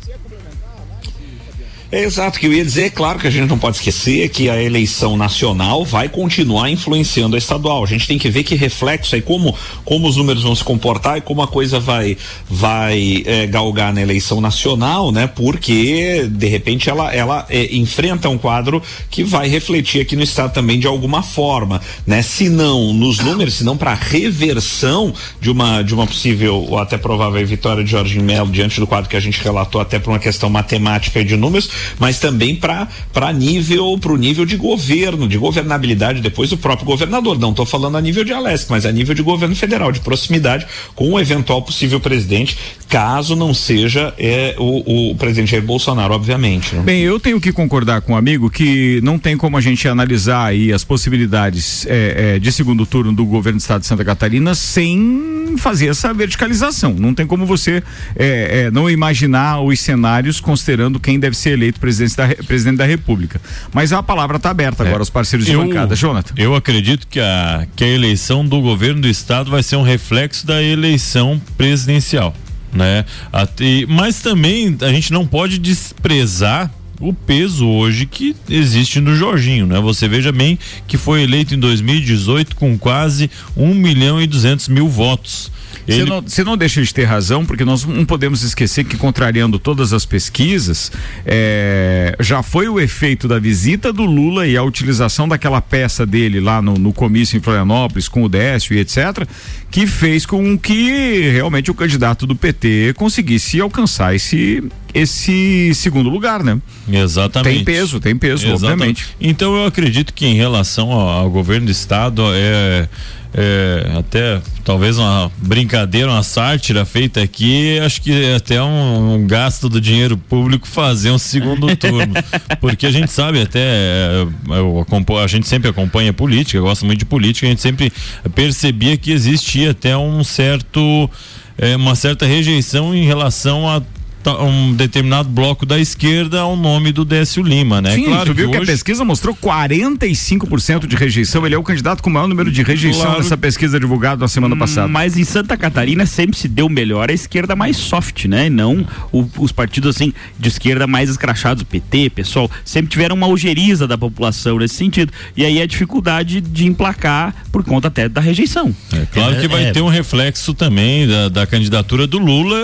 Speaker 9: É exato, que eu ia dizer, é claro que a gente não pode esquecer que a eleição nacional vai continuar influenciando a estadual. A gente tem que ver que reflexo aí, como, como os números vão se comportar e como a coisa vai, vai é, galgar na eleição nacional, né? Porque, de repente, ela, ela é, enfrenta um quadro que vai refletir aqui no estado também de alguma forma, né? Se não nos números, se não para reversão de uma, de uma possível ou até provável vitória de Jorginho Melo diante do quadro que a gente relatou até por uma questão matemática de números, mas também para nível para o nível de governo, de governabilidade depois do próprio governador. Não estou falando a nível de Alesc, mas a nível de governo federal, de proximidade com o eventual possível presidente, caso não seja é, o, o presidente Jair Bolsonaro, obviamente. Né?
Speaker 2: Bem, eu tenho que concordar com um amigo que não tem como a gente analisar aí as possibilidades é, é, de segundo turno do governo do estado de Santa Catarina sem fazer essa verticalização. Não tem como você é, é, não imaginar os cenários considerando quem deve ser eleito presidente da, presidente da República. Mas a palavra está aberta agora aos parceiros de
Speaker 7: eu,
Speaker 2: bancada. Jonathan.
Speaker 7: Eu acredito que a, que a eleição do governo do estado vai ser um reflexo da eleição presidencial. Né? Até, mas também a gente não pode desprezar o peso hoje que existe no Jorginho, né? Você veja bem que foi eleito em 2018 com quase 1 milhão e 200 mil votos.
Speaker 2: Você não, você não deixa de ter razão, porque nós não podemos esquecer que, contrariando todas as pesquisas, é, já foi o efeito da visita do Lula e a utilização daquela peça dele lá no, no comício em Florianópolis, com o Décio e etc., que fez com que realmente o candidato do PT conseguisse alcançar esse, esse segundo lugar, né?
Speaker 7: Exatamente.
Speaker 2: Tem peso, tem peso,
Speaker 7: Exatamente.
Speaker 2: obviamente.
Speaker 7: Então eu acredito que em relação ao, ao governo do estado é, é até talvez uma brincadeira, uma sátira feita aqui, acho que é até um, um gasto do dinheiro público fazer um segundo [laughs] turno, porque a gente sabe até é, eu a gente sempre acompanha política, eu gosto muito de política, a gente sempre percebia que existia até um certo é, uma certa rejeição em relação a um determinado bloco da esquerda ao nome do Décio Lima, né?
Speaker 2: Sim, tu viu que, a
Speaker 7: hoje-
Speaker 2: pesquisa mostrou 45% de rejeição. Ele é o candidato com o maior número de rejeição
Speaker 5: Claro.
Speaker 2: nessa pesquisa divulgada na semana passada.
Speaker 5: Mas em Santa Catarina sempre se deu melhor a esquerda mais soft, né? E não o- os partidos assim de esquerda mais escrachados, PT, pessoal, sempre tiveram uma ojeriza da população nesse sentido. E aí a dificuldade de emplacar por conta até da rejeição.
Speaker 7: É claro que vai ter um reflexo também da, da candidatura do Lula.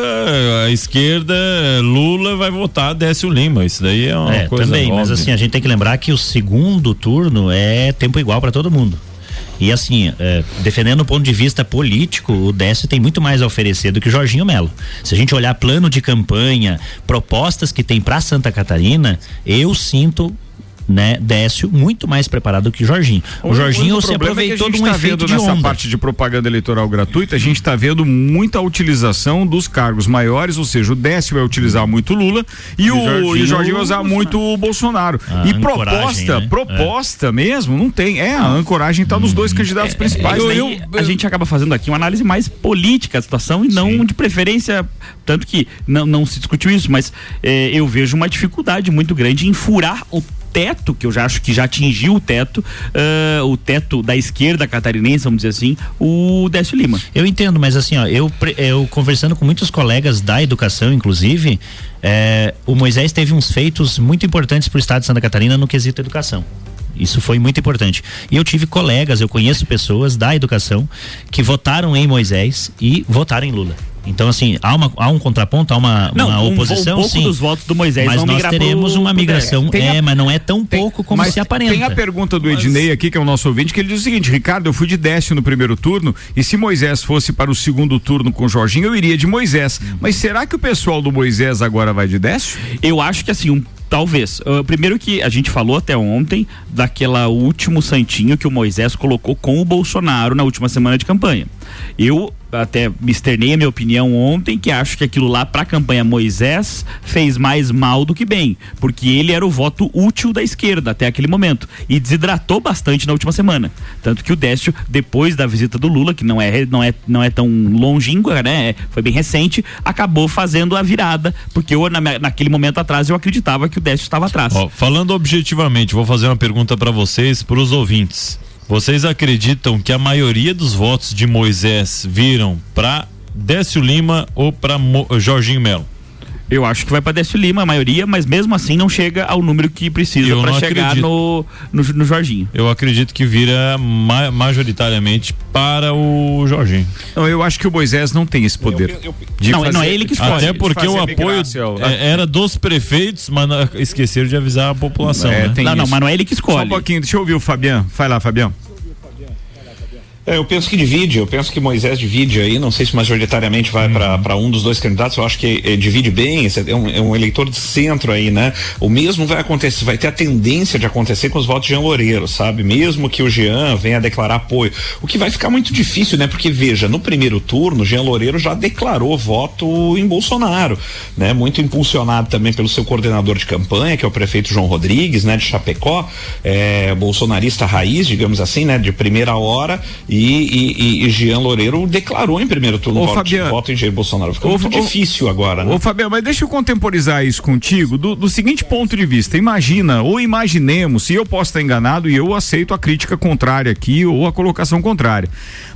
Speaker 7: A esquerda, Lula vai votar Décio Lima. Isso daí é uma
Speaker 6: É,
Speaker 7: coisa
Speaker 6: também, mas
Speaker 7: óbvia.
Speaker 6: assim, a gente tem que lembrar que o segundo turno é tempo igual para todo mundo. E assim, é, defendendo o ponto de vista político, o Décio tem muito mais a oferecer do que o Jorginho Melo. Se a gente olhar plano de campanha, propostas que tem para Santa Catarina, eu sinto né, Décio muito mais preparado que o Jorginho. O, Jorginho
Speaker 2: único
Speaker 6: se
Speaker 2: problema é
Speaker 6: aproveitou
Speaker 2: a
Speaker 6: de
Speaker 2: gente
Speaker 6: um
Speaker 2: tá
Speaker 6: efeito
Speaker 2: vendo
Speaker 6: de
Speaker 2: nessa
Speaker 6: onda.
Speaker 2: parte de propaganda eleitoral gratuita, a gente está vendo muita utilização dos cargos maiores, ou seja, o Décio vai utilizar muito Lula e, o,
Speaker 5: Jorginho-
Speaker 2: e o Jorginho vai usar muito o Bolsonaro.
Speaker 6: A
Speaker 2: e proposta,
Speaker 6: né?
Speaker 2: proposta mesmo, não tem. É, a ancoragem está nos dois candidatos principais.
Speaker 5: Mas
Speaker 2: né?
Speaker 5: daí a gente acaba fazendo aqui uma análise mais política da situação e não de preferência. Tanto que não, não se discutiu isso, mas eu vejo uma dificuldade muito grande em furar o teto, que eu já acho que já atingiu o teto, ah, o teto da esquerda catarinense, vamos dizer assim, o Décio Lima.
Speaker 6: Eu entendo, mas assim, ó, eu, eu conversando com muitos colegas da educação, inclusive, é, o Moisés teve uns feitos muito importantes para o estado de Santa Catarina no quesito educação. Isso foi muito importante. E eu tive colegas, eu conheço pessoas da educação que votaram em Moisés e votaram em Lula. Então, assim, há, uma, há um contraponto, há uma,
Speaker 5: Não,
Speaker 6: uma
Speaker 5: um-
Speaker 6: oposição,
Speaker 5: um pouco
Speaker 6: sim.
Speaker 5: dos votos do Moisés
Speaker 6: mas
Speaker 5: vão
Speaker 6: nós teremos
Speaker 5: pro-
Speaker 6: uma migração.
Speaker 5: Tem a-
Speaker 6: é, mas não é tão pouco como
Speaker 2: Mas
Speaker 6: se aparenta.
Speaker 2: Tem a pergunta do Ednei aqui, que é o nosso ouvinte, que ele diz o seguinte: Ricardo, eu fui de Décio no primeiro turno, e se Moisés fosse para o segundo turno com o Jorginho, eu iria de Moisés. Mas será que o pessoal do Moisés agora vai de Décio?
Speaker 5: Eu acho que assim, um, talvez. Ah, primeiro que a gente falou até ontem daquela último santinho que o Moisés colocou com o Bolsonaro na última semana de campanha. Eu até me externei a minha opinião ontem que acho que aquilo lá para a campanha Moisés fez mais mal do que bem, porque ele era o voto útil da esquerda até aquele momento e desidratou bastante na última semana. Tanto que o Décio, depois da visita do Lula, que não é não é não é tão longínqua, né? Foi bem recente, acabou fazendo a virada, porque eu na- naquele momento atrás eu acreditava que o Décio estava atrás.
Speaker 7: Ó, falando objetivamente, vou fazer uma pergunta para vocês, para os ouvintes. Vocês acreditam que a maioria dos votos de Moisés viram para Décio Lima ou para Jorginho Melo?
Speaker 5: Eu acho que vai para Décio Lima a maioria, mas mesmo assim não chega ao número que precisa
Speaker 7: Eu
Speaker 5: para
Speaker 7: não
Speaker 5: chegar no, no, no Jorginho.
Speaker 7: Eu acredito que vira ma- majoritariamente para o Jorginho.
Speaker 2: Não, eu acho que o Moisés não tem esse poder. de
Speaker 5: Não, não
Speaker 2: fazer-
Speaker 5: é ele que escolhe.
Speaker 7: Até porque o apoio
Speaker 2: migração,
Speaker 7: é, era dos prefeitos, mas não- esqueceram de avisar a população.
Speaker 2: É,
Speaker 7: né?
Speaker 2: tem isso.
Speaker 5: é
Speaker 2: Só um pouquinho, deixa eu ouvir o Fabiano. Vai lá, Fabiano.
Speaker 9: É, eu penso que divide, eu penso que Moisés divide aí, não sei se majoritariamente vai
Speaker 2: Uhum.
Speaker 9: para um dos dois candidatos, eu acho que eh, divide bem, é um, é um eleitor de centro aí, né? O mesmo vai acontecer, vai ter a tendência de acontecer com os votos de Jean Loureiro, sabe? Mesmo que o Jean venha declarar apoio, o que vai ficar muito difícil, né? Porque veja, no primeiro turno, Jean Loureiro já declarou voto em Bolsonaro, né? Muito impulsionado também pelo seu coordenador de campanha, que é o prefeito João Rodrigues, né? De Chapecó, é, bolsonarista raiz, digamos assim, né? De primeira hora e, e, e, Jean Loureiro declarou em primeiro turno voto,
Speaker 2: Fabiano.
Speaker 9: voto em Jair Bolsonaro. Fica
Speaker 2: Ô,
Speaker 9: muito difícil agora, né?
Speaker 2: Ô, Fabiano, mas deixa eu contemporizar isso contigo do, do seguinte ponto de vista. Imagina, ou imaginemos, se eu posso estar enganado e eu aceito a crítica contrária aqui ou a colocação contrária.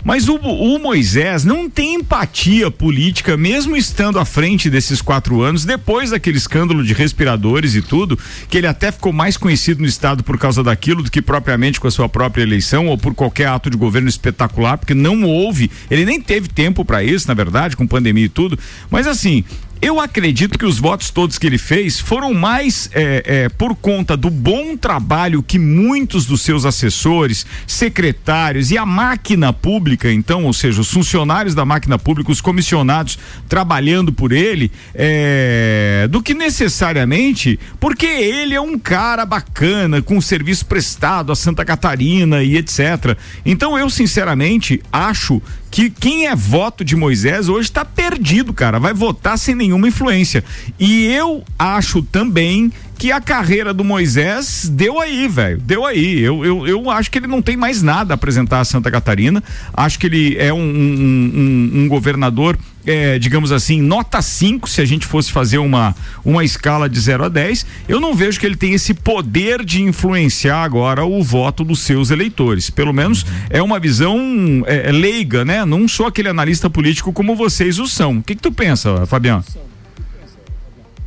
Speaker 2: Mas o, o Moisés não tem empatia política, mesmo estando à frente desses quatro anos, depois daquele escândalo de respiradores e tudo, que ele até ficou mais conhecido no estado por causa daquilo do que propriamente com a sua própria eleição ou por qualquer ato de governo espetacular, porque não houve, ele nem teve tempo para isso, na verdade, com pandemia e tudo. Mas assim, Eu acredito que os votos todos que ele fez foram mais é, é, por conta do bom trabalho que muitos dos seus assessores, secretários e a máquina pública, então, ou seja, os funcionários da máquina pública, os comissionados trabalhando por ele, é, do que necessariamente porque ele é um cara bacana, com serviço prestado a Santa Catarina e etc. Então, eu sinceramente acho que quem é voto de Moisés hoje está perdido, cara. Vai votar sem nenhuma influência. E eu acho também que a carreira do Moisés deu aí, velho. Deu aí. Eu, eu, eu acho que ele não tem mais nada a apresentar a Santa Catarina. Acho que ele é um, um, um, um governador, é, digamos assim, nota 5, se a gente fosse fazer uma, uma escala de 0 a 10. Eu não vejo que ele tem esse poder de influenciar agora o voto dos seus eleitores. Pelo menos é uma visão é, leiga, né? Não sou aquele analista político como vocês o são. O que, que tu pensa, Fabiano?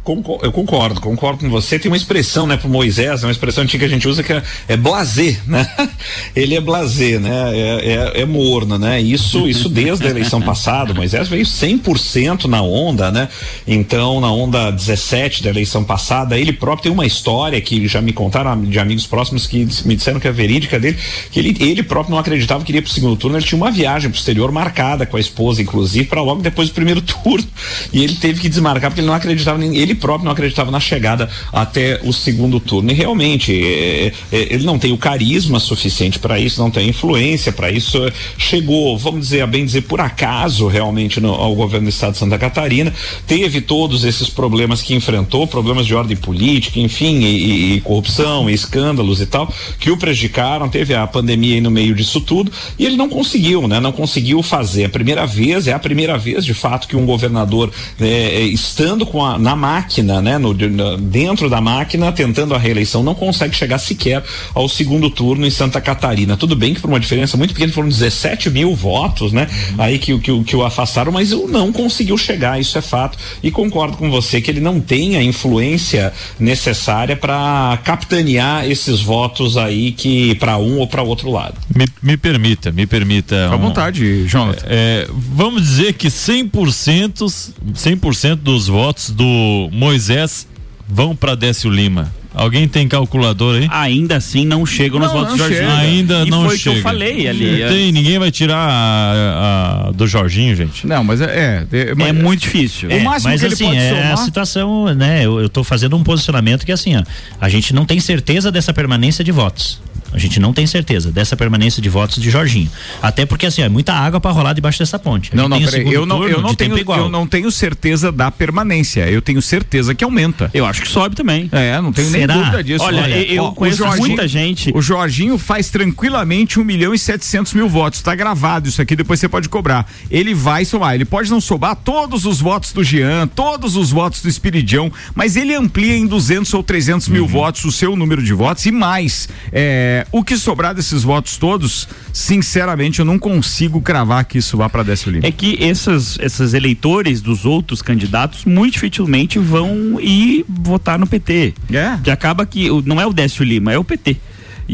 Speaker 9: Eu concordo, concordo com você. Tem uma expressão, né, pro Moisés, é uma expressão antiga que a gente usa que é, é blazer, né? [laughs] Ele é blazer, né? É, é, é, morno, né? Isso, isso desde a eleição [laughs] passada. Moisés veio 100% na onda, né? Então, na onda 17 da eleição passada, ele próprio tem uma história que já me contaram de amigos próximos que me disseram que é verídica dele, que ele, ele próprio não acreditava que iria pro segundo turno. Ele tinha uma viagem posterior marcada com a esposa, inclusive, para logo depois do primeiro [laughs] turno. E ele teve que desmarcar porque ele não acreditava. Ele ele próprio não acreditava na chegada até o segundo turno. E realmente, é, é, é ele não tem o carisma suficiente para isso, não tem influência para isso. Chegou, vamos dizer, a bem dizer, por acaso, realmente, no, ao governo do estado de Santa Catarina. Teve todos esses problemas que enfrentou, problemas de ordem política, enfim, e, e corrupção, e escândalos e tal, que o prejudicaram. Teve a pandemia aí no meio disso tudo. E ele não conseguiu, né? Não conseguiu fazer. A primeira vez, é a primeira vez, de fato, que um governador, né, estando com a, na máquina, máquina, né, no, no, dentro da máquina, tentando a reeleição, não consegue chegar sequer ao segundo turno em Santa Catarina. Tudo bem que por uma diferença muito pequena foram 17 mil votos, né? Uhum. Aí que, que, que o afastaram, mas o não conseguiu chegar, isso é fato. E concordo com você que ele não tem a influência necessária para capitanear esses votos aí que para um ou para outro lado.
Speaker 7: Me, me permita, me permita.
Speaker 2: À um, vontade, Jonathan.
Speaker 7: É, vamos dizer que 100%, 100% dos votos do Moisés vão para Décio Lima. Alguém tem calculador aí?
Speaker 5: Ainda assim não chegam nos votos do Jorginho.
Speaker 7: Ainda
Speaker 5: e
Speaker 7: não
Speaker 5: foi
Speaker 7: chega.
Speaker 5: que eu falei ali.
Speaker 7: Não tem, ninguém vai tirar a, a do Jorginho, gente.
Speaker 2: Não, mas é.
Speaker 5: É, é muito difícil.
Speaker 6: É,
Speaker 5: o máximo
Speaker 6: mas
Speaker 5: que ele
Speaker 6: assim,
Speaker 5: pode
Speaker 6: é
Speaker 5: somar.
Speaker 6: a situação, né? Eu, eu tô fazendo um posicionamento que assim, ó, a gente não tem certeza dessa permanência de votos. A gente não tem certeza dessa permanência de votos de Jorginho. Até porque assim, é muita água para rolar debaixo dessa ponte.
Speaker 2: Não, não, peraí, eu não, eu não tenho,
Speaker 6: igual.
Speaker 2: eu não tenho certeza da permanência. Eu tenho certeza que aumenta.
Speaker 5: Eu acho que sobe também.
Speaker 2: É, não tenho
Speaker 5: Será?
Speaker 2: nem dúvida disso.
Speaker 5: Olha, eu
Speaker 2: ó,
Speaker 5: conheço
Speaker 2: Jorginho-
Speaker 5: muita gente.
Speaker 2: O Jorginho faz tranquilamente 1 milhão e 700 mil votos. Tá gravado isso aqui, depois você pode cobrar. Ele vai somar. Ele pode não somar todos os votos do Jean, todos os votos do Espiridião, mas ele amplia em 200 ou 300 mil votos o seu número de votos e mais. É, o que sobrar desses votos todos, sinceramente, eu não consigo cravar que isso vá para Décio Lima.
Speaker 5: É que esses, esses eleitores dos outros candidatos muito dificilmente vão ir votar no PT.
Speaker 2: É.
Speaker 5: Que acaba que não é o Décio Lima, é o PT.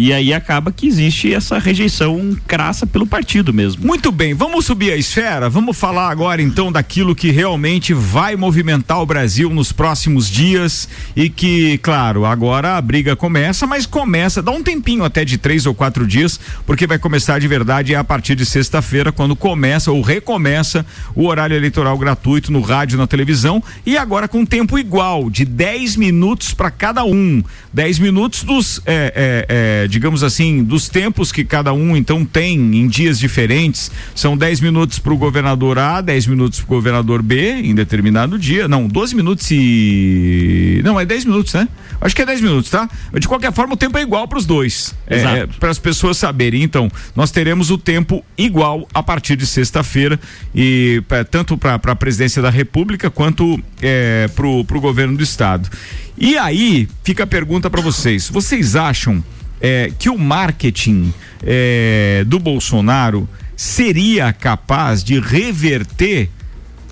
Speaker 5: E aí acaba que existe essa rejeição crassa pelo partido mesmo.
Speaker 2: Muito bem, vamos subir a esfera? Vamos falar agora então daquilo que realmente vai movimentar o Brasil nos próximos dias e que, claro, agora a briga começa, mas começa, dá um tempinho até de três ou quatro dias, porque vai começar de verdade a partir de sexta-feira, quando começa ou recomeça o horário eleitoral gratuito no rádio na televisão e agora com tempo igual, de 10 minutos para cada um. 10 minutos dos, é, é, é, digamos assim, dos tempos que cada um então tem em dias diferentes. São 10 minutos para o governador A, 10 minutos para o governador B em determinado dia. Não, 12 minutos e. Não, é 10 minutos, né? Acho que é 10 minutos, tá? De qualquer forma, o tempo é igual para os dois.
Speaker 5: Exato.
Speaker 2: para as pessoas saberem. Então, nós teremos o tempo igual a partir de sexta-feira e pra- tanto para a presidência da República quanto é, para o governo do estado. E aí fica a pergunta para vocês: vocês acham é, que o marketing é, do Bolsonaro seria capaz de reverter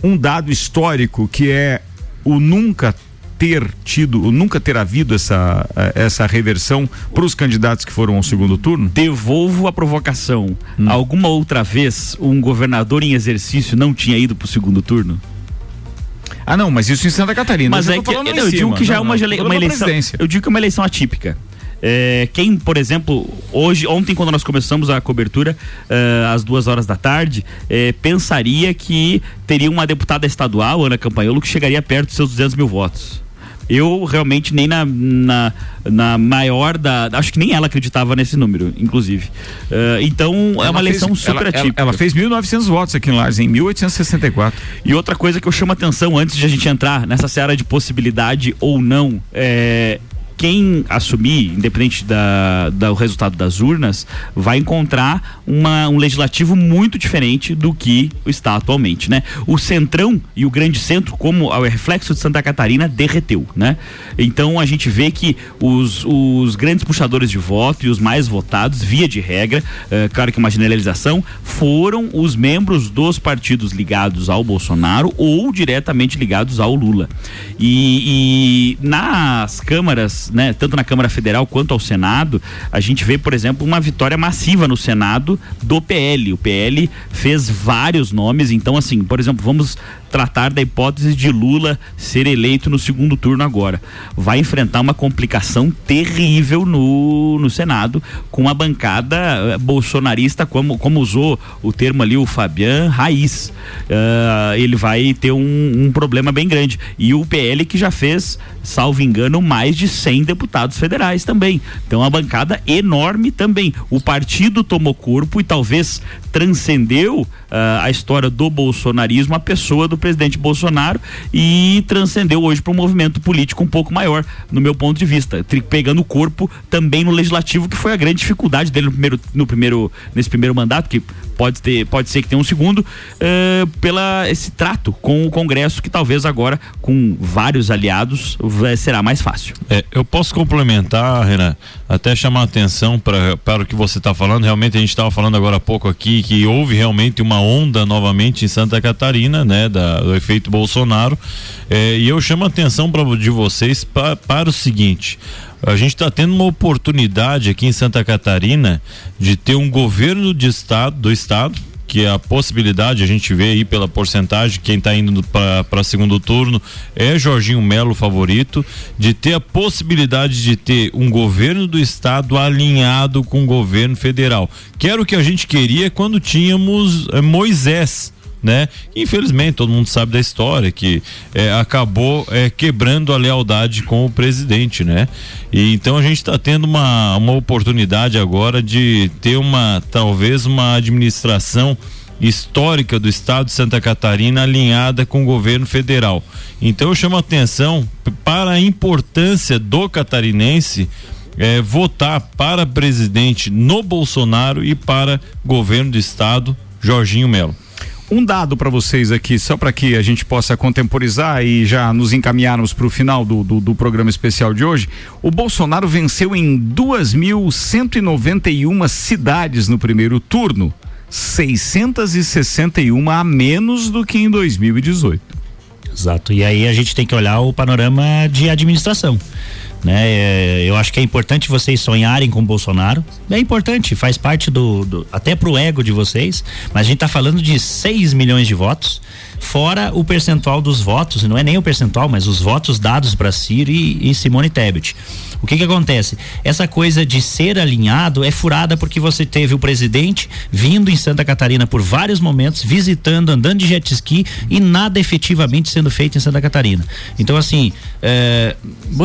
Speaker 2: um dado histórico que é o nunca ter tido, o nunca ter havido essa, eh, essa reversão para os candidatos que foram ao segundo turno?
Speaker 5: Devolvo a provocação.
Speaker 2: Hum.
Speaker 5: Alguma outra vez um governador em exercício não tinha ido pro segundo turno?
Speaker 2: Ah, não, mas isso em Santa Catarina.
Speaker 5: Mas
Speaker 2: eu
Speaker 5: é que
Speaker 2: lá
Speaker 5: eu digo que já é
Speaker 2: Não,
Speaker 5: uma,
Speaker 2: não,
Speaker 5: uma eleição. Eu digo que é uma eleição atípica. É, quem, por exemplo, hoje, ontem, quando nós começamos a cobertura, eh, às duas horas da tarde, eh, pensaria que teria uma deputada estadual, Ana Campanholo, que chegaria perto dos seus 200 mil votos. Eu realmente nem na, na, na maior da. Acho que nem ela acreditava nesse número, inclusive. Eh, então é
Speaker 2: Ela
Speaker 5: uma eleição
Speaker 2: fez-
Speaker 5: super
Speaker 2: ela- ela-
Speaker 5: atípica.
Speaker 2: Ela, fez 1.900 votos aqui em Lages, em 1864.
Speaker 5: E outra coisa que eu chamo atenção antes de a gente entrar nessa seara de possibilidade ou não, é quem assumir, independente da, do resultado das urnas, vai encontrar uma, um legislativo muito diferente do que está atualmente, né? O centrão e o grande centro, como o reflexo de Santa Catarina, derreteu, né? Então a gente vê que os, os grandes puxadores de voto e os mais votados, via de regra, é, claro que uma generalização, foram os membros dos partidos ligados ao Bolsonaro ou diretamente ligados ao Lula. E, e nas câmaras, né, tanto na Câmara Federal quanto ao Senado, a gente vê, por exemplo, uma vitória massiva no Senado do PL. O PL fez vários nomes, então assim, por exemplo, vamos tratar da hipótese de Lula ser eleito no segundo turno agora. Vai enfrentar uma complicação terrível no, no Senado, com uma bancada eh, bolsonarista, como, como usou o termo ali o Fabian Raiz. Ah, ele vai ter um, um problema bem grande. E o PL que já fez, salvo engano, mais de 100 deputados federais também. Então, uma bancada enorme também. O partido tomou corpo e talvez transcendeu ah, a história do bolsonarismo, a pessoa do presidente Bolsonaro e transcendeu hoje para um movimento político um pouco maior, no meu ponto de vista, pegando o corpo também no legislativo, que foi a grande dificuldade dele no primeiro, no primeiro nesse primeiro mandato, que pode ter, pode ser que tenha um segundo, eh, pela esse trato com o Congresso que talvez agora com vários aliados vai- será mais fácil.
Speaker 7: É, eu posso complementar, Renan, até chamar atenção pra, para o que você está falando. Realmente a gente estava falando agora há pouco aqui que houve realmente uma onda novamente em Santa Catarina, né, da, do efeito Bolsonaro. É, e eu chamo a atenção pra, de vocês pa- para o seguinte. A gente está tendo uma oportunidade aqui em Santa Catarina de ter um governo de estado, do estado, que a possibilidade, a gente vê aí pela porcentagem, quem está indo para segundo turno é Jorginho Melo favorito, de ter a possibilidade de ter um governo do estado alinhado com o governo federal. Que era o que a gente queria quando tínhamos eh, Moisés. Né? Infelizmente, todo mundo sabe da história que eh, acabou eh, quebrando a lealdade com o presidente, né? E então a gente está tendo uma, uma oportunidade agora de ter uma talvez uma administração histórica do estado de Santa Catarina alinhada com o governo federal. Então eu chamo a atenção para a importância do catarinense eh, votar para presidente no Bolsonaro e para governo do estado Jorginho Melo.
Speaker 2: Um dado para vocês aqui, só para que a gente possa contemporizar e já nos encaminharmos para o final do, do, do programa especial de hoje. O Bolsonaro venceu em 2.191 cidades no primeiro turno, 661 a menos do que em 2018.
Speaker 6: Exato. E aí a gente tem que olhar o panorama de administração. Né? É, eu acho que é importante vocês sonharem com Bolsonaro. É importante, faz parte do, do até pro ego de vocês. Mas a gente está falando de 6 milhões de votos, fora o percentual dos votos, não é nem o percentual, mas os votos dados para Ciro e, e Simone Tebet. O que que acontece? Essa coisa de ser alinhado é furada porque você teve o presidente vindo em Santa Catarina por vários momentos, visitando, andando de jet ski e nada efetivamente sendo feito em Santa Catarina. Então, assim, é,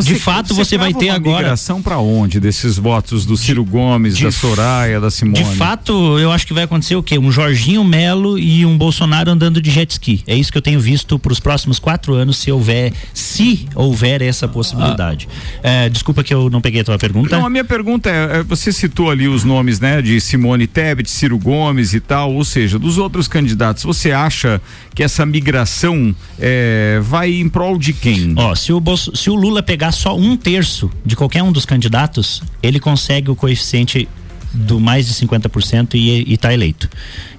Speaker 6: de fato você, vai
Speaker 2: crava
Speaker 6: ter
Speaker 2: uma
Speaker 6: agora.
Speaker 2: migração para onde desses votos do Ciro Gomes,
Speaker 6: de
Speaker 2: da Soraya, da Simone?
Speaker 6: De fato, eu acho que vai acontecer o quê? Um Jorginho Melo e um Bolsonaro andando de jet ski. É isso que eu tenho visto para os próximos quatro anos, se houver, se houver essa possibilidade. É, desculpa que eu não peguei a tua pergunta.
Speaker 2: Não, a minha pergunta é, é, você citou ali os nomes, né, de Simone Tebet, Ciro Gomes e tal, ou seja, dos outros candidatos, você acha que essa migração é, vai em prol de quem?
Speaker 6: Ó, se o, Bolso- se o Lula pegar só um terço de qualquer um dos candidatos, ele consegue o coeficiente do mais de 50% e está eleito.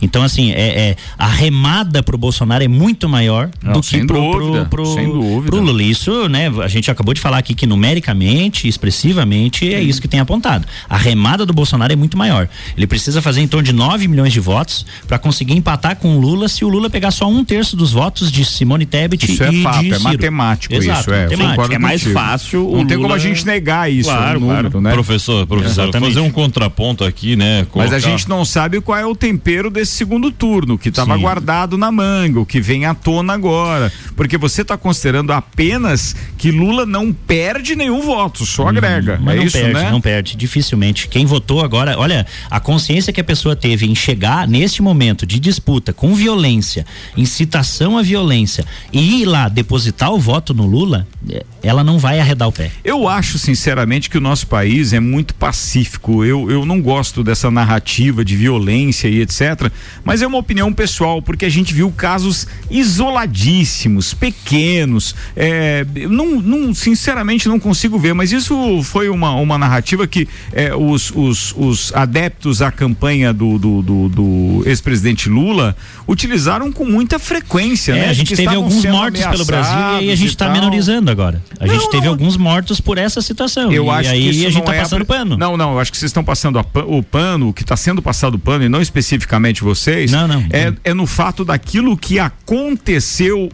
Speaker 6: Então, assim, é, é, a remada pro Bolsonaro é muito maior
Speaker 2: Não,
Speaker 6: do que pro,
Speaker 2: dúvida,
Speaker 6: pro, pro,
Speaker 2: sem dúvida.
Speaker 6: pro Lula. Isso, né? A gente acabou de falar aqui que numericamente, expressivamente, é isso que tem apontado. A remada do Bolsonaro é muito maior. Ele precisa fazer em torno de 9 milhões de votos para conseguir empatar com o Lula se o Lula pegar só um terço dos votos de Simone Tebet
Speaker 2: Isso
Speaker 6: e
Speaker 2: é fato,
Speaker 6: de
Speaker 2: é
Speaker 6: Ciro.
Speaker 2: matemático
Speaker 6: Exato,
Speaker 2: isso, é.
Speaker 6: matemático.
Speaker 5: É mais fácil
Speaker 2: Não tem como
Speaker 5: Lula-
Speaker 2: a gente negar isso,
Speaker 5: Claro,
Speaker 2: número,
Speaker 5: claro.
Speaker 2: né?
Speaker 7: Professor, professor,
Speaker 6: Exatamente.
Speaker 7: fazer um contraponto aqui, né?
Speaker 2: Mas
Speaker 7: colocar-
Speaker 2: a gente não sabe qual é o tempero desse segundo turno, que estava guardado na manga, o que vem à tona agora. Porque você está considerando apenas que Lula não perde nenhum voto, só agrega.
Speaker 6: Mas
Speaker 2: é
Speaker 6: não
Speaker 2: isso,
Speaker 6: perde,
Speaker 2: né?
Speaker 6: não perde, dificilmente. Quem votou agora, olha, a consciência que a pessoa teve em chegar neste momento de disputa com violência, incitação à violência e ir lá depositar o voto no Lula, eh, ela não vai arredar o pé.
Speaker 2: Eu acho, sinceramente, que o nosso país é muito pacífico. Eu, eu não gosto dessa narrativa de violência e etc. Mas é uma opinião pessoal, porque a gente viu casos isoladíssimos, pequenos. É, não, não, sinceramente, não consigo ver, mas isso foi uma, uma narrativa que é, os, os, os adeptos à campanha do, do, do, do ex-presidente Lula utilizaram com muita frequência.
Speaker 6: É,
Speaker 2: né?
Speaker 6: a gente teve alguns mortos pelo Brasil e a gente está menorizando agora. A gente
Speaker 2: Não,
Speaker 6: teve
Speaker 2: não.
Speaker 6: alguns mortos por essa situação.
Speaker 2: Eu
Speaker 6: e
Speaker 2: acho
Speaker 6: aí
Speaker 2: que isso
Speaker 6: a gente
Speaker 2: não
Speaker 6: tá
Speaker 2: é a
Speaker 6: passando
Speaker 2: pri-
Speaker 6: pano.
Speaker 2: Não, não, eu acho que vocês estão passando a o pano, o que está sendo passado o pano, e não especificamente vocês.
Speaker 6: Não, não.
Speaker 2: É, é no fato daquilo que aconteceu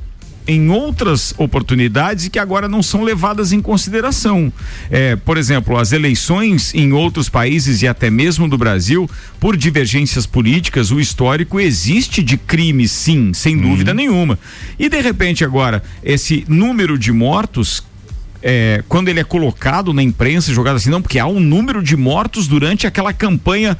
Speaker 2: em outras oportunidades e que agora não são levadas em consideração. É, por exemplo, as eleições em outros países e até mesmo do Brasil, por divergências políticas, o histórico existe de crime, sim, sem dúvida nenhuma. E de repente agora, esse número de mortos é, quando ele é colocado na imprensa, jogado assim, não, porque há um número de mortos durante aquela campanha.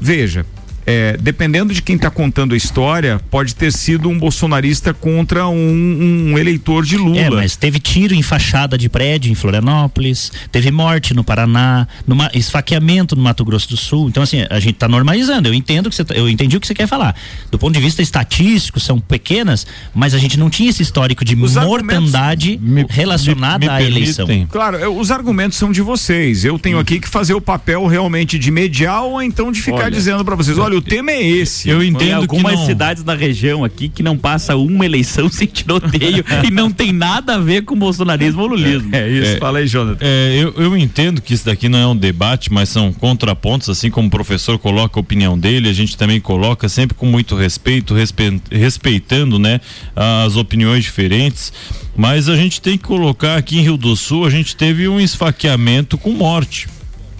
Speaker 2: Veja, é, dependendo de quem está contando a história, pode ter sido um bolsonarista contra um, um eleitor de Lula.
Speaker 6: É, mas teve tiro em fachada de prédio em Florianópolis, teve morte no Paraná, numa, esfaqueamento no Mato Grosso do Sul. Então, assim, a gente está normalizando. Eu entendo que você, tá- eu entendi o que você quer falar. Do ponto de vista estatístico, são pequenas, mas a gente não tinha esse histórico de
Speaker 2: Os
Speaker 6: mortandade relacionada
Speaker 7: me
Speaker 6: à eleição.
Speaker 2: Claro, eu- os argumentos são de vocês. Eu tenho aqui que fazer o papel realmente de mediar ou então de ficar
Speaker 5: Olha,
Speaker 2: dizendo para vocês: olha, o tema é esse.
Speaker 7: Eu
Speaker 5: Tem
Speaker 7: entendo que
Speaker 5: algumas
Speaker 7: não.
Speaker 5: cidades da região aqui que não passa uma eleição [laughs] sem tiroteio [laughs] e não tem nada a ver com bolsonarismo ou lulismo.
Speaker 2: É isso,
Speaker 7: É.
Speaker 2: fala aí, Jonathan.
Speaker 7: É, eu, eu entendo que isso daqui não é um debate, mas são contrapontos, assim como o professor coloca a opinião dele, a gente também coloca sempre com muito respeito, respe- respeitando, né, as opiniões diferentes. Mas a gente tem que colocar aqui em Rio do Sul, a gente teve um esfaqueamento com morte,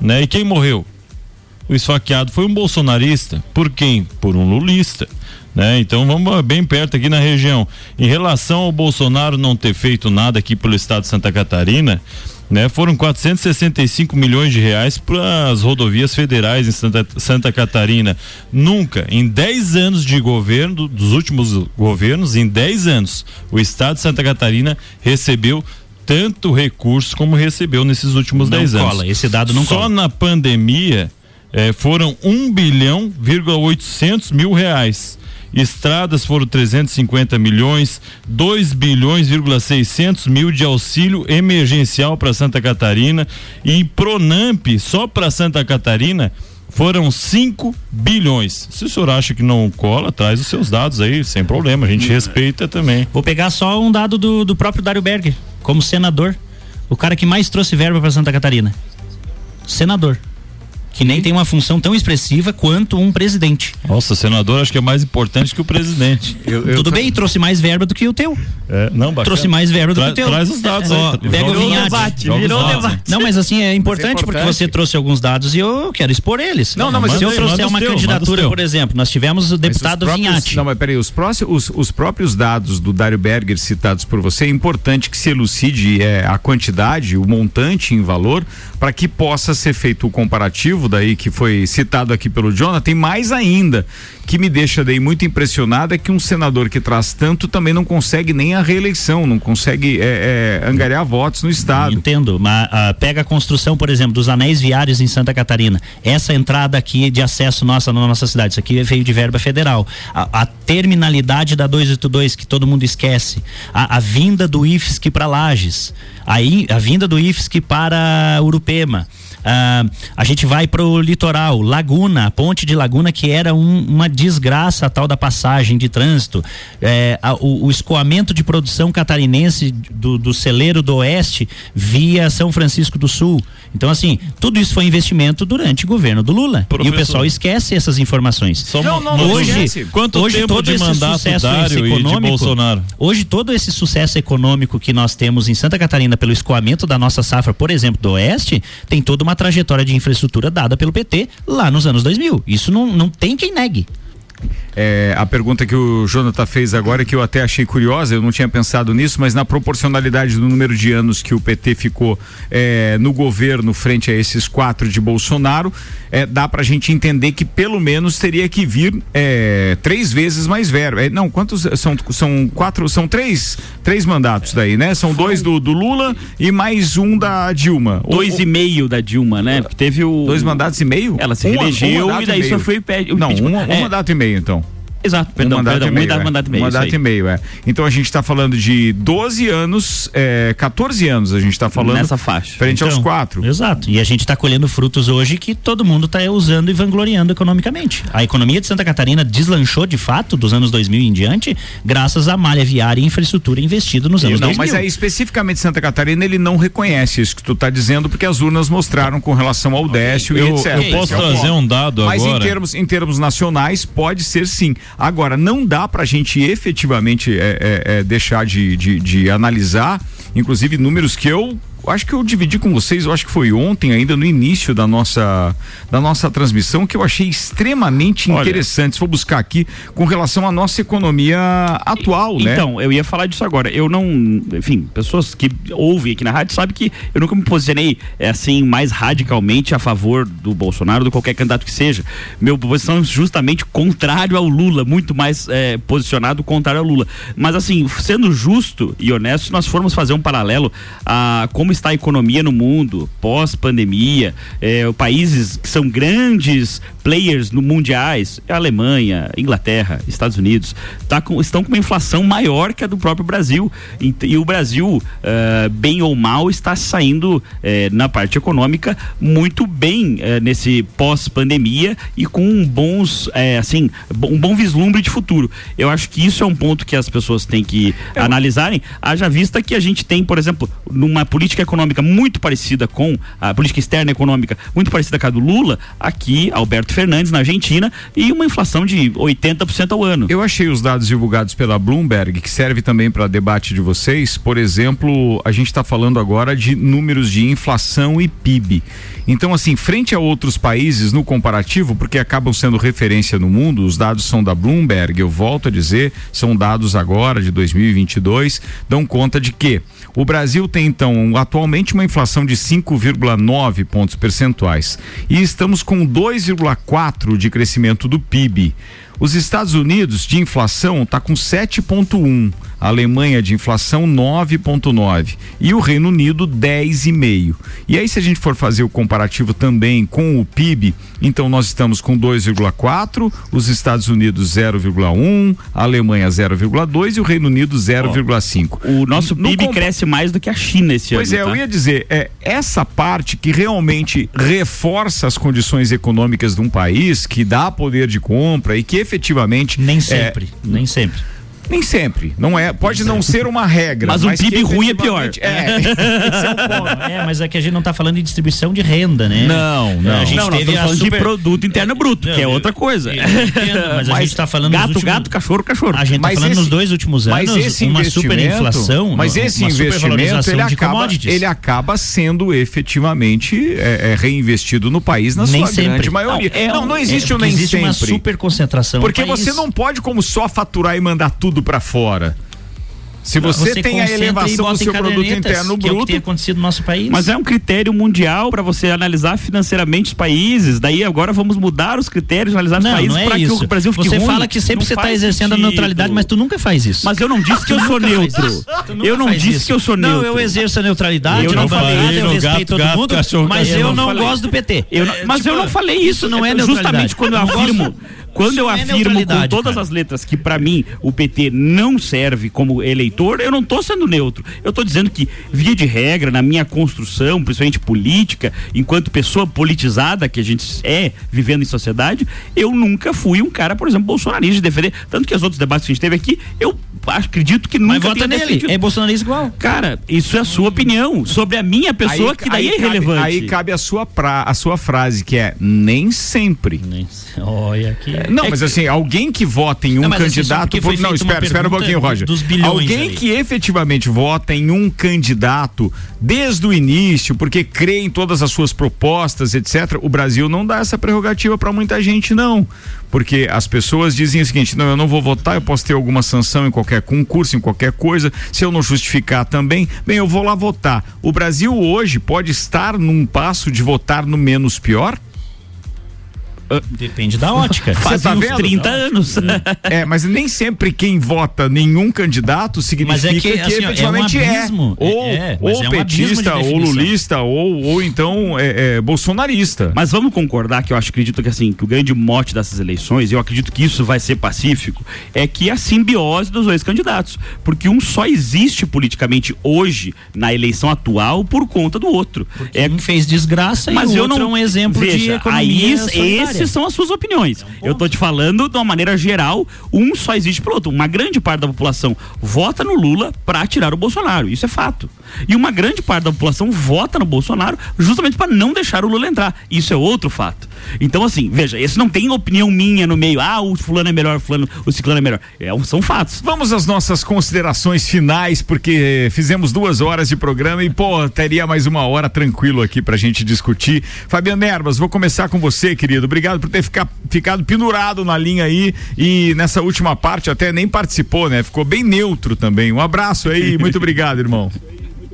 Speaker 7: né? E quem morreu? O esfaqueado foi um bolsonarista. Por quem? Por um lulista. Né? Então vamos bem perto aqui na região. Em relação ao Bolsonaro não ter feito nada aqui pelo estado de Santa Catarina, né? Foram 465 milhões de reais para as rodovias federais em Santa, Santa Catarina. Nunca, em 10 anos de governo, dos últimos governos, em 10 anos, o estado de Santa Catarina recebeu tanto recurso como recebeu nesses últimos
Speaker 6: Não
Speaker 7: 10 anos.
Speaker 6: cola, esse dado não
Speaker 7: Só
Speaker 6: cola.
Speaker 7: na pandemia eh, foram 1 bilhão, vírgula 800 mil reais. Estradas foram 350 milhões, 2 bilhões, vírgula 600 mil de auxílio emergencial para Santa Catarina e Pronamp só para Santa Catarina foram 5 bilhões. Se o senhor acha que não cola, traz os seus dados aí, sem problema, a gente respeita também.
Speaker 6: Vou pegar só um dado do, do próprio Dário Berger, como senador. O cara que mais trouxe verba para Santa Catarina. Senador. Que nem tem uma função tão expressiva quanto um presidente.
Speaker 7: Nossa, senador acho que é mais importante que o presidente.
Speaker 6: Tudo bem, trouxe mais verba do que o teu.
Speaker 7: É, não, bacana.
Speaker 6: Trouxe mais verba do
Speaker 7: Tra-
Speaker 6: que o teu.
Speaker 7: Traz os dados
Speaker 6: Ó,
Speaker 7: aí.
Speaker 6: Pega o vinhate.
Speaker 7: os
Speaker 6: Virou
Speaker 7: dados.
Speaker 6: debate. Não, mas assim, é importante, porque
Speaker 2: importante.
Speaker 6: você trouxe alguns dados e eu quero expor eles.
Speaker 2: Não, não, mas
Speaker 6: se eu trouxer uma
Speaker 7: os
Speaker 6: candidatura, por exemplo, nós tivemos o deputado
Speaker 2: os próprios-
Speaker 6: Vinhati.
Speaker 2: Não, mas peraí, os, próximos, os, os próprios dados do Dário Berger citados por você, é importante que se elucide é, a quantidade, o montante em valor, para que possa ser feito o comparativo daí que foi citado aqui pelo Jonathan, tem mais ainda que me deixa daí muito impressionado é que um senador que traz tanto também não consegue nem a reeleição, não consegue é, é, angariar votos no estado.
Speaker 6: Entendo, mas ah, pega a construção, por exemplo, dos anéis viários em Santa Catarina. Essa entrada aqui de acesso nossa na nossa cidade, isso aqui veio de verba federal. A, a terminalidade da 282 que todo mundo esquece, a, a vinda do IFSC para Lages, aí a vinda do IFSC para Urupema. Ah, a gente vai pro litoral, Laguna, ponte de Laguna que era um- uma desgraça a tal da passagem de trânsito. É, a- o, o escoamento de produção catarinense do, do celeiro do oeste via São Francisco do Sul. Então, assim, tudo isso foi investimento durante o governo do Lula. E o
Speaker 7: Professor.
Speaker 6: pessoal esquece essas informações.
Speaker 7: Só Não, não, não
Speaker 6: hoje,
Speaker 7: esquece. Quanto
Speaker 6: hoje
Speaker 7: tempo
Speaker 6: todo
Speaker 7: de
Speaker 6: esse
Speaker 7: mandato
Speaker 6: sucesso
Speaker 7: Dário de
Speaker 6: econômico,
Speaker 7: Bolsonaro?
Speaker 6: Hoje todo esse sucesso econômico que nós temos em Santa Catarina pelo escoamento da nossa safra, por exemplo, do Oeste, tem toda uma trajetória de infraestrutura dada pelo PT lá nos anos 2000. Isso não, não tem quem negue.
Speaker 2: É, a pergunta que o Jonathan fez agora, que eu até achei curiosa, eu não tinha pensado nisso, mas na proporcionalidade do número de anos que o PT ficou é, no governo frente a esses quatro de Bolsonaro, é, dá pra gente entender que pelo menos teria que vir é, três vezes mais velho. É, não, quantos são? São quatro, são três, três mandatos daí, né? São dois do, do Lula e mais um da Dilma.
Speaker 5: Dois e meio da Dilma, né? Porque teve o.
Speaker 2: Dois mandatos e meio?
Speaker 5: Ela se
Speaker 2: Um- um
Speaker 5: reelegeu
Speaker 2: mandato
Speaker 5: e daí
Speaker 2: meio.
Speaker 5: sofreu impe- o
Speaker 2: Não, um, um
Speaker 5: É.
Speaker 2: mandato e meio, então.
Speaker 5: Exato, perdão,
Speaker 2: um mandato
Speaker 5: perdão,
Speaker 2: e meio,
Speaker 5: um mandato,
Speaker 2: é.
Speaker 5: mandato e meio.
Speaker 2: Mandato e meio, é. Então a gente está falando de 12 anos, é, 14 anos a gente está falando.
Speaker 6: Nessa
Speaker 5: faixa.
Speaker 2: Frente aos
Speaker 6: Então,
Speaker 2: quatro.
Speaker 6: Exato. E a gente está colhendo frutos hoje que todo mundo está usando e vangloriando economicamente. A economia de Santa Catarina deslanchou de fato dos anos 2000 em diante, graças à malha viária e infraestrutura investido nos anos
Speaker 2: não,
Speaker 6: 2000.
Speaker 2: mas aí especificamente Santa Catarina ele não reconhece isso que tu está dizendo porque as urnas mostraram com relação ao Décio
Speaker 7: Eu-
Speaker 2: e etc.
Speaker 7: eu posso
Speaker 2: é o
Speaker 7: trazer um dado
Speaker 2: mas
Speaker 7: agora.
Speaker 2: em termos em termos nacionais pode ser sim. Agora não dá para a gente efetivamente é, é, é, deixar de, de, de analisar, inclusive números que eu acho que eu dividi com vocês, eu acho que foi ontem ainda no início da nossa da nossa transmissão que eu achei extremamente
Speaker 5: Olha.
Speaker 2: interessante. Se for buscar aqui com relação à nossa economia atual, né?
Speaker 5: Então, eu ia falar disso agora. Eu não, enfim, pessoas que ouvem aqui na rádio sabem que eu nunca me posicionei é, assim mais radicalmente a favor do Bolsonaro, do qualquer candidato que seja. Meu posição é justamente contrário ao Lula, muito mais é, posicionado contrário ao Lula. Mas assim, sendo justo e honesto, se nós formos fazer um paralelo a como está a economia no mundo pós-pandemia, é, países que são grandes players no mundiais, a Alemanha, Inglaterra, Estados Unidos, tá com- estão com uma inflação maior que a do próprio Brasil. E, e o Brasil, eh, bem ou mal, está saindo eh, na parte econômica muito bem eh, nesse pós-pandemia e com bons, eh, assim, um bom vislumbre de futuro. Eu acho que isso é um ponto que as pessoas têm que analisarem, haja vista que a gente tem, por exemplo, numa política econômica muito parecida com a política externa econômica, muito parecida com a do Lula, aqui, Alberto Fernandes, na Argentina, e uma inflação de 80% ao ano.
Speaker 2: Eu achei os dados divulgados pela Bloomberg, que serve também para debate de vocês. Por exemplo, a gente está falando agora de números de inflação e PIB. Então, assim, frente a outros países no comparativo, porque acabam sendo referência no mundo, os dados são da Bloomberg, eu volto a dizer, são dados agora de 2022, dão conta de que o Brasil tem então atualmente uma inflação de 5,9 pontos percentuais e estamos com 2,4 de crescimento do PIB. Os Estados Unidos de inflação está com 7,1, a Alemanha de inflação 9,9 e o Reino Unido 10,5. E aí, se a gente for fazer o comparativo também com o PIB, então nós estamos com 2,4, os Estados Unidos 0,1, a Alemanha 0,2 e o Reino Unido 0,5.
Speaker 5: O nosso
Speaker 2: No
Speaker 5: PIB
Speaker 2: compa-
Speaker 5: cresce mais do que a China esse
Speaker 2: Pois
Speaker 5: ano.
Speaker 2: é,
Speaker 5: tá?
Speaker 2: eu ia dizer, é essa parte que realmente reforça as condições econômicas de um país, que dá poder de compra e que efetivamente.
Speaker 6: Nem
Speaker 2: é,
Speaker 6: sempre, nem sempre.
Speaker 2: Nem sempre, não é, pode não ser uma regra.
Speaker 6: Mas um
Speaker 2: que
Speaker 6: PIB ruim é pior.
Speaker 2: É, esse é o ponto.
Speaker 6: É, mas é que a gente não está falando de distribuição de renda, né?
Speaker 2: Não, não.
Speaker 6: A gente
Speaker 5: Não, nós
Speaker 6: teve
Speaker 5: falando
Speaker 6: super...
Speaker 5: de produto interno bruto, que é outra coisa.
Speaker 6: Eu entendo, mas, a gente está falando [laughs]
Speaker 5: gato,
Speaker 6: últimos...
Speaker 5: gato, cachorro, cachorro.
Speaker 6: A gente está
Speaker 2: Mas
Speaker 6: falando
Speaker 2: esse-
Speaker 6: nos dois últimos
Speaker 2: Mas
Speaker 6: anos
Speaker 2: esse
Speaker 6: uma
Speaker 2: investimento-
Speaker 6: superinflação,
Speaker 2: mas esse
Speaker 6: uma
Speaker 2: investimento ele acaba, ele acaba sendo efetivamente é, é, reinvestido no país na
Speaker 6: Nem
Speaker 2: sua
Speaker 6: sempre.
Speaker 2: grande maioria.
Speaker 6: Não, é
Speaker 2: Não,
Speaker 6: um-
Speaker 2: não
Speaker 6: é
Speaker 2: existe o
Speaker 6: porque
Speaker 2: nem
Speaker 6: existe
Speaker 2: sempre.
Speaker 6: uma superconcentração no
Speaker 2: Porque você não pode como só faturar e mandar tudo para fora. Se
Speaker 6: Não,
Speaker 2: você, tem a elevação do seu produto interno
Speaker 6: que é o que
Speaker 2: bruto,
Speaker 6: tem acontecido no nosso país.
Speaker 5: Mas é um critério mundial para você analisar financeiramente os países. Daí agora vamos mudar os critérios, analisar os
Speaker 6: Não,
Speaker 5: países
Speaker 6: não é
Speaker 5: para que o Brasil fique
Speaker 6: Você
Speaker 5: ruim.
Speaker 6: fala que sempre
Speaker 5: Não
Speaker 6: você está exercendo a
Speaker 5: sentido.
Speaker 6: neutralidade, mas tu nunca faz isso.
Speaker 5: Mas eu não disse que eu sou neutro. Eu não disse
Speaker 6: isso.
Speaker 5: que eu sou
Speaker 6: Não,
Speaker 5: neutro.
Speaker 6: eu exerço a neutralidade,
Speaker 5: Eu não
Speaker 6: não
Speaker 5: falei
Speaker 6: falei, eu respeito todo mundo, mas
Speaker 7: cachorro.
Speaker 6: eu
Speaker 5: Eu
Speaker 6: não gosto do PT.
Speaker 5: Não- mas eu não falei isso.
Speaker 6: Não é
Speaker 5: justamente
Speaker 6: neutralidade.
Speaker 5: quando eu
Speaker 6: não
Speaker 5: afirmo Quando
Speaker 6: Isso
Speaker 5: eu
Speaker 6: é
Speaker 5: afirmo com todas
Speaker 6: cara.
Speaker 5: as letras que pra mim o PT não serve como eleitor, eu não tô sendo neutro. Eu tô dizendo que, via de regra, na minha construção, principalmente política, enquanto pessoa politizada que a gente é vivendo em sociedade, eu nunca fui um cara, por exemplo, bolsonarista de defender. Tanto que os outros debates que a gente teve aqui, eu acredito que nunca
Speaker 6: Mas vota nele,
Speaker 5: defendido.
Speaker 6: é bolsonarista igual.
Speaker 5: Cara, isso é a sua opinião sobre a minha pessoa, que daí é
Speaker 2: cabe-
Speaker 5: irrelevante.
Speaker 2: aí cabe a sua, pra, a sua frase, que é nem sempre.
Speaker 6: Olha aqui.
Speaker 2: Não,
Speaker 6: É
Speaker 2: mas
Speaker 6: que-
Speaker 2: assim, alguém que vota em um
Speaker 6: Não, assim,
Speaker 2: candidato.
Speaker 6: foi
Speaker 2: por- não, espera, espera um pouquinho, Roger. alguém
Speaker 6: ali.
Speaker 2: que efetivamente vota em um candidato desde o início, porque crê em todas as suas propostas, etc. O Brasil não dá essa prerrogativa para muita gente, não. Porque as pessoas dizem o seguinte: não, eu não vou votar, eu posso ter alguma sanção em qualquer concurso, em qualquer coisa. Se eu não justificar também, bem, eu vou lá votar. O Brasil hoje pode estar num passo de votar no menos pior?
Speaker 6: Depende da ótica.
Speaker 2: Você tá
Speaker 5: uns
Speaker 2: vendo?
Speaker 5: 30 anos.
Speaker 2: É, mas nem sempre quem vota nenhum candidato significa
Speaker 6: Mas é que,
Speaker 2: que,
Speaker 6: assim, é um
Speaker 2: efetivamente é.
Speaker 6: abismo.
Speaker 2: Ou,
Speaker 6: É,
Speaker 2: ou
Speaker 6: é um de
Speaker 2: petista, ou lulista, ou, ou então é, é, bolsonarista.
Speaker 5: Mas vamos concordar que eu acho, acredito que assim, que o grande mote dessas eleições, e eu acredito que isso vai ser pacífico, é que a simbiose dos dois candidatos. Porque um só existe politicamente hoje, na eleição atual, por conta do outro. é,
Speaker 6: um fez desgraça e
Speaker 5: mas
Speaker 6: o
Speaker 5: eu
Speaker 6: outro
Speaker 5: não,
Speaker 6: é um exemplo de
Speaker 5: veja,
Speaker 6: economia
Speaker 5: aí,
Speaker 6: solidária.
Speaker 5: Esses são as suas opiniões. eu tô te falando de uma maneira geral, um só existe pro outro. Uma grande parte da população vota no Lula para tirar o Bolsonaro. Isso é fato. E uma grande parte da população vota no Bolsonaro justamente para não deixar o Lula entrar. Isso é outro fato. Então, assim, veja, esse não tem opinião minha no meio. Ah, o fulano é melhor, o fulano, o ciclano é melhor. É, são fatos.
Speaker 2: Vamos às nossas considerações finais, porque fizemos duas horas de programa e, pô, teria mais uma hora tranquilo aqui pra gente discutir. Fabiano Erbas, vou começar com você, querido. Obrigado por ter ficar, ficado pendurado na linha aí e nessa última parte até nem participou, né? Ficou bem neutro também. Um abraço aí, muito [laughs] obrigado, irmão.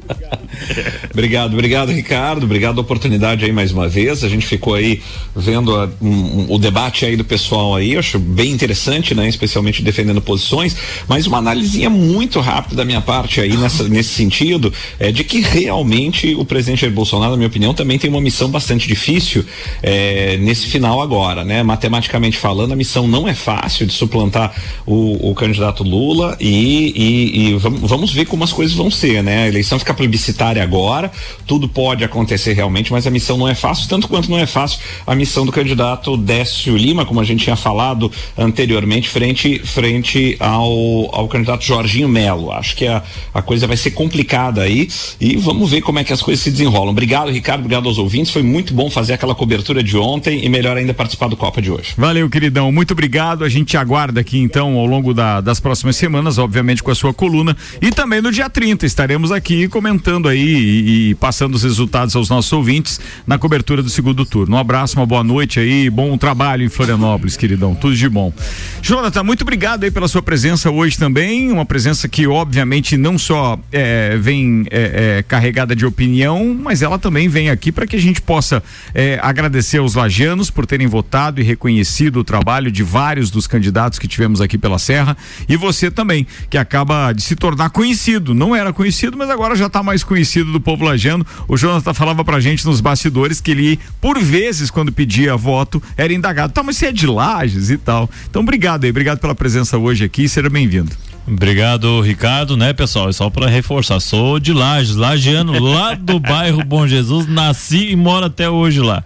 Speaker 2: [laughs]
Speaker 9: Obrigado, obrigado, Ricardo. Obrigado a oportunidade aí mais uma vez. A gente ficou aí vendo a- um- um- o debate aí do pessoal aí. Eu acho bem interessante, né? Especialmente defendendo posições. Mas uma analisinha muito rápida da minha parte aí nessa, nesse sentido é de que realmente o presidente Jair Bolsonaro, na minha opinião, também tem uma missão bastante difícil é, nesse final agora, né? Matematicamente falando, a missão não é fácil de suplantar o, o candidato Lula e, e- e vamos ver como as coisas vão ser, né? A eleição fica plebiscitária agora, tudo pode acontecer realmente, mas a missão não é fácil, tanto quanto não é fácil a missão do candidato Décio Lima, como a gente tinha falado anteriormente, frente, frente ao, ao candidato Jorginho Melo. Acho que a, a coisa vai ser complicada aí e vamos ver como é que as coisas se desenrolam. Obrigado, Ricardo, obrigado aos ouvintes. Foi muito bom fazer aquela cobertura de ontem e melhor ainda participar do Copa de hoje.
Speaker 2: Valeu, queridão. Muito obrigado. A gente te aguarda aqui, então, ao longo da- das próximas semanas, obviamente, com a sua coluna. E também no dia 30 estaremos aqui comentando aí e, e passando os resultados aos nossos ouvintes na cobertura do segundo turno. Um abraço, uma boa noite aí, bom trabalho em Florianópolis, queridão. Tudo de bom. Jonathan, muito obrigado aí pela sua presença hoje também. Uma presença que, obviamente, não só é, vem é, é, carregada de opinião, mas ela também vem aqui para que a gente possa é, agradecer aos lajanos por terem votado e reconhecido o trabalho de vários dos candidatos que tivemos aqui pela Serra e você também, que acaba de se tornar conhecido. Não era conhecido, mas agora já está mais conhecido do povo lajano. O Jonathan falava pra gente nos bastidores que ele, por vezes, quando pedia voto, era indagado. Tá, mas você é de Lages e tal. Então, obrigado aí, obrigado pela presença hoje aqui. Seja bem-vindo.
Speaker 7: Obrigado, Ricardo, né, pessoal? É só para reforçar, sou de Lages, lagiano, [laughs] lá do bairro Bom Jesus, nasci e moro até hoje lá.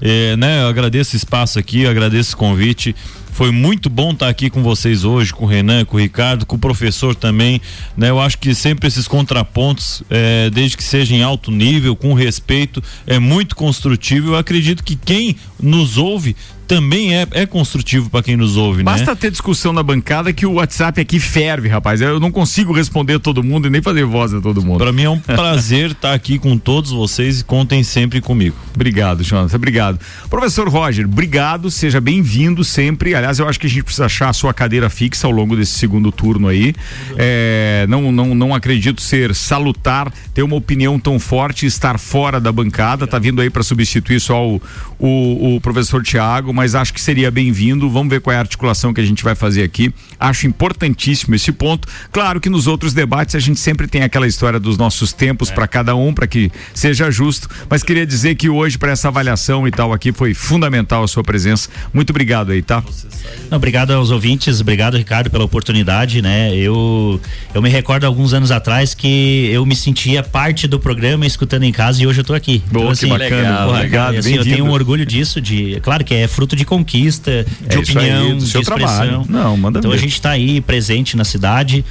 Speaker 7: É, né, eu agradeço o espaço aqui, agradeço o convite. Foi muito bom estar aqui com vocês hoje, com o Renan, com o Ricardo, com o professor também. Né? Eu acho que sempre esses contrapontos, é, desde que seja em alto nível, com respeito, é muito construtivo. Eu acredito que quem nos ouve também é, é construtivo para quem nos ouve, né?
Speaker 2: Basta ter discussão na bancada que o WhatsApp aqui ferve, rapaz. Eu não consigo responder a todo mundo e nem fazer voz a todo mundo.
Speaker 7: Para mim é um prazer estar [laughs] aqui com todos vocês e contem sempre comigo.
Speaker 2: Obrigado, Jonathan. Obrigado. Professor Roger, obrigado. Seja bem-vindo sempre. Aliás, eu acho que a gente precisa achar a sua cadeira fixa ao longo desse segundo turno aí. É, não, não, não acredito ser salutar ter uma opinião tão forte estar fora da bancada. Tá vindo aí para substituir só o, o, o professor Tiago, mas acho que seria bem-vindo. Vamos ver qual é a articulação que a gente vai fazer aqui. Acho importantíssimo esse ponto. Claro que nos outros debates a gente sempre tem aquela história dos nossos tempos para cada um, para que seja justo. Mas queria dizer que hoje, para essa avaliação e tal aqui, foi fundamental a sua presença. Muito obrigado aí, tá?
Speaker 6: Não, obrigado aos ouvintes, obrigado, Ricardo, pela oportunidade, né? Eu, eu me recordo alguns anos atrás que eu me sentia parte do programa escutando em casa e hoje eu tô aqui.
Speaker 2: Boa, que bacana.
Speaker 6: Legal,
Speaker 2: Obrigado,
Speaker 6: cara, assim, eu tenho um orgulho disso, de, claro que é fruto de conquista, de
Speaker 2: É isso aí,
Speaker 6: opinião,
Speaker 2: do
Speaker 6: de expressão.
Speaker 2: trabalho. Não, manda
Speaker 6: Então
Speaker 2: ver.
Speaker 6: a gente está aí presente na cidade.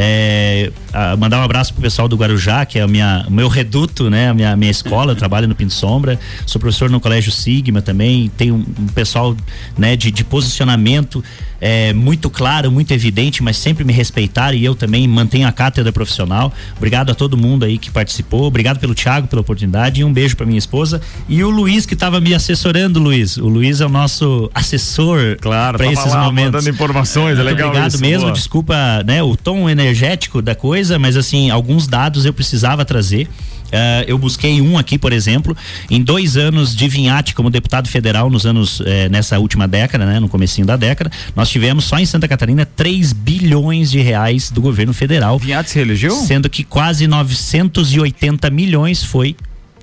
Speaker 6: É, a- mandar um abraço pro pessoal do Guarujá, que é a minha, o meu reduto, né? A minha, minha escola, eu trabalho no Pinto Sombra, sou professor no Colégio Sigma também, tem um, um pessoal né, de, de posicionamento é, muito claro, muito evidente, mas sempre me respeitaram e eu também mantenho a cátedra profissional. Obrigado a todo mundo aí que participou, obrigado pelo Thiago pela oportunidade e um beijo para minha esposa e o Luiz que estava me assessorando, Luiz. O Luiz é o nosso assessor
Speaker 2: Claro,
Speaker 6: para esses
Speaker 2: lá
Speaker 6: momentos.
Speaker 2: mandando informações, é legal
Speaker 6: Obrigado
Speaker 2: isso,
Speaker 6: mesmo,
Speaker 2: boa.
Speaker 6: desculpa, né, o tom energético da coisa, mas assim, alguns dados eu precisava trazer. Eh, eu busquei um aqui, por exemplo, em dois anos de Vinhate como deputado federal nos anos eh, nessa última década, né, no comecinho da década, nós tivemos só em Santa Catarina 3 bilhões de reais do governo federal.
Speaker 2: Vinhate se elegeu?
Speaker 6: Sendo que quase 980 milhões foi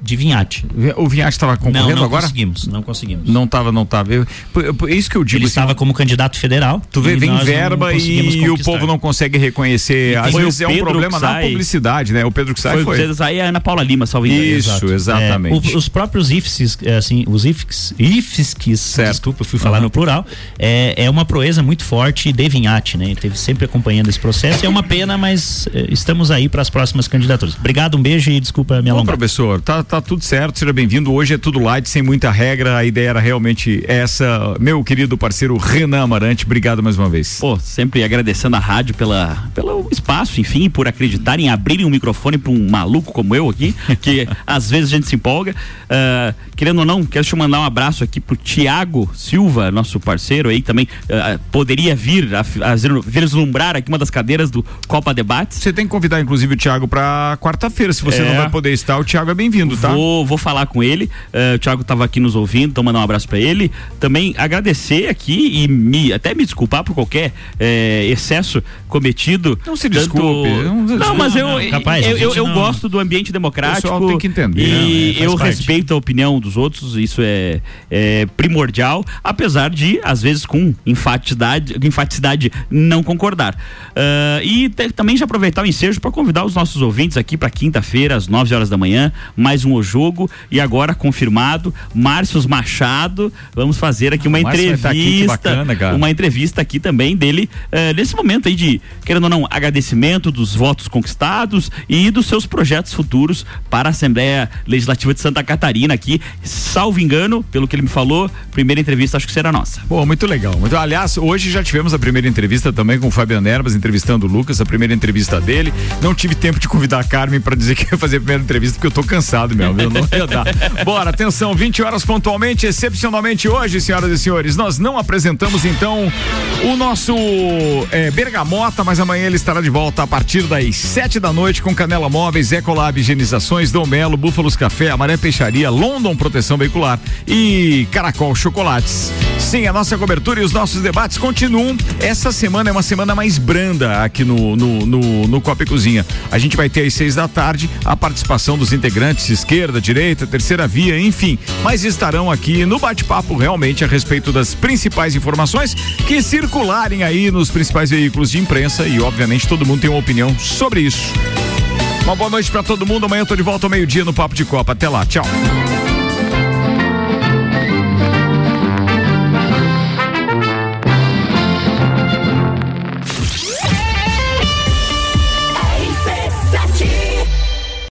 Speaker 6: de Vinhate.
Speaker 2: O Vinhate estava concorrendo
Speaker 6: não, não
Speaker 2: agora?
Speaker 6: conseguimos, não conseguimos.
Speaker 2: Não estava, não estava. É isso que eu digo.
Speaker 6: Ele
Speaker 2: assim,
Speaker 6: estava como candidato federal.
Speaker 2: Tu vê,
Speaker 6: e
Speaker 2: vem
Speaker 6: não
Speaker 2: verba e o povo não consegue reconhecer.
Speaker 5: E
Speaker 2: Às vezes é um problema na
Speaker 5: sai.
Speaker 2: publicidade, né? O Pedro que sai
Speaker 5: Foi, o Pedro aí é a Ana Paula Lima, engano.
Speaker 2: Isso, exatamente.
Speaker 6: É, o- os próprios IFSCs, é, assim, os IFSCs, IFSCs desculpa, eu fui falar no plural, é, é uma proeza muito forte de Vinhate, né? Ele esteve sempre acompanhando esse processo. É uma pena, mas é, estamos aí para as próximas candidaturas. Obrigado, um beijo e desculpa me
Speaker 2: Bom,
Speaker 6: alongar.
Speaker 2: professor, tá, tá tudo certo, seja bem-vindo. Hoje é tudo light, sem muita regra. A ideia era realmente essa. Meu querido parceiro Renan Amarante, obrigado mais uma vez.
Speaker 5: Pô, sempre agradecendo a rádio pela, pelo espaço, enfim, por acreditarem em abrirem um microfone para um maluco como eu aqui, [laughs] que às vezes a gente se empolga. Ah, querendo ou não, quero te mandar um abraço aqui pro Tiago Silva, nosso parceiro aí, que também ah, poderia vir a, a vislumbrar aqui uma das cadeiras do Copa Debates.
Speaker 2: Você tem que convidar, inclusive, o Thiago para quarta-feira. Se você
Speaker 5: É.
Speaker 2: não vai poder estar, o Thiago é bem-vindo, tá?
Speaker 5: Vou, vou falar com ele. Eh, o Thiago estava aqui nos ouvindo, então mandar um abraço para ele. Também agradecer aqui e me, até me desculpar por qualquer eh, excesso cometido.
Speaker 2: Não se
Speaker 5: Tanto-
Speaker 2: desculpe, não se
Speaker 5: Não, mas eu,
Speaker 6: Não, capaz,
Speaker 5: eu, eu, eu gosto do ambiente democrático.
Speaker 2: O pessoal tem que entender,
Speaker 5: E
Speaker 2: é,
Speaker 5: eu
Speaker 2: parte.
Speaker 5: respeito a opinião dos outros, isso é, é primordial, apesar de, às vezes, com enfaticidade, enfaticidade não concordar. Ah, e te- também já aproveitar o ensejo para convidar os nossos ouvintes aqui para quinta-feira, às 9 horas da manhã, mais um O Jogo. E agora confirmado, Márcios Machado. Vamos fazer aqui uma
Speaker 2: Ah, Márcio vai
Speaker 5: entrevista.
Speaker 2: aqui, bacana.
Speaker 5: Uma entrevista aqui também dele, eh, nesse momento aí de, querendo ou não, agradecimento dos votos conquistados e dos seus projetos futuros para a Assembleia Legislativa de Santa Catarina aqui. Salvo engano, pelo que ele me falou, primeira entrevista acho que será nossa.
Speaker 2: Pô, muito legal. Muito, aliás, hoje já tivemos a primeira entrevista também com o Fabiano Erbas, entrevistando o Lucas, a primeira entrevista dele. Não tive tempo de convidar a Carmen para dizer que ia fazer a primeira entrevista, porque eu tô cansado mesmo, viu? Não ia dar. Bora, atenção, 20 horas pontualmente, excepcionalmente hoje, senhoras e senhores, nós não apresentamos então o nosso é, Bergamota, mas amanhã ele estará de volta a partir das 7 da noite com Canela Móveis, Ecolab Higienizações, Dom Melo, Búfalos Café, Amaré Peixaria, London Proteção Veicular e Caracol Chocolates. Sim, a nossa cobertura e os nossos debates continuam. Essa semana é uma semana mais branda aqui no, no, no, no Copa e Cozinha. A gente vai ter às seis da tarde a participação dos integrantes esquerda, direita, terceira via, enfim. Mas estarão aqui no bate-papo realmente a respeito das principais informações que circularem aí nos principais veículos de imprensa e, obviamente, todo mundo tem uma opinião sobre isso. Uma boa noite para todo mundo. Amanhã eu tô de volta ao meio-dia no Papo de Copa. Até lá, tchau.